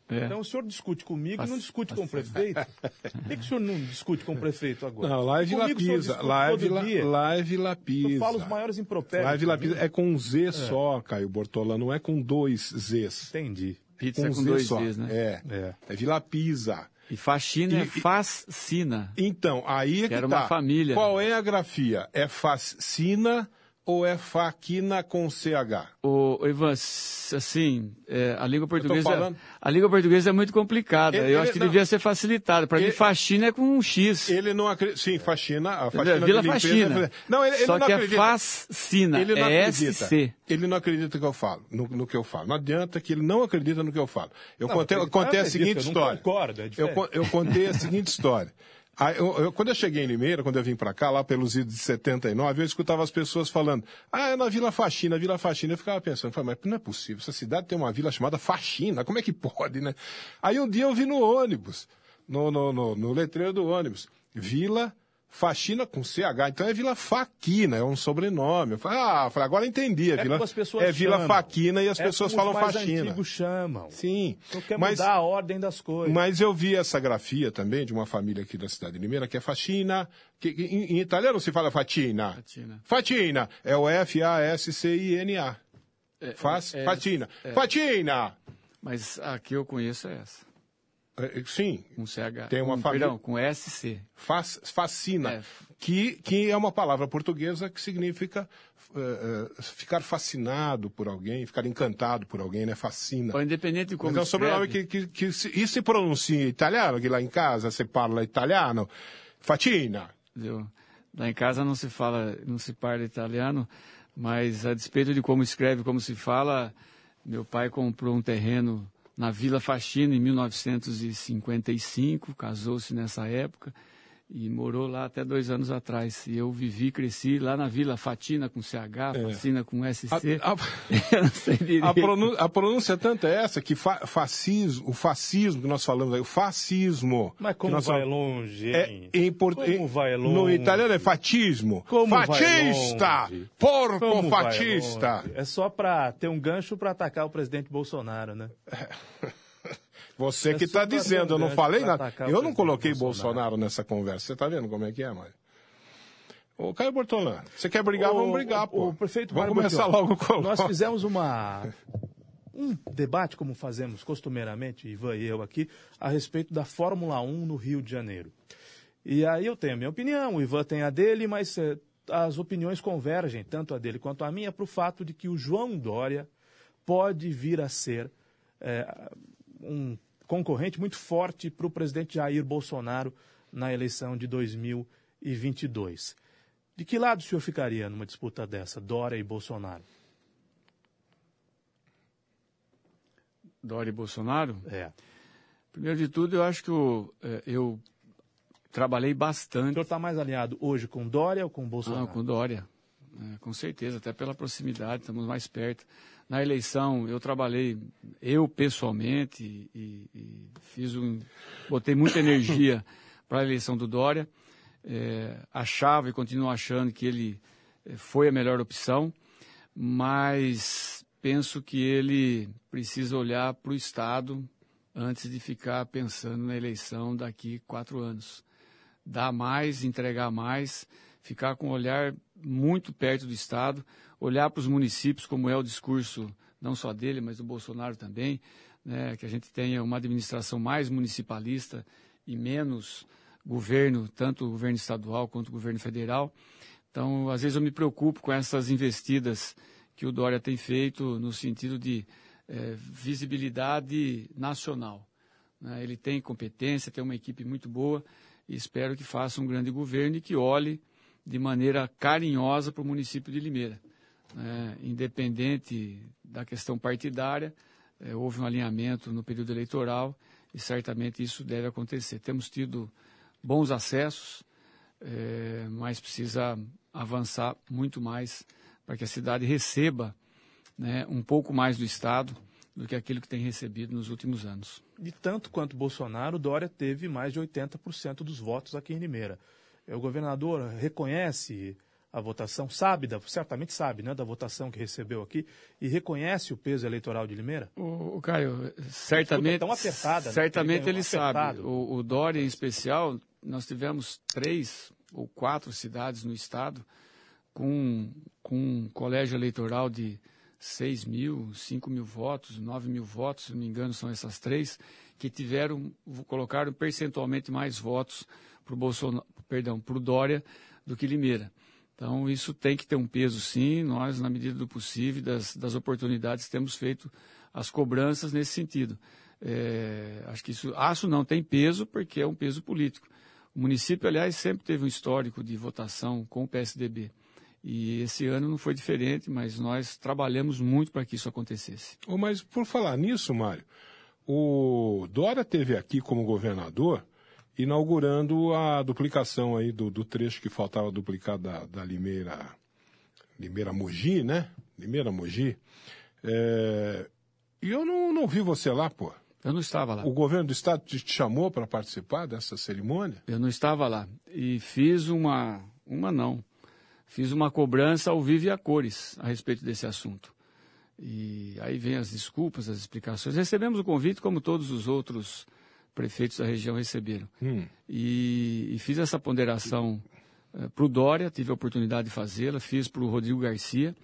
É. Então o senhor discute comigo e não discute com o prefeito? Por que, que o senhor não discute com o prefeito agora? Não, lá é Vila Comigo o senhor Pisa. discute Lá é todo Vila, dia. lá é Vila Eu falo os maiores impropérios. Lá é Vila comigo. Pisa. É com um Z só, Caio Bortola, não é com dois Zs. Entendi. Pizza um com Z dois só. Zs, né? É. É. É Vila Pisa. E faxina é E- e- fascina. Então, aí é que era tá. uma família. Qual é a grafia? É fascina ou é faquina com CH? O, Ivan, assim, é, a língua portuguesa, falando- a língua portuguesa é muito complicada. Ele- Eu acho ele- que não. devia ser facilitada. Para mim, faxina é com um X. Ele não acredita. Sim, faxina. A faxina Vila limpeza Faxina. é- Não, ele, ele Só não que acredita. é fascina, Ele não é acredita. SC. Ele não acredita que eu falo, no, no que eu falo. Não adianta que ele não acredita no que eu falo. Eu Não, contei, eu contei a seguinte história. concordo, é eu, eu contei a seguinte história. Aí, eu- eu- quando eu cheguei em Limeira, quando eu vim pra cá, lá pelos idos de 79, eu escutava as pessoas falando, ah, é na Vila Faxina, Vila Faxina. Eu ficava pensando, mas não é possível, essa cidade tem uma vila chamada Faxina, como é que pode, né? Aí um dia eu vi no ônibus, no, no, no, no letreiro do ônibus, Vila Faxina com CH, então é Vila Faquina, é um sobrenome. Eu falei, ah, eu falei, agora entendi, é, É Vila, como as pessoas é Vila chamam. Faquina e as É pessoas como falam os mais Faxina. antigos chamam. Sim, Então quer mas, mudar a ordem das coisas. mas eu vi essa grafia também de uma família aqui da cidade de Limeira, que é Faxina, que, que em, em italiano se fala Fatina. Faxina. Fatina, é o F-A-S-C-I-N-A. Faz, é- Fatina. é. Fatina! Mas a que eu conheço é essa. É, Sim, Com CH. Tem uma com, família- Perdão, com SC. fascina, É. que, que é uma palavra portuguesa que significa eh, ficar fascinado por alguém, ficar encantado por alguém, né? Fascina. Ó, Independente de como Mas é um escreve, sobrenome que, que, que se, e se pronuncia em italiano, que lá em casa você fala italiano, Fatina. entendeu? Lá em casa não se fala, não se parla italiano, mas a despeito de como escreve, como se fala, meu pai comprou um terreno na Vila Faxina em 1955, casou-se nessa época e morou lá até dois anos atrás. E eu vivi, cresci lá na Vila Fatina com CH, Facina com SC. É. A- a- *laughs* eu não sei direito. A, pronu- a pronúncia é tanta essa que fa- fascismo, o fascismo que nós falamos aí, o fascismo. Mas como vai falamos- longe, É, hein? em portu- Como em- vai No longe? italiano é fatismo. Como vai Fatista! longe? Porco Como vai fatista! longe? É só para ter um gancho para atacar o presidente Bolsonaro, né? *laughs* Você É que está dizendo, eu não falei nada. Eu não coloquei Bolsonaro. Bolsonaro. nessa conversa. Você está vendo como é que é, Mário? Ô, Caio Bortolã, você quer brigar? Vamos brigar, pô. O prefeito vamos Mário começar Bortolã, logo com Nós *laughs* fizemos uma um debate, como fazemos costumeiramente, Ivan e eu aqui, a respeito da Fórmula 1 no Rio de Janeiro. E aí eu tenho a minha opinião, o Ivan tem a dele, mas eh, as opiniões convergem, tanto a dele quanto a minha, para o fato de que o João Dória pode vir a ser eh, um concorrente muito forte para o presidente Jair Bolsonaro na eleição de 2022. De que lado o senhor ficaria numa disputa dessa, Dória e Bolsonaro? Dória e Bolsonaro? É. Primeiro de tudo, eu acho que o, eh, eu trabalhei bastante. O senhor está mais alinhado hoje com Dória ou com Bolsonaro? Não, com Dória. É, com certeza, até pela proximidade, estamos mais perto. Na eleição, eu trabalhei, eu pessoalmente, e, e fiz um. botei muita energia *coughs* para a eleição do Dória. É, achava e continuo achando que ele é, foi a melhor opção, mas penso que ele precisa olhar para o Estado antes de ficar pensando na eleição daqui quatro anos. Dar mais, entregar mais, ficar com um olhar muito perto do Estado, olhar para os municípios, como é o discurso não só dele, mas do Bolsonaro também, né, que a gente tenha uma administração mais municipalista e menos governo, tanto o governo estadual quanto o governo federal. Então, às vezes eu me preocupo com essas investidas que o Dória tem feito no sentido de é, visibilidade nacional. Né? Ele tem competência, tem uma equipe muito boa e espero que faça um grande governo e que olhe de maneira carinhosa para o município de Limeira. Né? Independente da questão partidária, é, houve um alinhamento no período eleitoral e certamente isso deve acontecer. Temos tido bons acessos, é, mas precisa avançar muito mais para que a cidade receba né, um pouco mais do Estado do que aquilo que tem recebido nos últimos anos. E tanto quanto Bolsonaro, Dória teve mais de 80% dos votos aqui em Limeira. O governador reconhece a votação, sabe, da, certamente sabe, né, da votação que recebeu aqui e reconhece o peso eleitoral de Limeira? O, o Caio, certamente, tão apertada, né, certamente né, ele, ele sabe. O, o Dória, em especial, nós tivemos três ou quatro cidades no estado com, com um colégio eleitoral de 6 mil, 5 mil votos, 9 mil votos, se não me engano, são essas três, que tiveram, colocaram percentualmente mais votos para o Bolsonaro, perdão, para o Dória do que Limeira. Então, isso tem que ter um peso, sim. Nós, na medida do possível, das, das oportunidades, temos feito as cobranças nesse sentido. É, acho que isso, acho não tem peso, porque é um peso político. O município, aliás, sempre teve um histórico de votação com o PSDB. E esse ano não foi diferente, mas nós trabalhamos muito para que isso acontecesse. Mas por falar nisso, Mário, o Dória teve aqui como governador inaugurando a duplicação aí do, do trecho que faltava duplicar da, da Limeira, Limeira Mogi, né? Limeira Mogi. É... E eu não, não vi você lá, pô. Eu não estava lá. O governo do estado te chamou para participar dessa cerimônia? Eu não estava lá. E fiz uma, uma não, fiz uma cobrança ao vivo e a cores a respeito desse assunto. E aí vem as desculpas, as explicações. Recebemos o convite, como todos os outros prefeitos da região receberam. Hum. E, e, fiz essa ponderação uh, eh, para o Dória, tive a oportunidade de fazê-la, fiz para o Rodrigo Garcia,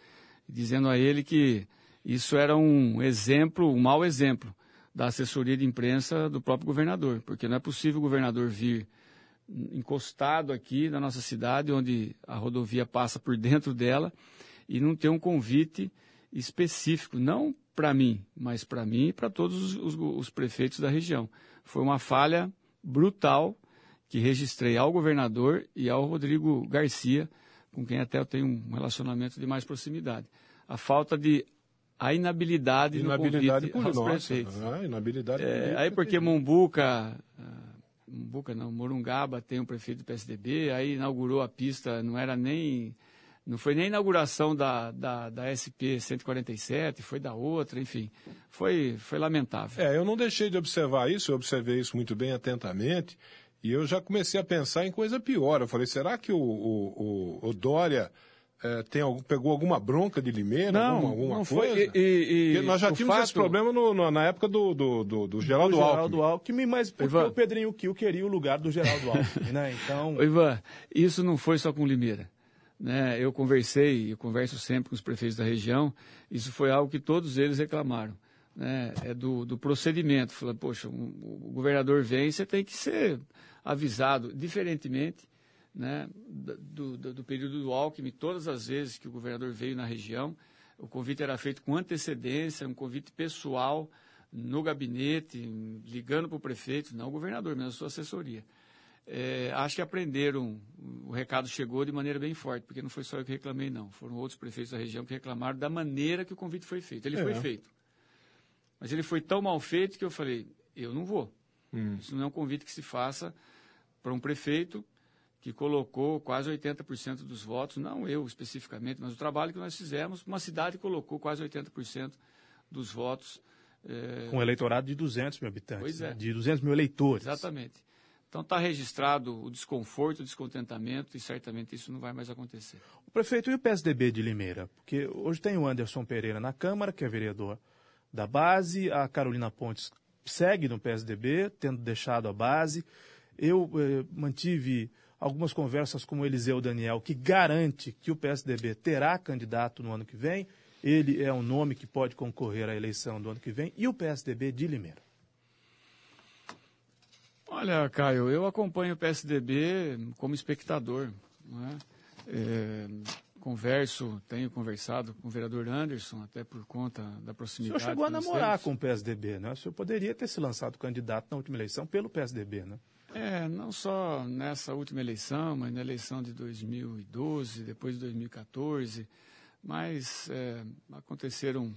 dizendo a ele que isso era um exemplo, um mau exemplo da assessoria de imprensa do próprio governador, porque não é possível o governador vir encostado aqui na nossa cidade, onde a rodovia passa por dentro dela, e não ter um convite específico, não para mim, mas para mim e para todos os, os, os, prefeitos da região. Foi uma falha brutal que registrei ao governador e ao Rodrigo Garcia, com quem até eu tenho um relacionamento de mais proximidade. A falta de a inabilidade, inabilidade no convite aos prefeitos. Ah, inabilidade é, aí porque Mombuca Buca não, Morungaba tem um prefeito do PSDB, aí inaugurou a pista, não era nem, não foi nem a inauguração da, da, da SP 147, foi da outra, enfim, foi, foi lamentável. É, eu não deixei de observar isso, eu observei isso muito bem atentamente, e eu já comecei a pensar em coisa pior. Eu falei, será que o, o, o, o Dória é, tem algum, pegou alguma bronca de Limeira, não, alguma, alguma não coisa? Foi, e, e, nós já tínhamos fato... esse problema no, no, na época do, do, do, do Geraldo, do Geraldo Alckmin. mas porque Ivan... o Pedrinho Kiel queria o lugar do Geraldo Alckmin, né? Então... *laughs* Ivan, isso não foi só com Limeira. Né? Eu conversei, eu converso sempre com os prefeitos da região, isso foi algo que todos eles reclamaram. Né? É do, do procedimento. Falando, poxa, um, o governador vem, você tem que ser avisado, diferentemente né, do, do, do, período do Alckmin, todas as vezes que o governador veio na região, o convite era feito com antecedência, um convite pessoal no gabinete, ligando para o prefeito, não o governador, mas a sua assessoria. É, acho que aprenderam, o recado chegou de maneira bem forte, porque não foi só eu que reclamei, não. Foram outros prefeitos da região que reclamaram da maneira que o convite foi feito. Ele é. foi feito. Mas ele foi tão mal feito que eu falei, eu não vou. Hum. Isso não é um convite que se faça para um prefeito que colocou quase 80% dos votos, não eu especificamente, mas o trabalho que nós fizemos, uma cidade colocou quase 80% dos votos. É... Com um eleitorado de 200 mil habitantes, pois é. né? de 200 mil eleitores. Exatamente. Então está registrado o desconforto, o descontentamento e certamente isso não vai mais acontecer. O prefeito e o PSDB de Limeira? Porque hoje tem o Anderson Pereira na Câmara, que é vereador da base, a Carolina Pontes segue no PSDB, tendo deixado a base. Eu eh, mantive algumas conversas com o Eliseu Daniel, que garante que o PSDB terá candidato no ano que vem. Ele é um nome que pode concorrer à eleição do ano que vem. E o PSDB de Limeira? Olha, Caio, eu acompanho o PSDB como espectador. É? É, converso, tenho conversado com o vereador Anderson, até por conta da proximidade. O senhor chegou a namorar com o PSDB, né? O senhor poderia ter se lançado candidato na última eleição pelo PSDB, né? É, não só nessa última eleição, mas na eleição de 2012, depois de 2014. Mas é, aconteceram,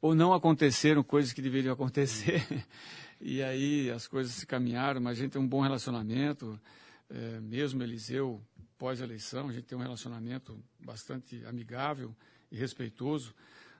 ou não aconteceram coisas que deveriam acontecer. *laughs* E aí as coisas se caminharam, mas a gente tem um bom relacionamento. É, mesmo Eliseu, pós-eleição, a gente tem um relacionamento bastante amigável e respeitoso.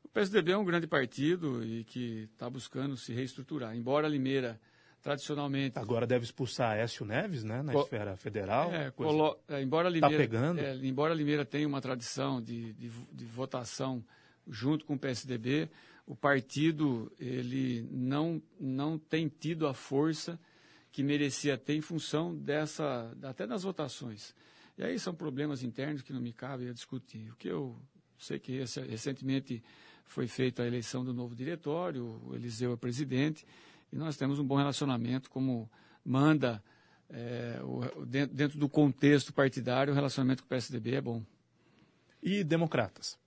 O PSDB é um grande partido e que está buscando se reestruturar. Embora Limeira, tradicionalmente... Agora deve expulsar Écio Neves, né, na Co esfera federal. É, colo... é, embora, tá Limeira, tá pegando. É, embora Limeira tenha uma tradição de, de, de votação junto com o PSDB, o partido ele não, não tem tido a força que merecia ter em função dessa, até das votações. E aí são problemas internos que não me cabe a discutir. O que eu sei que recentemente foi feita a eleição do novo diretório, o Eliseu é presidente, e nós temos um bom relacionamento, como manda é, o, dentro do contexto partidário, o relacionamento com o PSDB é bom. E democratas?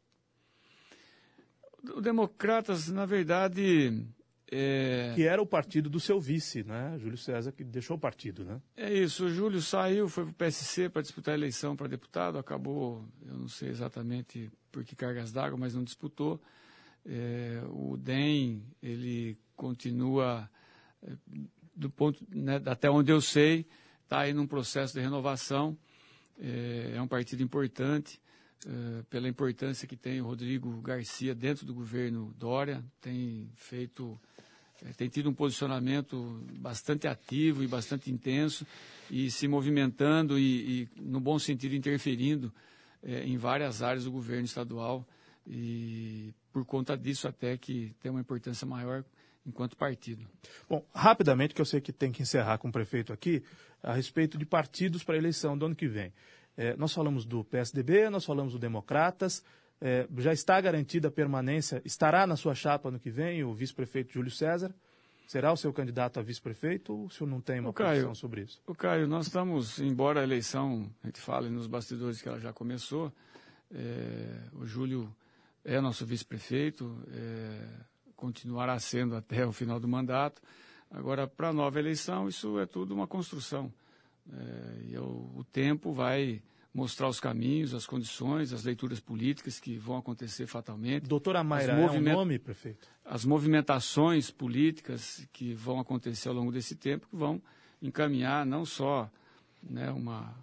O Democratas, na verdade. É... Que era o partido do seu vice, né? Júlio César, que deixou o partido, né? É isso. O Júlio saiu, foi para o PSC para disputar a eleição para deputado, acabou, eu não sei exatamente por que cargas d'água, mas não disputou. É, o DEM, ele continua, é, do ponto, né, até onde eu sei, está aí num processo de renovação. É, é um partido importante. Eh, pela importância que tem o Rodrigo Garcia dentro do governo Dória, tem feito, uh, tem tido um posicionamento bastante ativo e bastante intenso e se movimentando e, e no bom sentido, interferindo uh, em várias áreas do governo estadual e por conta disso até que tem uma importância maior enquanto partido. Bom, rapidamente, que eu sei que tem que encerrar com o prefeito aqui, a respeito de partidos para a eleição do ano que vem. É, nós falamos do PSDB, nós falamos do Democratas, é, já está garantida a permanência, estará na sua chapa no que vem o vice-prefeito Júlio César? Será o seu candidato a vice-prefeito ou o senhor não tem uma posição sobre isso? O Caio, nós estamos, embora a eleição, a gente fale nos bastidores que ela já começou, é, o Júlio é nosso vice-prefeito, é, continuará sendo até o final do mandato. Agora, para a nova eleição, isso é tudo uma construção. É, e o, o tempo vai mostrar os caminhos, as condições, as leituras políticas que vão acontecer fatalmente. Doutora Mayra, moviment... é um nome, prefeito? As movimentações políticas que vão acontecer ao longo desse tempo, que vão encaminhar não só né, uma,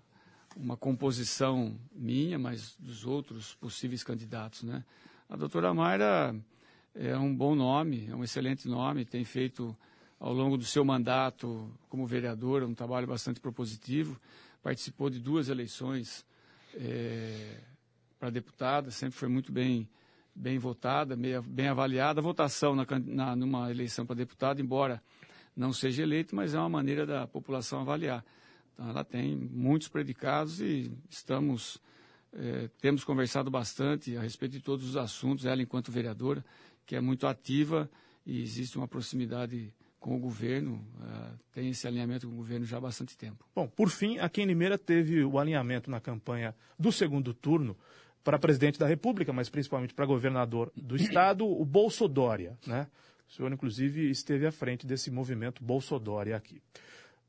uma composição minha, mas dos outros possíveis candidatos. Né? A doutora Mayra é um bom nome, é um excelente nome, tem feito ao longo do seu mandato como vereadora, um trabalho bastante propositivo. Participou de duas eleições é, para deputada, sempre foi muito bem, bem votada, bem avaliada. A votação na, na, numa eleição para deputado, embora não seja eleito, mas é uma maneira da população avaliar. Então, ela tem muitos predicados e estamos, é, temos conversado bastante a respeito de todos os assuntos, ela enquanto vereadora, que é muito ativa e existe uma proximidade com o governo, uh, tem esse alinhamento com o governo já há bastante tempo. Bom, por fim, aqui em Limeira teve o alinhamento na campanha do segundo turno para presidente da República, mas principalmente para governador do *coughs* estado, o Bolsodória, né? O senhor, inclusive, esteve à frente desse movimento Bolsodória aqui.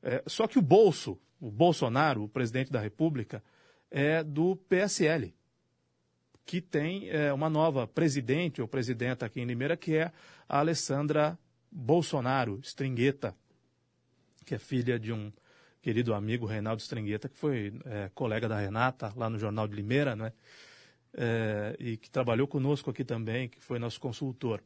É, só que o Bolso, o Bolsonaro, o presidente da República, é do PSL, que tem é, uma nova presidente ou presidenta aqui em Limeira, que é a Alessandra Bolsonaro, Stringueta, que é filha de um querido amigo Reinaldo Strengueta, que foi é, colega da Renata lá no Jornal de Limeira, né? É, e que trabalhou conosco aqui também, que foi nosso consultor.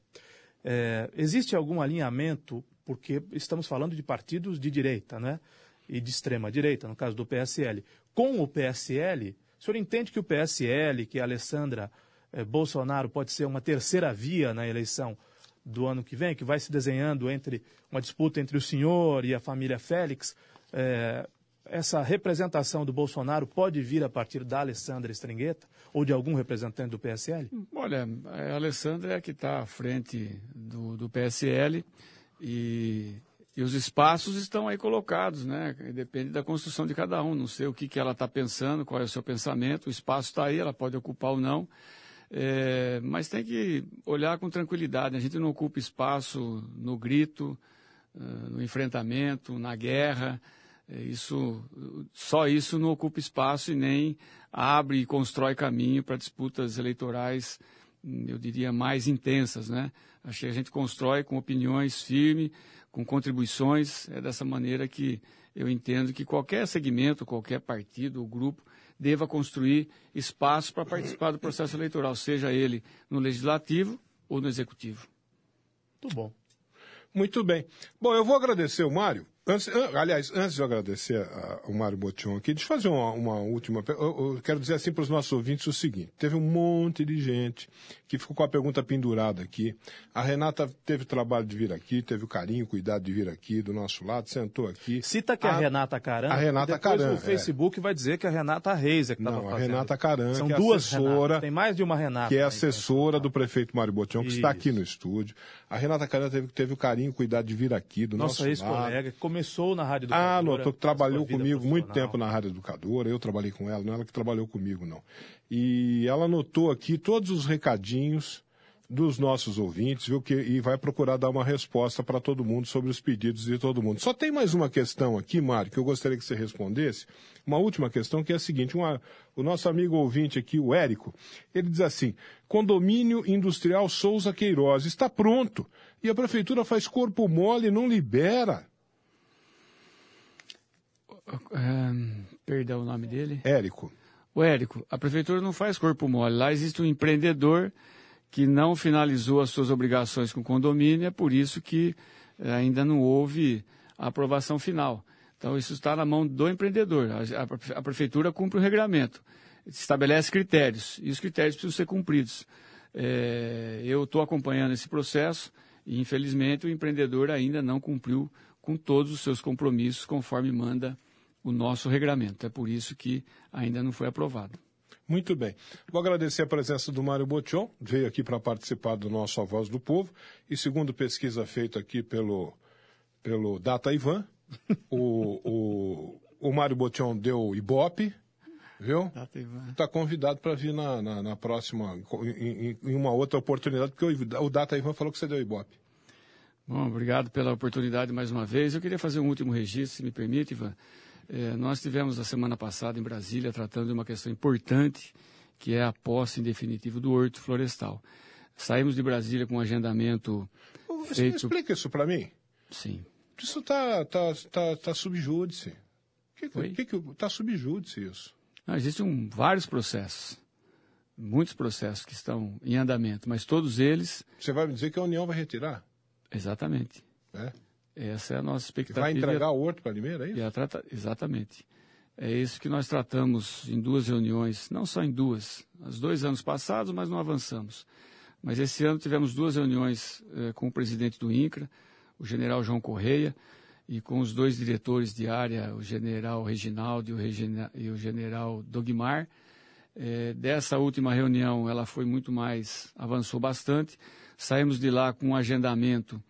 É, existe algum alinhamento, porque estamos falando de partidos de direita, né? E de extrema direita, no caso do PSL. Com o PSL, o senhor entende que o PSL, que a Alessandra eh, Bolsonaro pode ser uma terceira via na eleição do ano que vem, que vai se desenhando entre uma disputa entre o senhor e a família Félix? Eh, essa representação do Bolsonaro pode vir a partir da Alessandra Stringueta ou de algum representante do PSL? Olha, a Alessandra é que está à frente do, do PSL e, e, os espaços estão aí colocados, né? Depende da construção de cada um. Não sei o que, que ela está pensando, qual é o seu pensamento. O espaço está aí, ela pode ocupar ou não. É, mas tem que olhar com tranquilidade. A gente não ocupa espaço no grito, no enfrentamento, na guerra. É, isso, só isso não ocupa espaço e nem abre e constrói caminho para disputas eleitorais, eu diria, mais intensas. Né? Que a gente constrói com opiniões firmes, com contribuições. É dessa maneira que eu entendo que qualquer segmento, qualquer partido ou grupo deva construir espaço para participar do processo eleitoral, seja ele no legislativo ou no executivo. Muito bom. Muito bem. Bom, eu vou agradecer o Mário Antes, aliás, antes de eu agradecer ao Mário Botion aqui, deixa eu fazer uma, uma última. Eu, eu, quero dizer assim para os nossos ouvintes o seguinte: teve um monte de gente que ficou com a pergunta pendurada aqui. A Renata teve o trabalho de vir aqui, teve o carinho, o cuidado de vir aqui do nosso lado, sentou aqui. Cita que a, a Renata Caran. A Renata depois Caran. O Facebook é. vai dizer que a Renata Reis é que estava fazendo. a Renata Caran, São que é duas assessora. Renatas. Tem mais de uma Renata. Que é assessora do prefeito Mário Botion, que Isso. está aqui no estúdio. A Renata Caran teve, teve o carinho, o cuidado de vir aqui do Nossa nosso lado. Nossa ex-colega, começou na Rádio ah, notou que trabalhou comigo muito tempo na Rádio Educadora, eu trabalhei com ela, não é ela que trabalhou comigo, não. E ela anotou aqui todos os recadinhos dos nossos ouvintes, viu, que, e vai procurar dar uma resposta para todo mundo sobre os pedidos de todo mundo. Só tem mais uma questão aqui, Mário, que eu gostaria que você respondesse. Uma última questão, que é a seguinte: uma, o nosso amigo ouvinte aqui, o Érico, ele diz assim: condomínio industrial Souza Queiroz está pronto e a prefeitura faz corpo mole e não libera. Um, perdão o nome dele? Érico. O Érico, a prefeitura não faz corpo mole. Lá existe um empreendedor que não finalizou as suas obrigações com o condomínio, é por isso que eh, ainda não houve a aprovação final. Então, isso está na mão do empreendedor. A, a, a prefeitura cumpre o regulamento, estabelece critérios, e os critérios precisam ser cumpridos. É, eu estou acompanhando esse processo e, infelizmente, o empreendedor ainda não cumpriu com todos os seus compromissos, conforme manda o nosso regulamento. É por isso que ainda não foi aprovado. Muito bem. Vou agradecer a presença do Mário Botion, veio aqui para participar do nosso A Voz do Povo, e segundo pesquisa feita aqui pelo, pelo Data Ivan, *laughs* o, o, o Mário Botion deu Ibope, viu? Está convidado para vir na, na, na próxima, em, em, uma outra oportunidade, porque o, o Data Ivan falou que você deu Ibope. Bom, obrigado pela oportunidade mais uma vez. Eu queria fazer um último registro, se me permite, Ivan. É, nós tivemos a semana passada em Brasília tratando de uma questão importante, que é a posse em definitivo do horto florestal. Saímos de Brasília com um agendamento Você feito... explica isso para mim? Sim. Isso está tá, tá, tá subjúdice. Que, que, que, tá subjúdice isso? Não, existem um, vários processos, muitos processos que estão em andamento, mas todos eles... Você vai me dizer que a União vai retirar? Exatamente. É? Essa é a nossa expectativa. Vai entregar o horto para Limeira, é isso? Trata... Exatamente. É isso que nós tratamos em duas reuniões, não só em duas, os dois anos passados, mas não avançamos. Mas esse ano tivemos duas reuniões eh, com o presidente do INCRA, o general João Correia, e com os dois diretores de área, o general Reginaldo e o, Regina... e o general Dogmar. Eh, dessa última reunião, ela foi muito mais, avançou bastante. Saímos de lá com um agendamento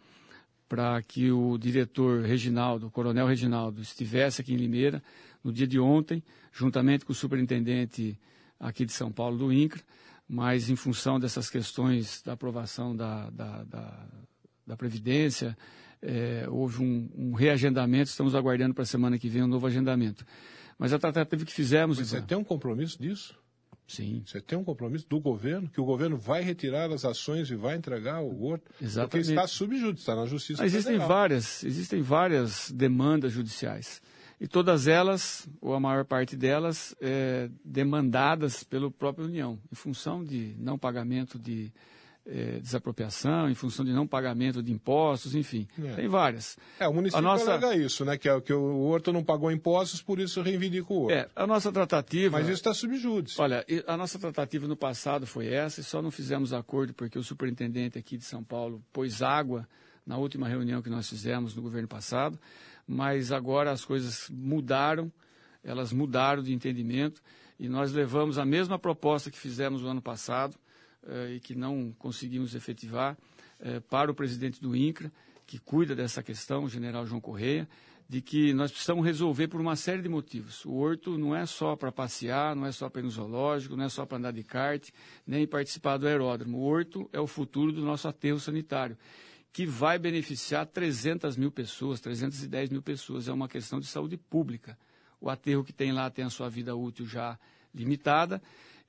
para que o diretor Reginaldo, o coronel Reginaldo, estivesse aqui em Limeira no dia de ontem, juntamente com o superintendente aqui de São Paulo do INCRA, mas em função dessas questões da aprovação da, da, da, da Previdência, é, houve um, um, reagendamento, estamos aguardando para a semana que vem um novo agendamento. Mas a tratativa que fizemos... Mas você tem um compromisso disso? Sim. Você tem um compromisso do governo, que o governo vai retirar as ações e vai entregar o horto? Exatamente. Porque está subjúdice, está na justiça existem federal. várias Existem várias demandas judiciais. e todas elas, ou a maior parte delas, é, demandadas pelo próprio União, em função de não pagamento de é, desapropriação, em função de não pagamento de impostos, enfim, É. tem várias. É, o município A nossa- alega isso, né? Que, é, que o Horto não pagou impostos, por isso reivindica o Horto. É, a nossa tratativa. Mas isso está subjúdice. Olha, a nossa tratativa no passado foi essa, e só não fizemos acordo porque o superintendente aqui de São Paulo pôs água na última reunião que nós fizemos no governo passado, mas agora as coisas mudaram, elas mudaram de entendimento, e nós levamos a mesma proposta que fizemos no ano passado e que não conseguimos efetivar eh, para o presidente do INCRA, que cuida dessa questão, o general João Correia, de que nós precisamos resolver por uma série de motivos. O horto não é só para passear, não é só para ir no zoológico, não é só para andar de kart, nem participar do aeródromo. O horto é o futuro do nosso aterro sanitário, que vai beneficiar 300 mil pessoas, 310 mil pessoas. É uma questão de saúde pública. O aterro que tem lá tem a sua vida útil já limitada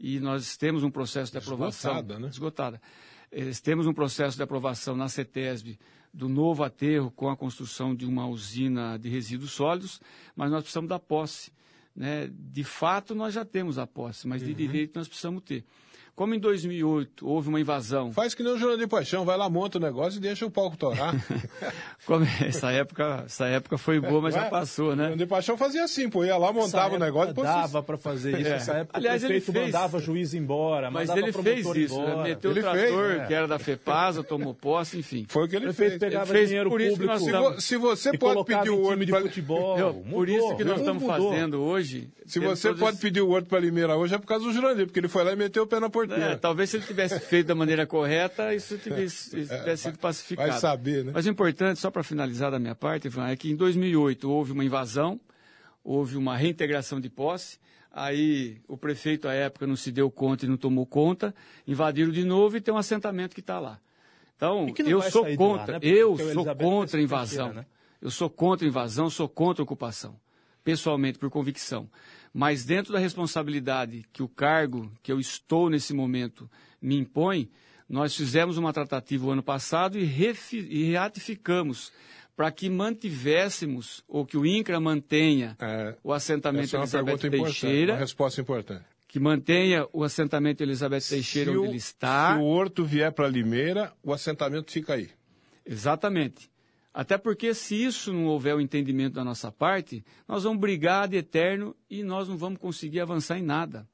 e nós temos um processo de aprovação Esgotada, né? esgotada. Eles temos um processo de aprovação na CETESB do novo aterro com a construção de uma usina de resíduos sólidos, mas nós precisamos da posse. Né? De fato, nós já temos a posse, mas Uhum. de direito nós precisamos ter. Como em 2008 houve uma invasão. Faz que nem o Jurandir Paixão, vai lá, monta o negócio e deixa o palco torar. *laughs* Como essa época, essa época foi boa, mas já Ué, passou, né? Jurandir Paixão fazia assim, pô, ia lá, montava o negócio e depois... dava para fazer isso. É. Nessa época Aliás, o ele fez. mandava juiz embora, Mas ele fez isso, né? embora. meteu Ele o trator, fez, é. que era da FEPASA, tomou posse, enfim. Foi o que ele O prefeito fez. pegava Ele fez dinheiro por isso que público nós Se, estamos- vo- se você e pode pedir o Horto de pra... futebol. Meu, mudou, por isso que nós estamos mudou. fazendo hoje. Se você pode esses- pedir o Horto para Limeira hoje é por causa do Jurandir, porque ele foi lá e meteu o pé na É, talvez se ele tivesse feito da maneira correta, isso tivesse, isso tivesse sido pacificado. vai saber, né? Mas o importante, só para finalizar da minha parte, Ivan, é que em 2008 houve uma invasão, houve uma reintegração de posse, aí o prefeito à época não se deu conta e não tomou conta, invadiram de novo e tem um assentamento que está lá. Então, eu sou de lá, contra, né? Eu sou contra a invasão. né? Eu sou contra a invasão, sou contra a ocupação, pessoalmente, por convicção. Mas dentro da responsabilidade que o cargo que eu estou nesse momento me impõe, nós fizemos uma tratativa o ano passado e, e ratificamos para que mantivéssemos, ou que o INCRA mantenha o assentamento Essa é uma Elizabeth Teixeira, uma resposta importante. que mantenha o assentamento Elizabeth Teixeira Se onde o- ele está. Se o Horto vier para Limeira, o assentamento fica aí. Exatamente. Até porque se isso não houver o entendimento da nossa parte, nós vamos brigar de eterno e nós não vamos conseguir avançar em nada.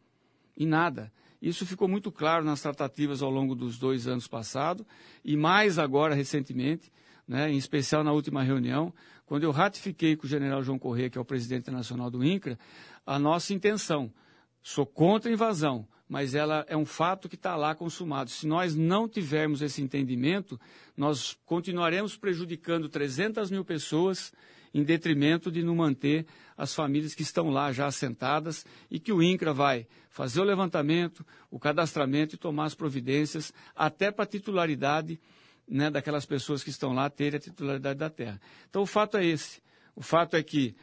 Em nada. Isso ficou muito claro nas tratativas ao longo dos dois anos passados e mais agora recentemente, né, em especial na última reunião, quando eu ratifiquei com o general João Corrêa, que é o presidente nacional do INCRA, a nossa intenção. Sou contra a invasão, mas ela é um fato que está lá consumado. Se nós não tivermos esse entendimento, nós continuaremos prejudicando 300 mil pessoas em detrimento de não manter as famílias que estão lá já assentadas e que o INCRA vai fazer o levantamento, o cadastramento e tomar as providências até para a titularidade né, daquelas pessoas que estão lá terem a titularidade da terra. Então o fato é esse. O fato é que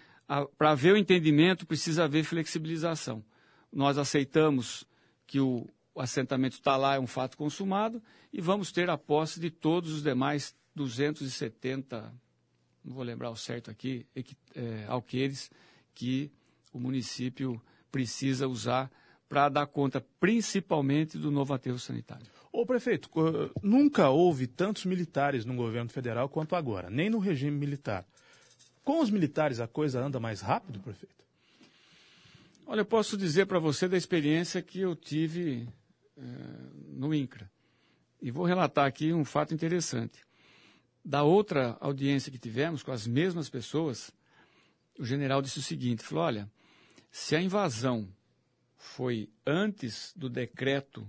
para haver o entendimento precisa haver flexibilização. Nós aceitamos que o, assentamento está lá, é um fato consumado, e vamos ter a posse de todos os demais 270, não vou lembrar o certo aqui, é, alqueires que o município precisa usar para dar conta principalmente do novo aterro sanitário. Ô prefeito, nunca houve tantos militares no governo federal quanto agora, nem no regime militar. Com os militares a coisa anda mais rápido, prefeito? Olha, eu posso dizer para você da experiência que eu tive eh, no INCRA. E vou relatar aqui um fato interessante. Da outra audiência que tivemos com as mesmas pessoas, o general disse o seguinte: falou, olha, se a invasão foi antes do decreto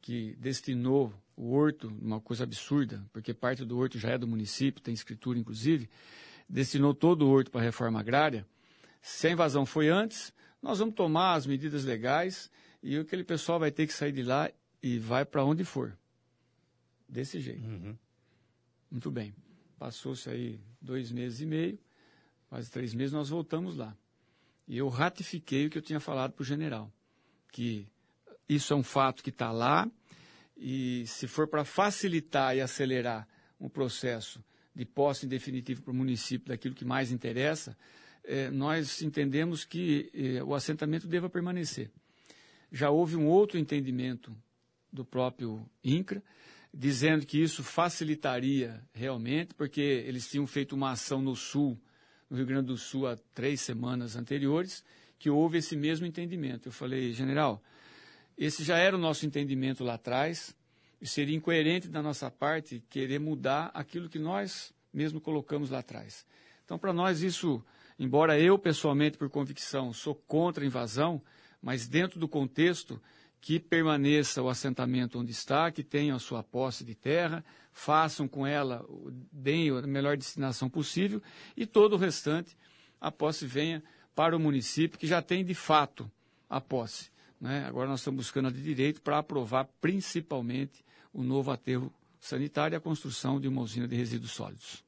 que destinou o horto, uma coisa absurda, porque parte do horto já é do município, tem escritura inclusive, destinou todo o horto para a reforma agrária. Se a invasão foi antes, nós vamos tomar as medidas legais e aquele pessoal vai ter que sair de lá e vai para onde for. Desse jeito. Muito bem. Passou-se aí dois meses e meio, quase três meses, nós voltamos lá. E eu ratifiquei o que eu tinha falado para o general, que isso é um fato que está lá, e se for para facilitar e acelerar um processo de posse em definitivo para o município daquilo que mais interessa, eh, nós entendemos que eh, o assentamento deva permanecer. Já houve um outro entendimento do próprio INCRA, dizendo que isso facilitaria realmente, porque eles tinham feito uma ação no Sul, no Rio Grande do Sul, há três semanas anteriores, que houve esse mesmo entendimento. Eu falei, general, esse já era o nosso entendimento lá atrás, e seria incoerente da nossa parte querer mudar aquilo que nós mesmo colocamos lá atrás. Então, para nós, isso, embora eu pessoalmente, por convicção, sou contra a invasão, mas dentro do contexto que permaneça o assentamento onde está, que tenham a sua posse de terra, façam com ela, deem a melhor destinação possível e todo o restante, a posse venha para o município, que já tem de fato a posse. Né? Agora nós estamos buscando a de direito para aprovar principalmente o novo aterro sanitário e a construção de uma usina de resíduos sólidos.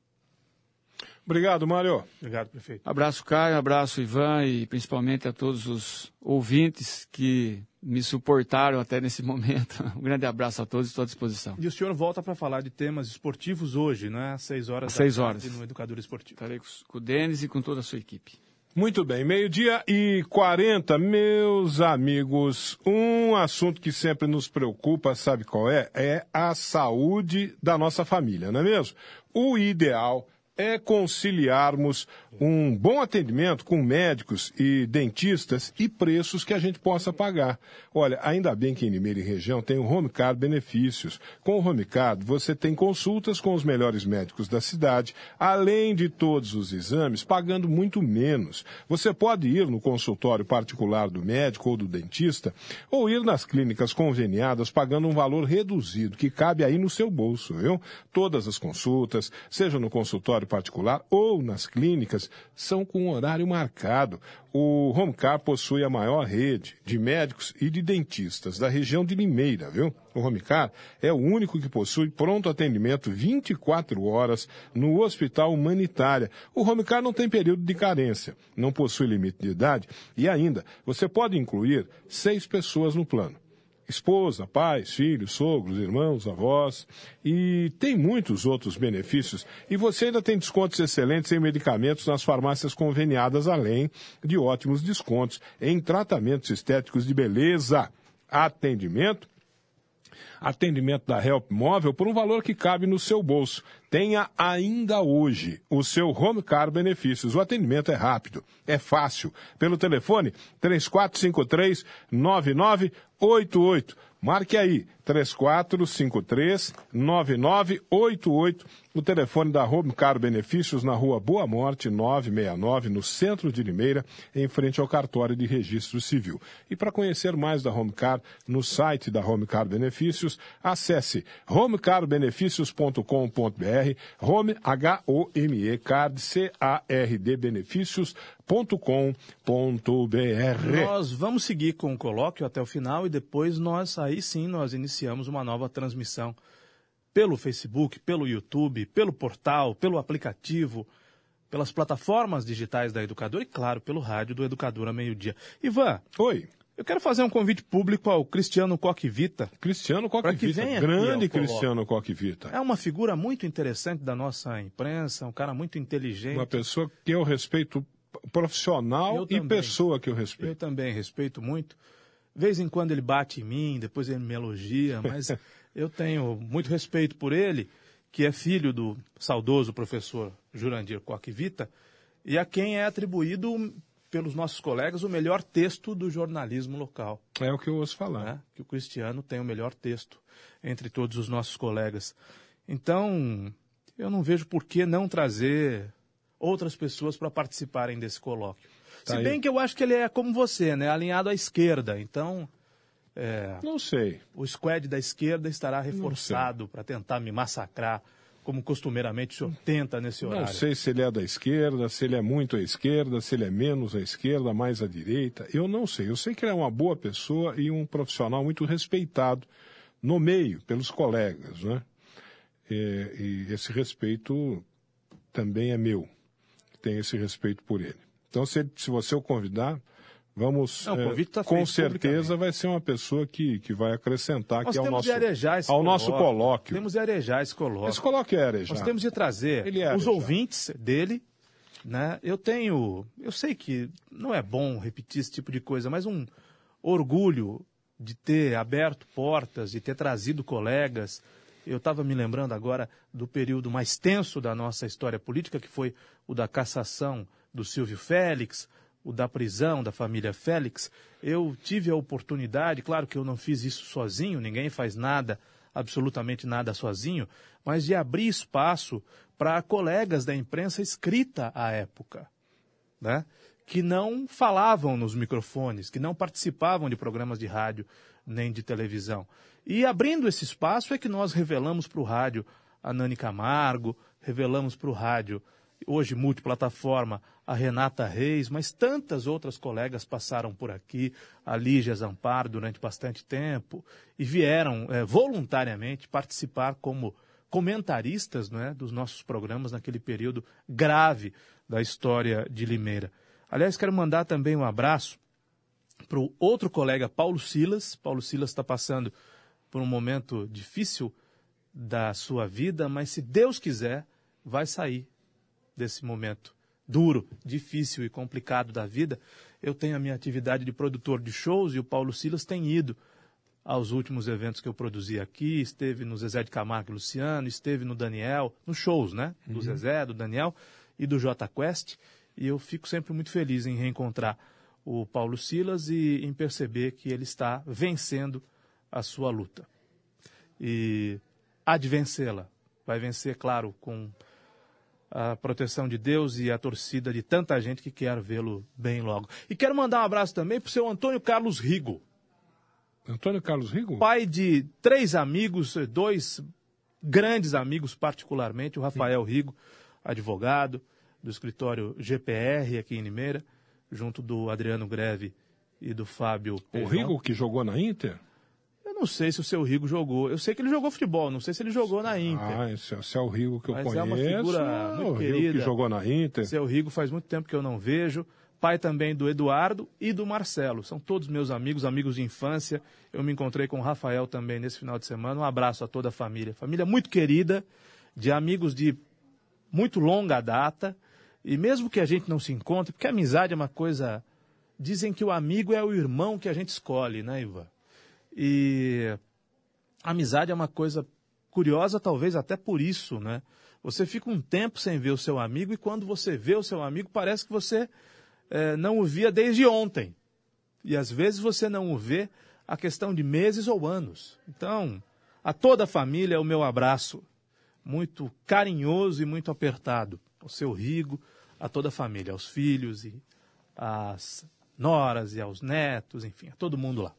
Obrigado, Mário. Obrigado, prefeito. Abraço, Caio, abraço, Ivan, e principalmente a todos os ouvintes que me suportaram até nesse *laughs* momento. Um grande abraço a todos e estou à disposição. E o senhor volta para falar de temas esportivos hoje, né? Às seis horas Às seis da horas. tarde no Educador Esportivo. Estarei com, com o Denis e com toda a sua equipe. Muito bem, meio-dia e 40, meus amigos. Um assunto que sempre nos preocupa, sabe qual é? É a saúde da nossa família, não é mesmo? O ideal é conciliarmos um bom atendimento com médicos e dentistas e preços que a gente possa pagar. Olha, ainda bem que em Limeira e região tem o Home Card Benefícios. Com o Home Card, você tem consultas com os melhores médicos da cidade, além de todos os exames, pagando muito menos. Você pode ir no consultório particular do médico ou do dentista, ou ir nas clínicas conveniadas pagando um valor reduzido, que cabe aí no seu bolso, viu? Todas as consultas, seja no consultório particular ou nas clínicas, são com horário marcado. O Homecar possui a maior rede de médicos e de dentistas da região de Limeira, viu? O Homecar é o único que possui pronto atendimento 24 horas no Hospital Humanitária. O Homecar não tem período de carência, não possui limite de idade e ainda você pode incluir seis pessoas no plano esposa, pais, filhos, sogros, irmãos, avós, e tem muitos outros benefícios. E você ainda tem descontos excelentes em medicamentos nas farmácias conveniadas, além de ótimos descontos em tratamentos estéticos de beleza, atendimento atendimento da Help Móvel por um valor que cabe no seu bolso. Tenha ainda hoje o seu Home Car Benefícios. O atendimento é rápido, é fácil. Pelo telefone 3453 9988. Marque aí, 3453-9988, o telefone da Home Car Benefícios na rua Boa Morte, 969, no centro de Limeira, em frente ao cartório de registro civil. E para conhecer mais da Home Car, no site da Home Car Benefícios, acesse homecarbenefícios.com.br, Home, H-O-M-E, Card, C-A-R-D, benefícios.com.br. Nós vamos seguir com o colóquio até o final e depois nós, aí sim, nós iniciamos uma nova transmissão pelo Facebook, pelo YouTube, pelo portal, pelo aplicativo, pelas plataformas digitais da Educadora e, claro, pelo rádio do Educadora Meio-Dia. Ivan. Oi. Eu quero fazer um convite público ao Cristiano Coquevita. Cristiano Coquevita, grande Cristiano Coquevita. É uma figura muito interessante da nossa imprensa, um cara muito inteligente. Uma pessoa que eu respeito profissional Eu e também. pessoa que eu respeito. Eu também respeito muito. De vez em quando ele bate em mim, depois ele me elogia, mas *laughs* eu tenho muito respeito por ele, que é filho do saudoso professor Jurandir Coquevita, e a quem é atribuído pelos nossos colegas o melhor texto do jornalismo local. É o que eu ouço falar. né? Que o Cristiano tem o melhor texto entre todos os nossos colegas. Então, eu não vejo por que não trazer outras pessoas para participarem desse colóquio. Tá Se aí. bem que eu acho que ele é como você, né? Alinhado à esquerda. Então, é, Não sei. o squad da esquerda estará reforçado para tentar me massacrar, como costumeiramente o senhor tenta nesse horário. Não sei se ele é da esquerda, se ele é muito à esquerda, se ele é menos à esquerda, mais à direita. Eu não sei. Eu sei que ele é uma boa pessoa e um profissional muito respeitado no meio, pelos colegas, né? E, e esse respeito também é meu. Tenho esse respeito por ele. Então, se, se você o convidar, vamos. Não, eh, convite tá com certeza vai ser uma pessoa que, que vai acrescentar Nós aqui ao nosso, arejar ao nosso colóquio. Temos de arejar esse colóquio. Esse colóquio é arejado. Nós temos de trazer é os ouvintes dele Né? Eu tenho, eu sei que não é bom repetir esse tipo de coisa, mas um orgulho de ter aberto portas, de ter trazido colegas. Eu estava me lembrando agora do período mais tenso da nossa história política, que foi o da cassação do Silvio Félix, o da prisão da família Félix. Eu tive a oportunidade, claro que eu não fiz isso sozinho, ninguém faz nada, absolutamente nada sozinho, mas de abrir espaço para colegas da imprensa escrita à época, né? que não falavam nos microfones, que não participavam de programas de rádio nem de televisão. E abrindo esse espaço é que nós revelamos para o rádio a Nani Camargo, revelamos para o rádio, hoje multiplataforma, a Renata Reis, mas tantas outras colegas passaram por aqui, a Lígia Zampar durante bastante tempo, e vieram é, voluntariamente participar como comentaristas é, dos nossos programas naquele período grave da história de Limeira. Aliás, quero mandar também um abraço para o outro colega, Paulo Silas. Paulo Silas está passando por um momento difícil da sua vida, mas se Deus quiser, vai sair desse momento duro, difícil e complicado da vida. Eu tenho a minha atividade de produtor de shows e o Paulo Silas tem ido aos últimos eventos que eu produzi aqui, esteve no Zezé de Camargo e Luciano, esteve no Daniel, nos shows, né? Do uhum. Zezé, do Daniel e do J Quest. E eu fico sempre muito feliz em reencontrar o Paulo Silas e em perceber que ele está vencendo a sua luta. E há de vencê-la. Vai vencer, claro, com a proteção de Deus e a torcida de tanta gente que quer vê-lo bem logo. E quero mandar um abraço também para o seu Antônio Carlos Rigo. Antônio Carlos Rigo? Pai de três amigos, dois grandes amigos, particularmente, o Rafael Rigo, advogado, do escritório GPR aqui em Limeira, junto do Adriano Greve e do Fábio O Rigo que jogou na Inter? Eu não sei se o seu Rigo jogou. Eu sei que ele jogou futebol, não sei se ele jogou na Inter. Ah, esse, esse é o Rigo que eu Mas conheço. é uma figura muito o querida. Que jogou na Inter. Seu Rigo faz muito tempo que eu não vejo. Pai também do Eduardo e do Marcelo. São todos meus amigos, amigos de infância. Eu me encontrei com o Rafael também nesse final de semana. Um abraço a toda a família. Família muito querida, de amigos de muito longa data. E mesmo que a gente não se encontre, porque a amizade é uma coisa. Dizem que o amigo é o irmão que a gente escolhe, né, Iva? E amizade é uma coisa curiosa, talvez até por isso, né? Você fica um tempo sem ver o seu amigo e quando você vê o seu amigo, parece que você é, não o via desde ontem. E às vezes você não o vê a questão de meses ou anos. Então, a toda a família, o meu abraço muito carinhoso e muito apertado ao seu Rigo, a toda a família, aos filhos e às noras e aos netos, enfim, a todo mundo lá.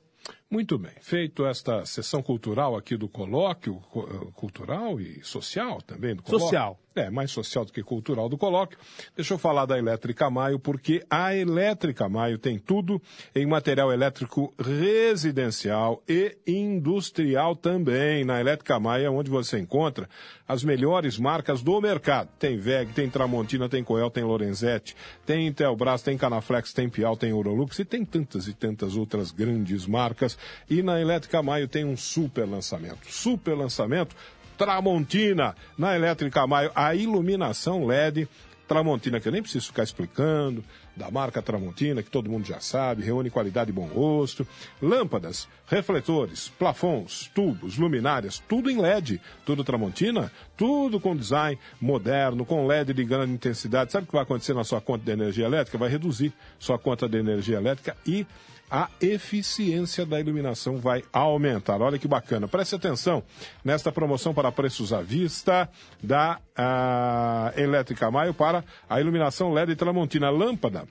Muito bem. Feito esta sessão cultural aqui do colóquio, eh, cultural e social também do colóquio. Social. É, mais social do que cultural do colóquio. Deixa eu falar da Elétrica Maio, porque a Elétrica Maio tem tudo em material elétrico residencial e industrial também. Na Elétrica Maio é onde você encontra as melhores marcas do mercado. Tem VEG, tem Tramontina, tem Coel, tem Lorenzetti, tem Intelbras, tem Canaflex, tem Pial, tem Eurolux e tem tantas e tantas outras grandes marcas. E na Elétrica Maio tem um super lançamento. Super lançamento Tramontina. Na Elétrica Maio, a iluminação LED Tramontina, que eu nem preciso ficar explicando, da marca Tramontina, que todo mundo já sabe, reúne qualidade e bom gosto. Lâmpadas, refletores, plafons, tubos, luminárias, tudo em LED. Tudo Tramontina, tudo com design moderno, com LED de grande intensidade. Sabe o que vai acontecer na sua conta de energia elétrica? Vai reduzir sua conta de energia elétrica e a eficiência da iluminação vai aumentar. Olha que bacana. Preste atenção nesta promoção para preços à vista da uh, Elétrica Maio para a iluminação LED Tramontina Lâmpada.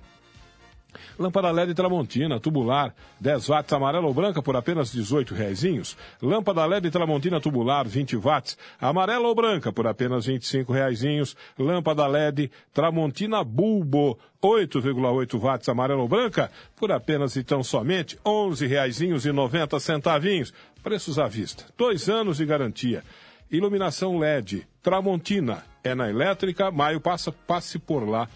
Lâmpada LED Tramontina, tubular, 10 watts, amarela ou branca por apenas 18 reaisinhos. Lâmpada LED Tramontina tubular, 20 watts, amarela ou branca por apenas 25 reaisinhos. Lâmpada LED Tramontina Bulbo, 8,8 watts, amarela ou branca por apenas então somente 11 reaisinhos e 90 centavinhos. Preços à vista. Dois anos de garantia. Iluminação LED Tramontina é na Elétrica Maio, passa, passe por lá.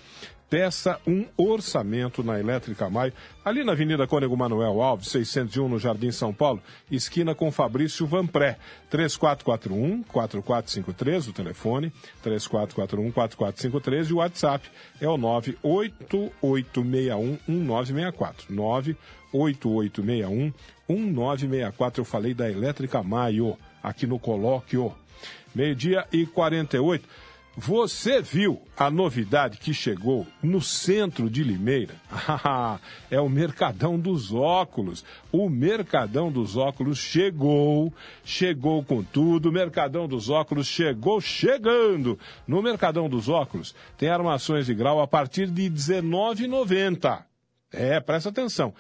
Peça um orçamento na Elétrica Maio, ali na Avenida Cônego Manuel Alves, 601, no Jardim São Paulo, esquina com Fabrício Vanpré. 3441-4453, o telefone, 3441-4453 e o WhatsApp é o 98861-1964. 98861-1964. Eu falei da Elétrica Maio, aqui no colóquio. Meio-dia e 48. Você viu a novidade que chegou no centro de Limeira? *laughs* é o Mercadão dos Óculos. O Mercadão dos Óculos chegou, chegou com tudo. O Mercadão dos Óculos chegou chegando. No Mercadão dos Óculos tem armações de grau a partir de R$19,90. É, presta atenção.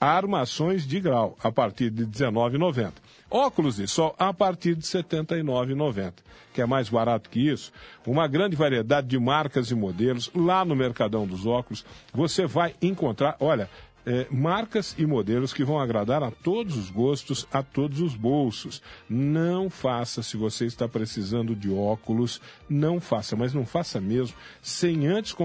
Armações de grau a partir de R$19,90. Óculos de sol a partir de R$ 79,90. Quer mais barato que isso? Uma grande variedade de marcas e modelos lá no Mercadão dos Óculos. Você vai encontrar, olha, é, marcas e modelos que vão agradar a todos os gostos, a todos os bolsos. Não faça se você está precisando de óculos, não faça, mas não faça mesmo, sem antes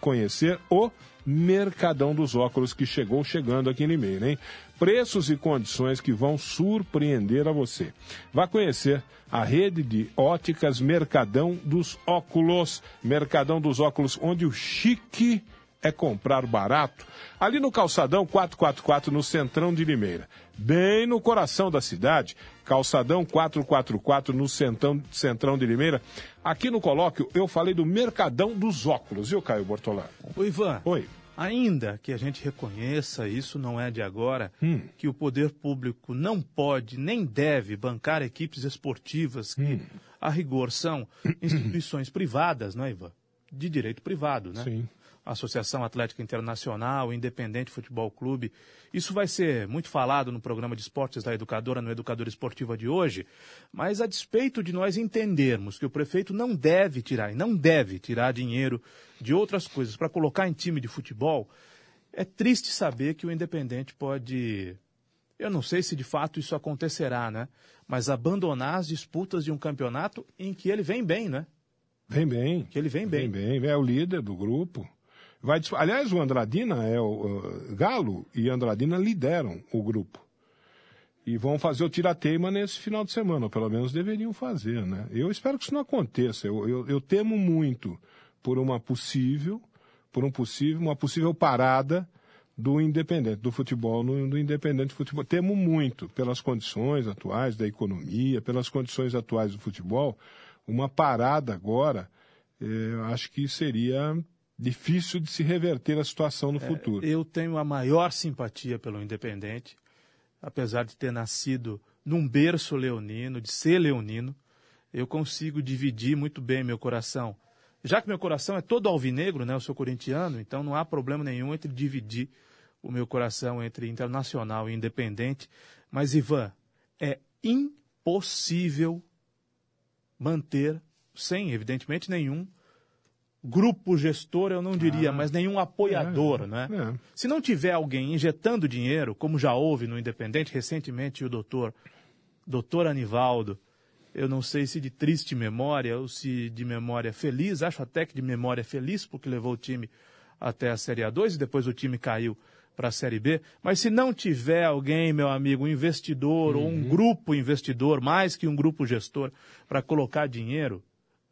conhecer o Mercadão dos Óculos que chegou chegando aqui em Limeira, hein? Preços e condições que vão surpreender a você. Vá conhecer a rede de óticas Mercadão dos Óculos. Mercadão dos Óculos, onde o chique é comprar barato. Ali no Calçadão 444, no Centrão de Limeira. Bem no coração da cidade. Calçadão 444, no Centrão, Centrão de Limeira. Aqui no colóquio, eu falei do Mercadão dos Óculos, viu, Caio Bortolano? Oi, Ivan. Oi. Ainda que a gente reconheça, isso não é de agora, hum. que o poder público não pode nem deve bancar equipes esportivas que, hum. a rigor, são instituições privadas, não é, Ivan? De direito privado, né? Sim. Associação Atlética Internacional, Independente Futebol Clube. Isso vai ser muito falado no programa de esportes da Educadora, no Educador Esportiva de hoje, mas a despeito de nós entendermos que o prefeito não deve tirar, e não deve tirar dinheiro de outras coisas para colocar em time de futebol, é triste saber que o Independente pode. Eu não sei se de fato isso acontecerá, né? Mas abandonar as disputas de um campeonato em que ele vem bem, né? Vem bem. Que ele vem bem. Vem bem, é o líder do grupo. Vai, aliás, o Andradina é o Galo e Andradina lideram o grupo. E vão fazer o tirateima nesse final de semana, ou pelo menos deveriam fazer, né? Eu espero que isso não aconteça. Eu, eu, eu temo muito por uma possível, por um possível, uma possível parada do independente, do futebol, do independente futebol. Temo muito pelas condições atuais da economia, pelas condições atuais do futebol, uma parada agora, eh, acho que seria difícil de se reverter a situação no é, futuro. Eu tenho a maior simpatia pelo Independente, apesar de ter nascido num berço leonino, de ser leonino, eu consigo dividir muito bem meu coração. Já que meu coração é todo alvinegro, né, eu sou corintiano, então não há problema nenhum entre dividir o meu coração entre internacional e independente. Mas, Ivan, é impossível manter, sem, evidentemente, nenhum grupo gestor, eu não diria, ah, mas nenhum apoiador, é, né? É. Se não tiver alguém injetando dinheiro, como já houve no Independente, recentemente o doutor, doutor Anivaldo, eu não sei se de triste memória ou se de memória feliz, acho até que de memória feliz, porque levou o time até a Série A2 e depois o time caiu para a Série B. Mas se não tiver alguém, meu amigo, um investidor uhum. ou um uhum. grupo investidor, mais que um grupo gestor, para colocar dinheiro,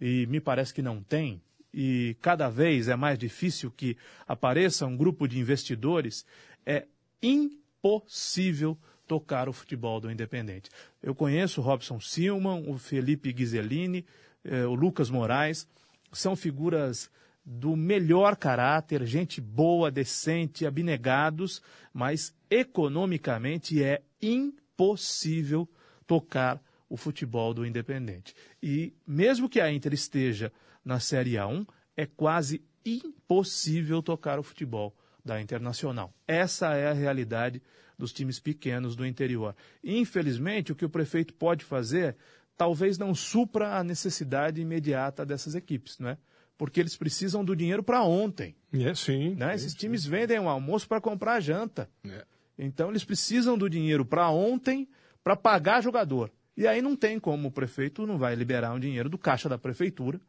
e me parece que não tem, e cada vez é mais difícil que apareça um grupo de investidores, é impossível tocar o futebol do Independente. Eu conheço o Robson Silman, o Felipe Ghiselini, eh, o Lucas Moraes, são figuras do melhor caráter, gente boa, decente, abnegados, mas economicamente é impossível tocar o futebol do Independente. E mesmo que a Inter esteja na Série A1, é quase impossível tocar o futebol da Internacional. Essa é a realidade dos times pequenos do interior. Infelizmente, o que o prefeito pode fazer talvez não supra a necessidade imediata dessas equipes, não é? Porque eles precisam do dinheiro para ontem. É, sim. Né? É, Esses sim. times vendem o um almoço para comprar a janta. É. Então, eles precisam do dinheiro para ontem para pagar jogador. E aí não tem como o prefeito não vai liberar um dinheiro do caixa da prefeitura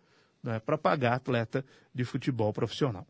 né, para pagar atleta de futebol profissional.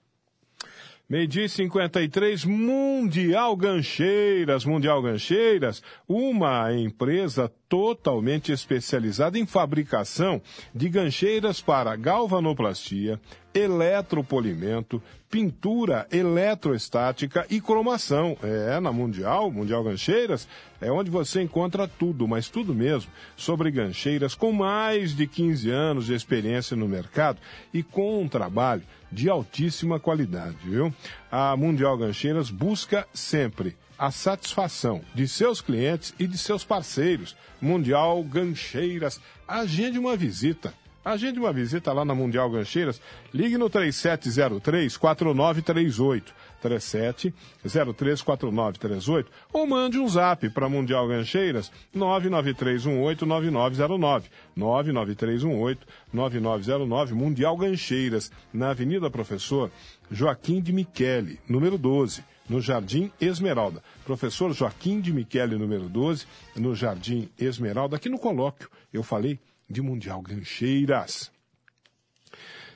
Meio-dia 53, Mundial Gancheiras. Mundial Gancheiras, uma empresa totalmente especializada em fabricação de gancheiras para galvanoplastia, eletropolimento, pintura eletroestática e cromação. É, na Mundial, Mundial Gancheiras, é onde você encontra tudo, mas tudo mesmo, sobre gancheiras com mais de 15 anos de experiência no mercado e com um trabalho de altíssima qualidade, viu? A Mundial Gancheiras busca sempre a satisfação de seus clientes e de seus parceiros. Mundial Gancheiras, agende uma visita. Agende uma visita lá na Mundial Gancheiras. Ligue no 3703-4938. 37034938 ou mande um zap para Mundial Gancheiras 993189909 993189909 Mundial Gancheiras na Avenida Professor Joaquim de Michele, número 12 no Jardim Esmeralda. Professor Joaquim de Michele, número 12, no Jardim Esmeralda, aqui no colóquio, eu falei de Mundial Gancheiras.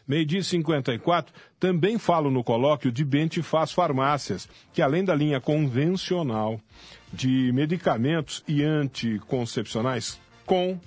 Meio-dia 54, também falo no colóquio de Bentifaz Farmácias, que além da linha convencional de medicamentos e anticoncepcionais com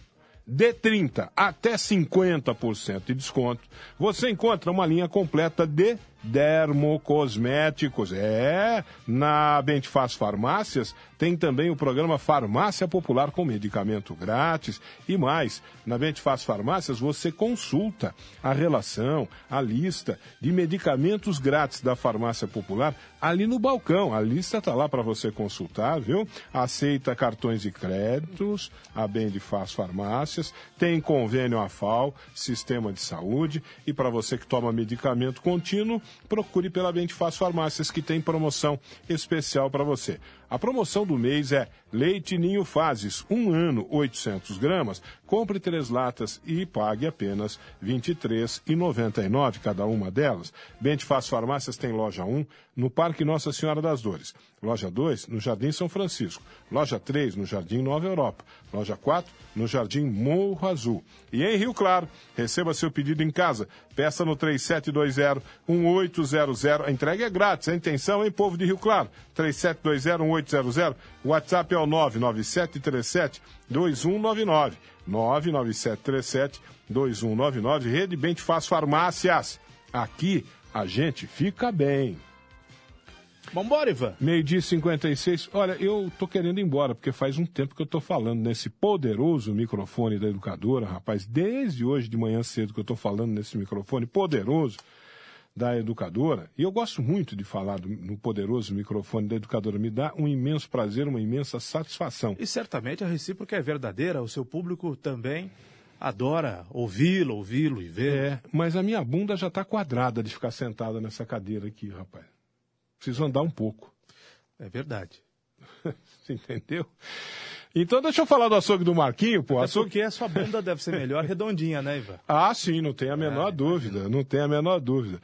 de 30 até 50% de desconto, você encontra uma linha completa de dermocosméticos. É, na Bentifaz Farmácias tem também o programa Farmácia Popular com medicamento grátis e mais. Na Bentifaz Farmácias você consulta a relação, a lista de medicamentos grátis da Farmácia Popular ali no balcão. A lista está lá para você consultar, viu? Aceita cartões de créditos, a Bentifaz Farmácias, tem convênio AFAL, Sistema de Saúde, e para você que toma medicamento contínuo, procure pela Bentifaz Farmácias que tem promoção especial para você. A promoção do mês é Leite Ninho Fases, um ano, 800 gramas. Compre três latas e pague apenas R$ 23,99 cada uma delas. Bentifaz Farmácias tem loja 1 no Parque Nossa Senhora das Dores. Loja 2 no Jardim São Francisco. Loja 3 no Jardim Nova Europa. Loja 4 no Jardim Morro Azul. E em Rio Claro, receba seu pedido em casa. Peça no 3720-1800. A entrega é grátis. A intenção, hein, povo de Rio Claro? 3720-1800. O WhatsApp é o 99737-2199. 99737-2199. Rede Bem Te Faz Farmácias. Aqui a gente fica bem. Vambora, Ivan. Meio-dia e 56. Olha, eu tô querendo ir embora, porque faz um tempo que eu tô falando nesse poderoso microfone da educadora, rapaz. Desde hoje de manhã cedo que eu tô falando nesse microfone poderoso da educadora. E eu gosto muito de falar do, no poderoso microfone da educadora. Me dá um imenso prazer, uma imensa satisfação. E certamente a recíproca é verdadeira. O seu público também adora ouvi-lo, ouvi-lo e ver. É, mas a minha bunda já tá quadrada de ficar sentada nessa cadeira aqui, rapaz. Preciso andar um pouco. É verdade. *laughs* Você entendeu? Então deixa eu falar do açougue do Marquinho, pô. É Açougue... porque a sua bunda deve ser melhor redondinha, né, Ivan? Ah, sim, não tem a menor é, dúvida, imagina. não tem a menor dúvida.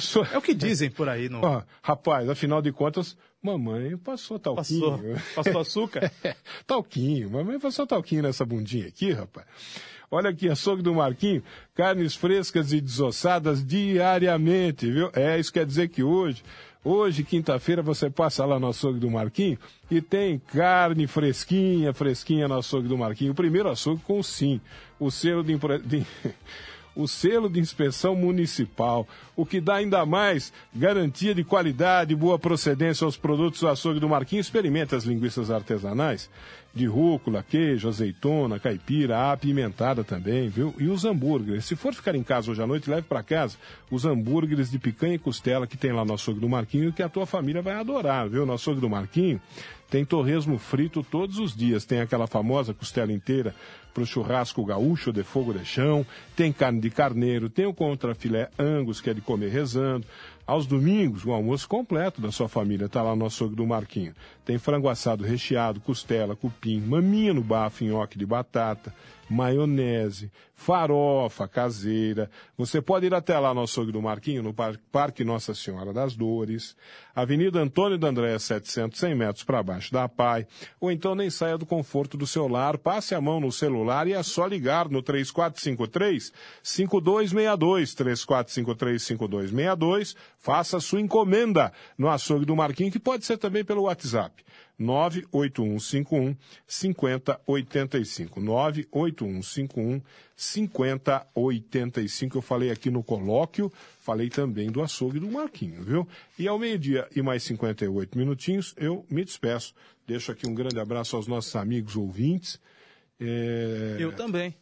So... É o que dizem por aí, não? Ah, rapaz, afinal de contas, mamãe passou talquinho. Passou, passou açúcar? é, *laughs* talquinho, mamãe passou talquinho nessa bundinha aqui, rapaz. Olha aqui, açougue do Marquinho, carnes frescas e desossadas diariamente, viu? É, isso quer dizer que hoje Hoje, quinta-feira, você passa lá no açougue do Marquinho e tem carne fresquinha, fresquinha no açougue do Marquinho. O primeiro açougue com sim, o selo de, de... *laughs* o selo de inspeção municipal, o que dá ainda mais garantia de qualidade e boa procedência aos produtos do açougue do Marquinho. Experimente as linguiças artesanais de rúcula, queijo, azeitona, caipira, apimentada também, viu? E os hambúrgueres. Se for ficar em casa hoje à noite, leve para casa os hambúrgueres de picanha e costela que tem lá no açougue do Marquinho, que a tua família vai adorar, viu? No açougue do Marquinho tem torresmo frito todos os dias, tem aquela famosa costela inteira para o churrasco gaúcho de fogo de chão, tem carne de carneiro, tem o contrafilé angus, que é de comer rezando, aos domingos, o almoço completo da sua família está lá no açougue do Marquinho. Tem frango assado recheado, costela, cupim, maminha no bafo, nhoque de batata, maionese, farofa caseira. Você pode ir até lá no açougue do Marquinho, no Parque Nossa Senhora das Dores, Avenida Antônio da Andréia 700, 100 metros para baixo. da PAI. Ou então nem saia do conforto do seu lar, passe a mão no celular e é só ligar no 3453 5262 3453 5262, faça sua encomenda no açougue do Marquinho, que pode ser também pelo WhatsApp. 98151 5085. 98151 5085. Eu falei aqui no colóquio, falei também do açougue do Marquinho, viu? E ao meio-dia e mais 58 minutinhos, eu me despeço. Deixo aqui um grande abraço aos nossos amigos ouvintes. É... Eu também.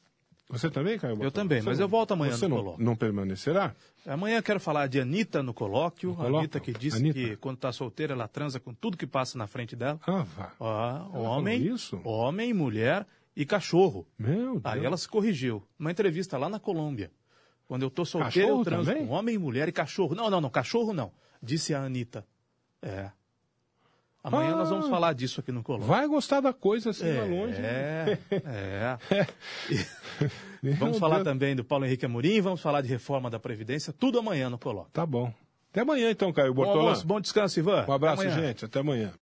Você também, Caio? Eu também, mas eu volto amanhã Você no não, colóquio. não permanecerá? Amanhã eu quero falar de Anitta no colóquio. No colóquio? Anitta que disse Anitta. que quando está solteira ela transa com tudo que passa na frente dela. Ah, vá. Ah, homem, isso? homem, mulher e cachorro. Meu Deus. Aí ela se corrigiu. Numa entrevista lá na Colômbia. Quando eu tô solteiro, Cachorro eu transo também? com homem, mulher e cachorro. Não, não, não, cachorro não. Disse a Anitta. É. Amanhã Ah. nós vamos falar disso aqui no colóquio. Vai gostar da coisa assim, É, vai longe. né? é. *laughs* Vamos falar também do Paulo Henrique Amorim, vamos falar de reforma da Previdência, tudo amanhã no colóquio. Tá bom. Até amanhã então, Caio Bom Bortolã. almoço, bom descanso, Ivan. Um abraço, Até gente. Até amanhã.